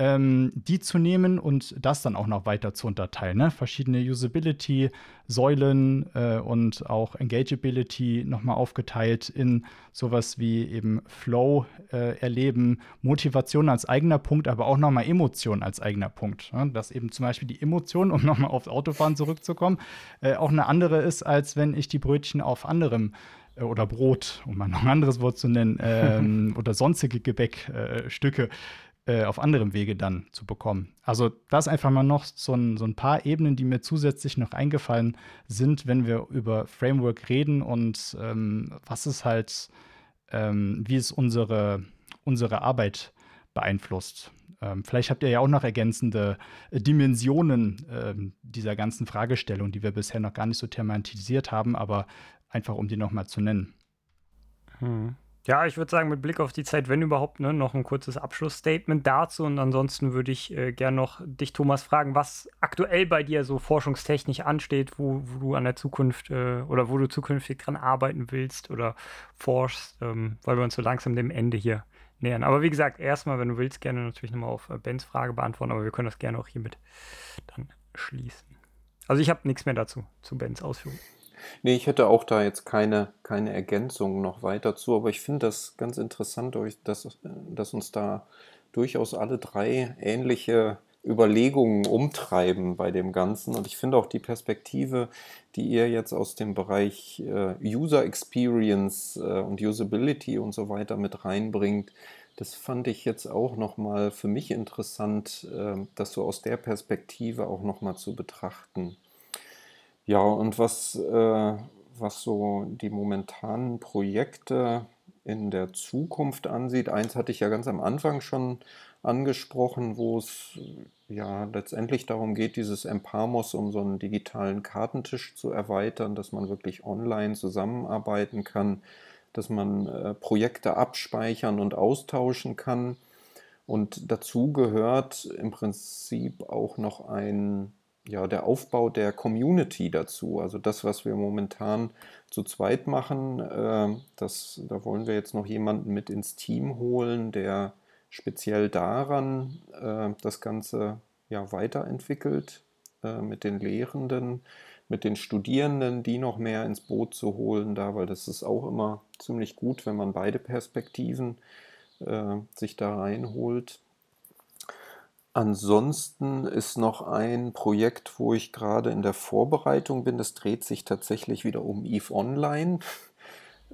ähm, die zu nehmen und das dann auch noch weiter zu unterteilen. Ne? Verschiedene Usability-Säulen äh, und auch Engageability nochmal aufgeteilt in sowas wie eben Flow äh, erleben, Motivation als eigener Punkt, aber auch nochmal Emotion als eigener Punkt. Ne? Dass eben zum Beispiel die Emotion, um nochmal aufs Autofahren zurückzukommen, äh, auch eine andere ist, als wenn ich die Brötchen auf anderem äh, oder Brot, um mal noch ein anderes Wort zu nennen, ähm, [laughs] oder sonstige Gebäckstücke äh, auf anderem Wege dann zu bekommen. Also das einfach mal noch so ein, so ein paar Ebenen, die mir zusätzlich noch eingefallen sind, wenn wir über Framework reden und ähm, was ist halt, ähm, wie es unsere, unsere Arbeit beeinflusst. Ähm, vielleicht habt ihr ja auch noch ergänzende äh, Dimensionen äh, dieser ganzen Fragestellung, die wir bisher noch gar nicht so thematisiert haben, aber einfach um die nochmal zu nennen. Hm. Ja, ich würde sagen, mit Blick auf die Zeit, wenn überhaupt, ne, noch ein kurzes Abschlussstatement dazu. Und ansonsten würde ich äh, gerne noch dich, Thomas, fragen, was aktuell bei dir so forschungstechnisch ansteht, wo, wo du an der Zukunft äh, oder wo du zukünftig dran arbeiten willst oder forschst, ähm, weil wir uns so langsam dem Ende hier nähern. Aber wie gesagt, erstmal, wenn du willst, gerne natürlich nochmal auf äh, Bens Frage beantworten, aber wir können das gerne auch hiermit dann schließen. Also ich habe nichts mehr dazu, zu Bens Ausführungen. Nee, ich hätte auch da jetzt keine, keine Ergänzung noch weiter zu, aber ich finde das ganz interessant, dass, dass uns da durchaus alle drei ähnliche Überlegungen umtreiben bei dem Ganzen. Und ich finde auch die Perspektive, die ihr jetzt aus dem Bereich äh, User Experience äh, und Usability und so weiter mit reinbringt, das fand ich jetzt auch nochmal für mich interessant, äh, das so aus der Perspektive auch nochmal zu betrachten. Ja, und was, äh, was so die momentanen Projekte in der Zukunft ansieht, eins hatte ich ja ganz am Anfang schon angesprochen, wo es ja letztendlich darum geht, dieses Empamos um so einen digitalen Kartentisch zu erweitern, dass man wirklich online zusammenarbeiten kann, dass man äh, Projekte abspeichern und austauschen kann. Und dazu gehört im Prinzip auch noch ein ja, der Aufbau der Community dazu. Also das, was wir momentan zu zweit machen, äh, das, da wollen wir jetzt noch jemanden mit ins Team holen, der speziell daran äh, das Ganze ja, weiterentwickelt, äh, mit den Lehrenden, mit den Studierenden, die noch mehr ins Boot zu holen, da, weil das ist auch immer ziemlich gut, wenn man beide Perspektiven äh, sich da reinholt. Ansonsten ist noch ein Projekt, wo ich gerade in der Vorbereitung bin. Das dreht sich tatsächlich wieder um EVE Online.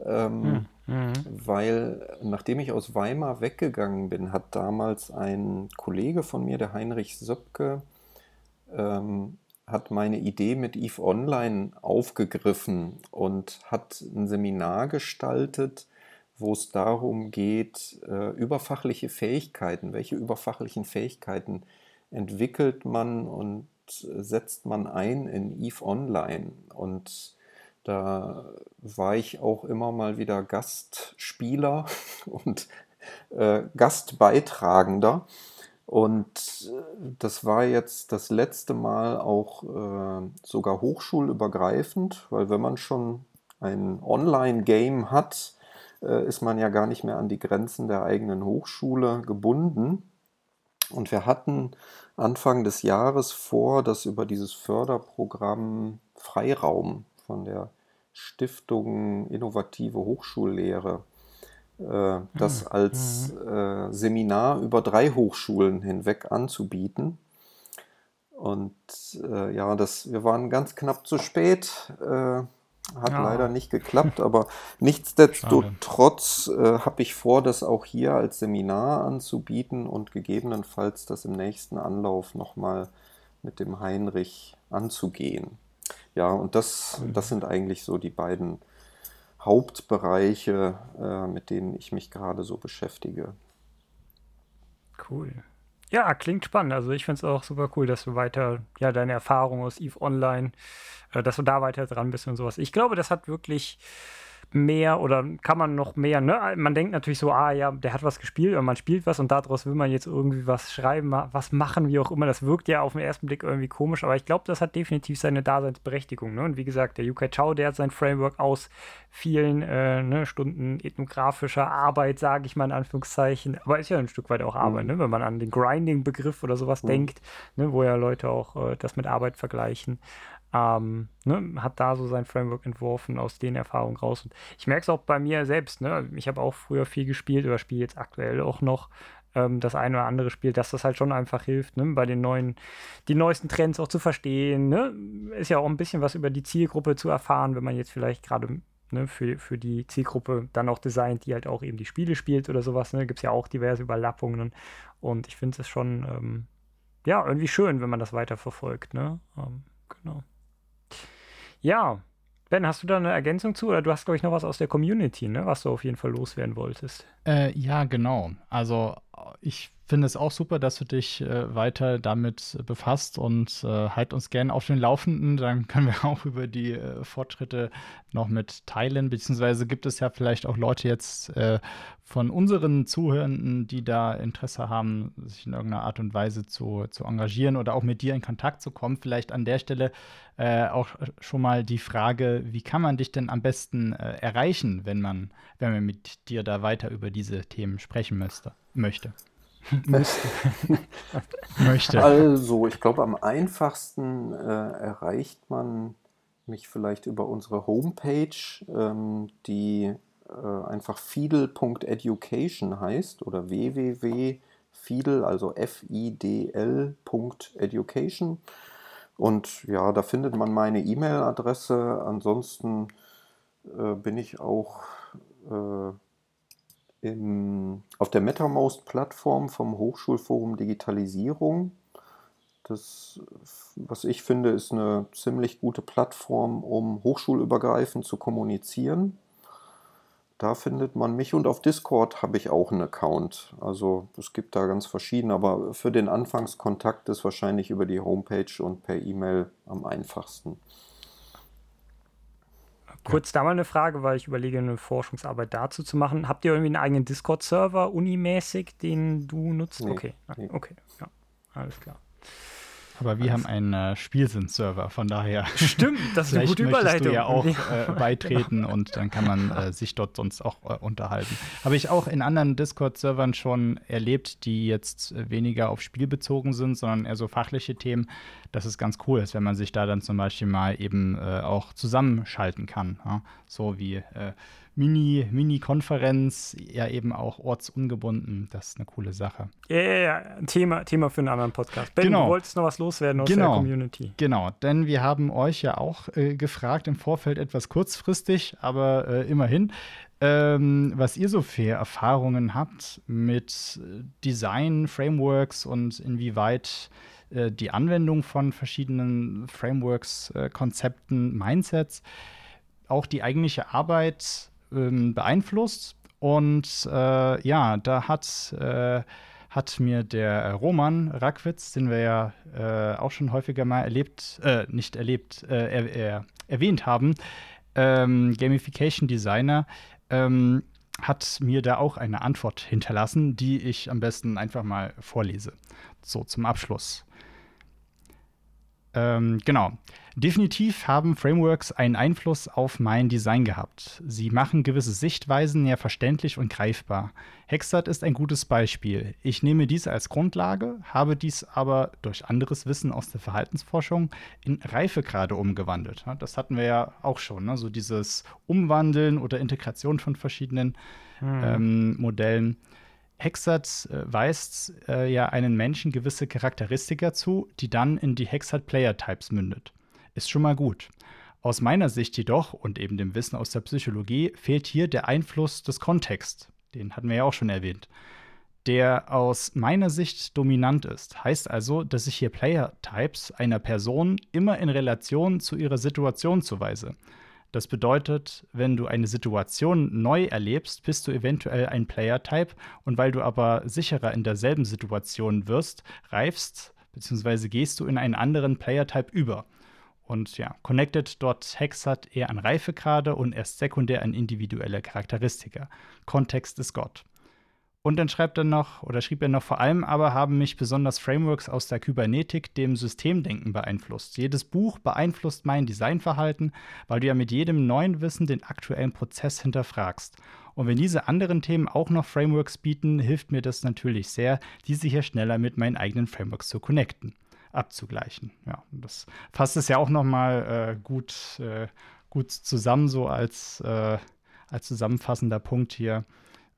Ähm, hm, mhm. Weil nachdem ich aus Weimar weggegangen bin, hat damals ein Kollege von mir, der Heinrich Söpke, ähm, hat meine Idee mit EVE Online aufgegriffen und hat ein Seminar gestaltet, wo es darum geht, äh, überfachliche Fähigkeiten, welche überfachlichen Fähigkeiten entwickelt man und setzt man ein in EVE Online. Und da war ich auch immer mal wieder Gastspieler [laughs] und äh, Gastbeitragender. Und äh, das war jetzt das letzte Mal auch äh, sogar hochschulübergreifend, weil wenn man schon ein Online-Game hat, ist man ja gar nicht mehr an die Grenzen der eigenen Hochschule gebunden. Und wir hatten Anfang des Jahres vor, das über dieses Förderprogramm Freiraum von der Stiftung Innovative Hochschullehre äh, das hm, als mhm. äh, Seminar über drei Hochschulen hinweg anzubieten. Und äh, ja, das, wir waren ganz knapp zu spät. Hat ja. leider nicht geklappt, aber [laughs] nichtsdestotrotz äh, habe ich vor, das auch hier als Seminar anzubieten und gegebenenfalls das im nächsten Anlauf nochmal mit dem Heinrich anzugehen. Ja, und das, das sind eigentlich so die beiden Hauptbereiche, äh, mit denen ich mich gerade so beschäftige. Cool. Ja, klingt spannend. Also ich finde es auch super cool, dass du weiter, ja, deine Erfahrung aus EVE Online, äh, dass du da weiter dran bist und sowas. Ich glaube, das hat wirklich mehr oder kann man noch mehr, ne? Man denkt natürlich so, ah ja, der hat was gespielt oder man spielt was und daraus will man jetzt irgendwie was schreiben, was machen, wie auch immer. Das wirkt ja auf den ersten Blick irgendwie komisch, aber ich glaube, das hat definitiv seine Daseinsberechtigung. Ne? Und wie gesagt, der Yukai Chao, der hat sein Framework aus vielen äh, ne, Stunden ethnografischer Arbeit, sage ich mal in Anführungszeichen, aber ist ja ein Stück weit auch Arbeit, mhm. ne? wenn man an den Grinding-Begriff oder sowas mhm. denkt, ne? wo ja Leute auch äh, das mit Arbeit vergleichen ähm, ne, hat da so sein Framework entworfen aus den Erfahrungen raus. Und ich merke es auch bei mir selbst. Ne? Ich habe auch früher viel gespielt oder spiele jetzt aktuell auch noch ähm, das eine oder andere Spiel, dass das halt schon einfach hilft, ne? bei den neuen, die neuesten Trends auch zu verstehen. Ne? Ist ja auch ein bisschen was über die Zielgruppe zu erfahren, wenn man jetzt vielleicht gerade Ne, für, für die Zielgruppe dann auch designt, die halt auch eben die Spiele spielt oder sowas. Ne? Gibt es ja auch diverse Überlappungen. Und ich finde es schon, ähm, ja, irgendwie schön, wenn man das weiterverfolgt. Ne? Ähm, genau. Ja, Ben, hast du da eine Ergänzung zu? Oder du hast, glaube ich, noch was aus der Community, ne? was du auf jeden Fall loswerden wolltest. Äh, ja, genau. Also ich finde es auch super, dass du dich äh, weiter damit befasst und äh, halt uns gerne auf den Laufenden. Dann [laughs] können wir auch über die äh, Fortschritte noch mit teilen. Beziehungsweise gibt es ja vielleicht auch Leute jetzt äh, von unseren Zuhörenden, die da Interesse haben, sich in irgendeiner Art und Weise zu, zu engagieren oder auch mit dir in Kontakt zu kommen. Vielleicht an der Stelle äh, auch schon mal die Frage, wie kann man dich denn am besten äh, erreichen, wenn man, wenn man mit dir da weiter über diese Themen sprechen müsste, möchte? [laughs] [laughs] Möchte. Also, ich glaube, am einfachsten äh, erreicht man mich vielleicht über unsere Homepage, ähm, die äh, einfach fidel.education heißt oder www.fidel, also F-I-D-L.education. Und ja, da findet man meine E-Mail-Adresse. Ansonsten äh, bin ich auch äh, im, auf der MetaMost-Plattform vom Hochschulforum Digitalisierung. Das, was ich finde, ist eine ziemlich gute Plattform, um hochschulübergreifend zu kommunizieren. Da findet man mich und auf Discord habe ich auch einen Account. Also es gibt da ganz verschiedene, aber für den Anfangskontakt ist wahrscheinlich über die Homepage und per E-Mail am einfachsten. Kurz da mal eine Frage, weil ich überlege, eine Forschungsarbeit dazu zu machen. Habt ihr irgendwie einen eigenen Discord-Server, unimäßig, den du nutzt? Nee, okay, nee. okay, ja, alles klar. Aber wir haben einen äh, Spielsinn-Server, von daher. [laughs] Stimmt, das ist eine gute Überleitung. du ja auch äh, beitreten und dann kann man äh, sich dort sonst auch äh, unterhalten. Habe ich auch in anderen Discord-Servern schon erlebt, die jetzt weniger auf Spiel bezogen sind, sondern eher so fachliche Themen dass es ganz cool ist, wenn man sich da dann zum Beispiel mal eben äh, auch zusammenschalten kann. Ja? So wie äh, Mini, Mini-Konferenz, ja eben auch ortsungebunden. Das ist eine coole Sache. Ja, ja, ja. Thema, Thema für einen anderen Podcast. Ben, genau. du wolltest noch was loswerden aus genau. der Community. Genau, denn wir haben euch ja auch äh, gefragt, im Vorfeld etwas kurzfristig, aber äh, immerhin, ähm, was ihr so für Erfahrungen habt mit äh, Design, Frameworks und inwieweit äh, die Anwendung von verschiedenen Frameworks, äh, Konzepten, Mindsets auch die eigentliche Arbeit ähm, beeinflusst. Und äh, ja, da hat, äh, hat mir der Roman Rackwitz, den wir ja äh, auch schon häufiger mal erlebt, äh, nicht erlebt, äh, er, er, erwähnt haben, ähm, Gamification Designer, ähm, hat mir da auch eine Antwort hinterlassen, die ich am besten einfach mal vorlese. So zum Abschluss. Ähm, genau. Definitiv haben Frameworks einen Einfluss auf mein Design gehabt. Sie machen gewisse Sichtweisen mehr verständlich und greifbar. Hexat ist ein gutes Beispiel. Ich nehme dies als Grundlage, habe dies aber durch anderes Wissen aus der Verhaltensforschung in Reifegrade umgewandelt. Das hatten wir ja auch schon, ne? so dieses Umwandeln oder Integration von verschiedenen hm. ähm, Modellen. Hexat äh, weist äh, ja einen Menschen gewisse Charakteristika zu, die dann in die Hexat Player Types mündet. Ist schon mal gut. Aus meiner Sicht jedoch und eben dem Wissen aus der Psychologie fehlt hier der Einfluss des Kontexts. Den hatten wir ja auch schon erwähnt. Der aus meiner Sicht dominant ist. Heißt also, dass ich hier Player Types einer Person immer in Relation zu ihrer Situation zuweise. Das bedeutet, wenn du eine Situation neu erlebst, bist du eventuell ein Player-Type und weil du aber sicherer in derselben Situation wirst, reifst bzw. gehst du in einen anderen Player-Type über. Und ja, Connected dort Hex hat eher an Reifegrade und erst sekundär an individuelle Charakteristika. Kontext ist Gott. Und dann schreibt er noch, oder schrieb er noch, vor allem aber haben mich besonders Frameworks aus der Kybernetik dem Systemdenken beeinflusst. Jedes Buch beeinflusst mein Designverhalten, weil du ja mit jedem neuen Wissen den aktuellen Prozess hinterfragst. Und wenn diese anderen Themen auch noch Frameworks bieten, hilft mir das natürlich sehr, diese hier schneller mit meinen eigenen Frameworks zu connecten, abzugleichen. Ja, das fasst es ja auch noch mal äh, gut, äh, gut zusammen, so als, äh, als zusammenfassender Punkt hier.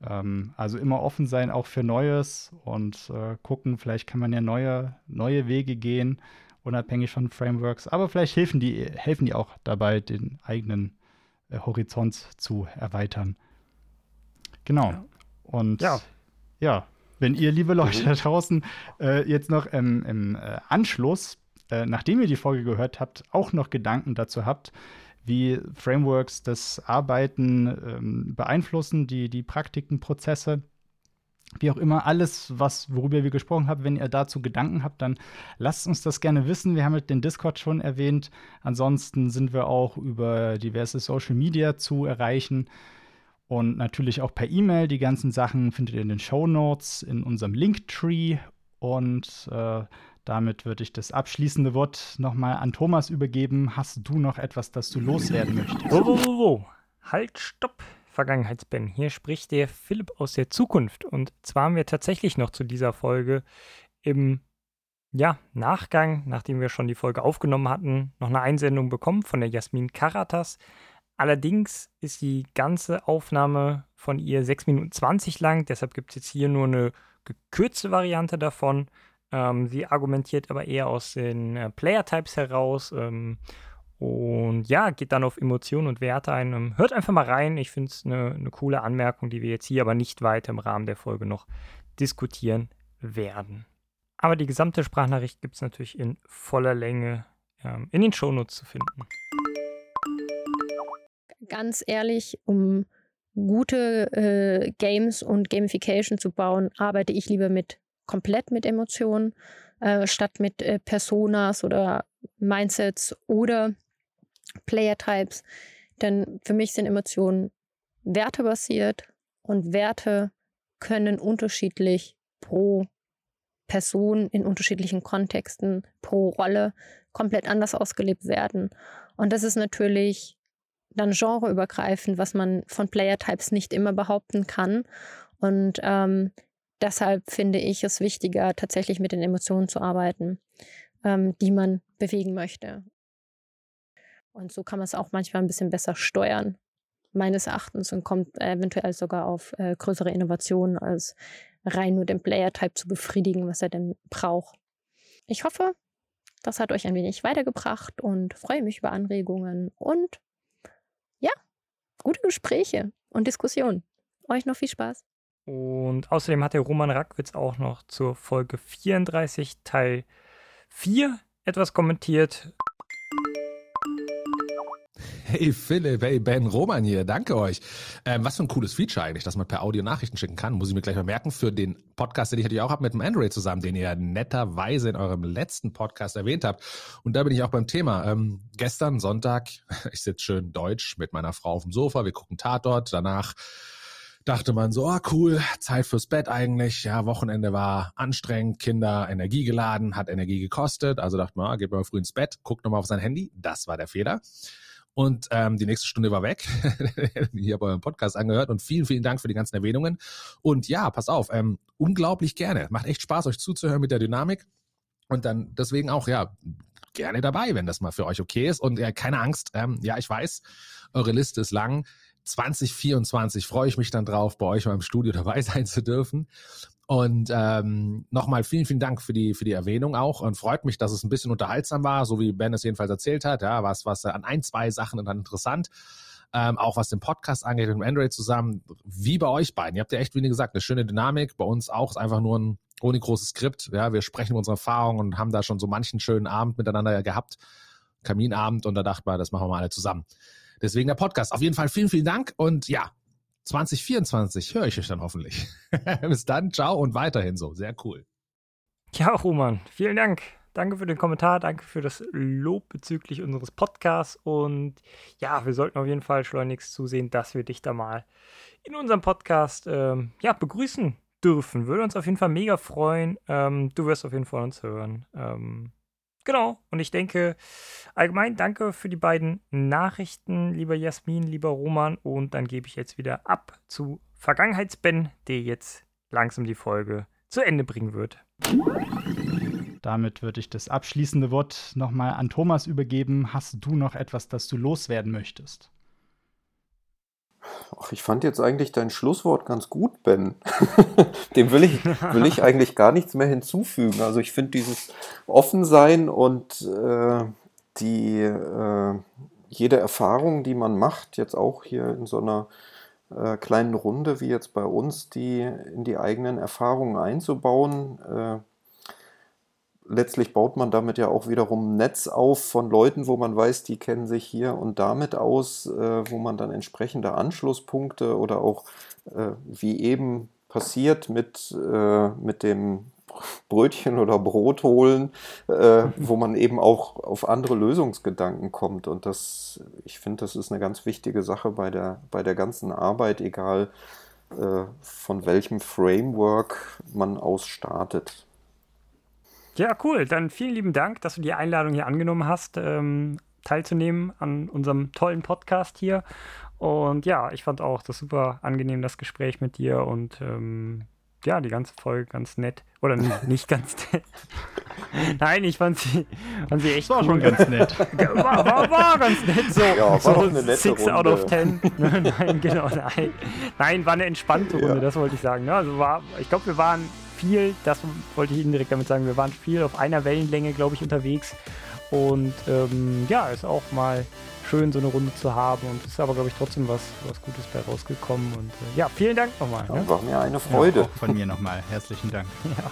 Ähm, also immer offen sein auch für Neues und äh, gucken, vielleicht kann man ja neue, neue Wege gehen, unabhängig von Frameworks. Aber vielleicht helfen die, helfen die auch dabei, den eigenen äh, Horizont zu erweitern. Genau. Ja. Und ja. ja. wenn ihr, liebe Leute da draußen, äh, jetzt noch im, im äh, Anschluss, äh, nachdem ihr die Folge gehört habt, auch noch Gedanken dazu habt, wie Frameworks das Arbeiten ähm, beeinflussen, die, die Praktiken, Prozesse. Wie auch immer, alles, was, worüber wir gesprochen haben, wenn ihr dazu Gedanken habt, dann lasst uns das gerne wissen. Wir haben halt den Discord schon erwähnt. Ansonsten sind wir auch über diverse Social Media zu erreichen. Und natürlich auch per E-Mail. Die ganzen Sachen findet ihr in den Show Notes, in unserem Linktree. Und äh, damit würde ich das abschließende Wort nochmal an Thomas übergeben. Hast du noch etwas, das du loswerden möchtest? Wo, wo, wo, wo. Halt, stopp, Vergangenheitsben. Hier spricht der Philipp aus der Zukunft. Und zwar haben wir tatsächlich noch zu dieser Folge im ja, Nachgang, nachdem wir schon die Folge aufgenommen hatten, noch eine Einsendung bekommen von der Jasmin Karatas. Allerdings ist die ganze Aufnahme von ihr 6 Minuten 20 lang, deshalb gibt es jetzt hier nur eine gekürzte Variante davon. Ähm, sie argumentiert aber eher aus den äh, Player-Types heraus ähm, und ja, geht dann auf Emotionen und Werte ein. Ähm, hört einfach mal rein. Ich finde es eine ne coole Anmerkung, die wir jetzt hier aber nicht weiter im Rahmen der Folge noch diskutieren werden. Aber die gesamte Sprachnachricht gibt es natürlich in voller Länge ähm, in den Shownotes zu finden. Ganz ehrlich, um gute äh, Games und Gamification zu bauen, arbeite ich lieber mit komplett mit Emotionen, äh, statt mit äh, Personas oder Mindsets oder Player-Types. Denn für mich sind Emotionen wertebasiert und Werte können unterschiedlich pro Person in unterschiedlichen Kontexten, pro Rolle komplett anders ausgelebt werden. Und das ist natürlich dann genreübergreifend, was man von Player-Types nicht immer behaupten kann. Und ähm, deshalb finde ich es wichtiger, tatsächlich mit den Emotionen zu arbeiten, ähm, die man bewegen möchte. Und so kann man es auch manchmal ein bisschen besser steuern, meines Erachtens, und kommt eventuell sogar auf äh, größere Innovationen, als rein nur den Player-Type zu befriedigen, was er denn braucht. Ich hoffe, das hat euch ein wenig weitergebracht und freue mich über Anregungen und ja, gute Gespräche und Diskussionen. Euch noch viel Spaß. Und außerdem hat der Roman Rackwitz auch noch zur Folge 34 Teil 4 etwas kommentiert. Hey Philipp, hey Ben, Roman hier, danke euch. Ähm, was für ein cooles Feature eigentlich, dass man per Audio Nachrichten schicken kann. Muss ich mir gleich mal merken für den Podcast, den ich natürlich auch habe mit dem Android zusammen, den ihr netterweise in eurem letzten Podcast erwähnt habt. Und da bin ich auch beim Thema. Ähm, gestern Sonntag, [laughs] ich sitze schön deutsch mit meiner Frau auf dem Sofa, wir gucken Tatort, danach dachte man so, ah cool, Zeit fürs Bett eigentlich. Ja, Wochenende war anstrengend, Kinder energiegeladen, hat Energie gekostet. Also dachte man, ah, geht mal früh ins Bett, guckt nochmal auf sein Handy. Das war der Fehler. Und ähm, die nächste Stunde war weg. [laughs] ich habe euren Podcast angehört und vielen, vielen Dank für die ganzen Erwähnungen. Und ja, pass auf, ähm, unglaublich gerne. Macht echt Spaß, euch zuzuhören mit der Dynamik. Und dann deswegen auch, ja, gerne dabei, wenn das mal für euch okay ist. Und ja, keine Angst, ähm, ja, ich weiß, eure Liste ist lang. 2024 freue ich mich dann drauf, bei euch mal im Studio dabei [laughs] sein zu dürfen. Und ähm, nochmal vielen, vielen Dank für die, für die Erwähnung auch. Und freut mich, dass es ein bisschen unterhaltsam war, so wie Ben es jedenfalls erzählt hat. Ja, was, was an ein, zwei Sachen dann interessant. Ähm, auch was den Podcast angeht mit dem Android zusammen, wie bei euch beiden. Ihr habt ja echt, wie gesagt, eine schöne Dynamik. Bei uns auch ist einfach nur ein ohne großes Skript. Ja, wir sprechen unsere Erfahrungen und haben da schon so manchen schönen Abend miteinander gehabt. Kaminabend und da dachte man, das machen wir mal alle zusammen. Deswegen der Podcast. Auf jeden Fall vielen, vielen Dank und ja, 2024 höre ich euch dann hoffentlich. [laughs] Bis dann, ciao und weiterhin so. Sehr cool. Ja, Roman, vielen Dank. Danke für den Kommentar, danke für das Lob bezüglich unseres Podcasts und ja, wir sollten auf jeden Fall schleunigst zusehen, dass wir dich da mal in unserem Podcast ähm, ja, begrüßen dürfen. Würde uns auf jeden Fall mega freuen. Ähm, du wirst auf jeden Fall uns hören. Ähm, Genau. Und ich denke, allgemein danke für die beiden Nachrichten, lieber Jasmin, lieber Roman. Und dann gebe ich jetzt wieder ab zu Vergangenheitsben, der jetzt langsam die Folge zu Ende bringen wird. Damit würde ich das abschließende Wort nochmal an Thomas übergeben. Hast du noch etwas, das du loswerden möchtest? Ach, ich fand jetzt eigentlich dein Schlusswort ganz gut, Ben. [laughs] Dem will ich, will ich eigentlich gar nichts mehr hinzufügen. Also ich finde dieses Offensein und äh, die äh, jede Erfahrung, die man macht, jetzt auch hier in so einer äh, kleinen Runde wie jetzt bei uns, die in die eigenen Erfahrungen einzubauen, äh, letztlich baut man damit ja auch wiederum ein Netz auf von Leuten, wo man weiß, die kennen sich hier und damit aus, äh, wo man dann entsprechende Anschlusspunkte oder auch äh, wie eben passiert mit, äh, mit dem Brötchen oder Brot holen, äh, [laughs] wo man eben auch auf andere Lösungsgedanken kommt. Und das, ich finde, das ist eine ganz wichtige Sache bei der, bei der ganzen Arbeit, egal äh, von welchem Framework man aus startet. Ja, cool. Dann vielen lieben Dank, dass du die Einladung hier angenommen hast, ähm, teilzunehmen an unserem tollen Podcast hier. Und ja, ich fand auch das super angenehm, das Gespräch mit dir und ähm, ja, die ganze Folge ganz nett. Oder [laughs] nicht ganz nett. [laughs] Nein, ich fand sie, fand sie echt war cool. schon ganz nett. [laughs] War, war, war ganz nett. So, Ja, so doch eine nette six Runde. out of ten. nein, genau, nein. Nein, war eine entspannte Runde, Ja. das wollte ich sagen. Ne? Also war, ich glaube, wir waren viel, das wollte ich Ihnen direkt damit sagen, wir waren viel auf einer Wellenlänge, glaube ich, unterwegs. Und ähm, ja, ist auch mal schön, so eine Runde zu haben. Und ist aber, glaube ich, trotzdem was, was Gutes bei rausgekommen. Und äh, ja, vielen Dank nochmal. Ne? Ja, war mir eine Freude. Auch von mir nochmal herzlichen Dank. [laughs] Ja.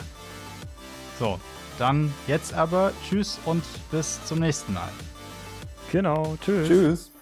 So, dann jetzt aber Tschüss und bis zum nächsten Mal. Genau, tschüss. Tschüss.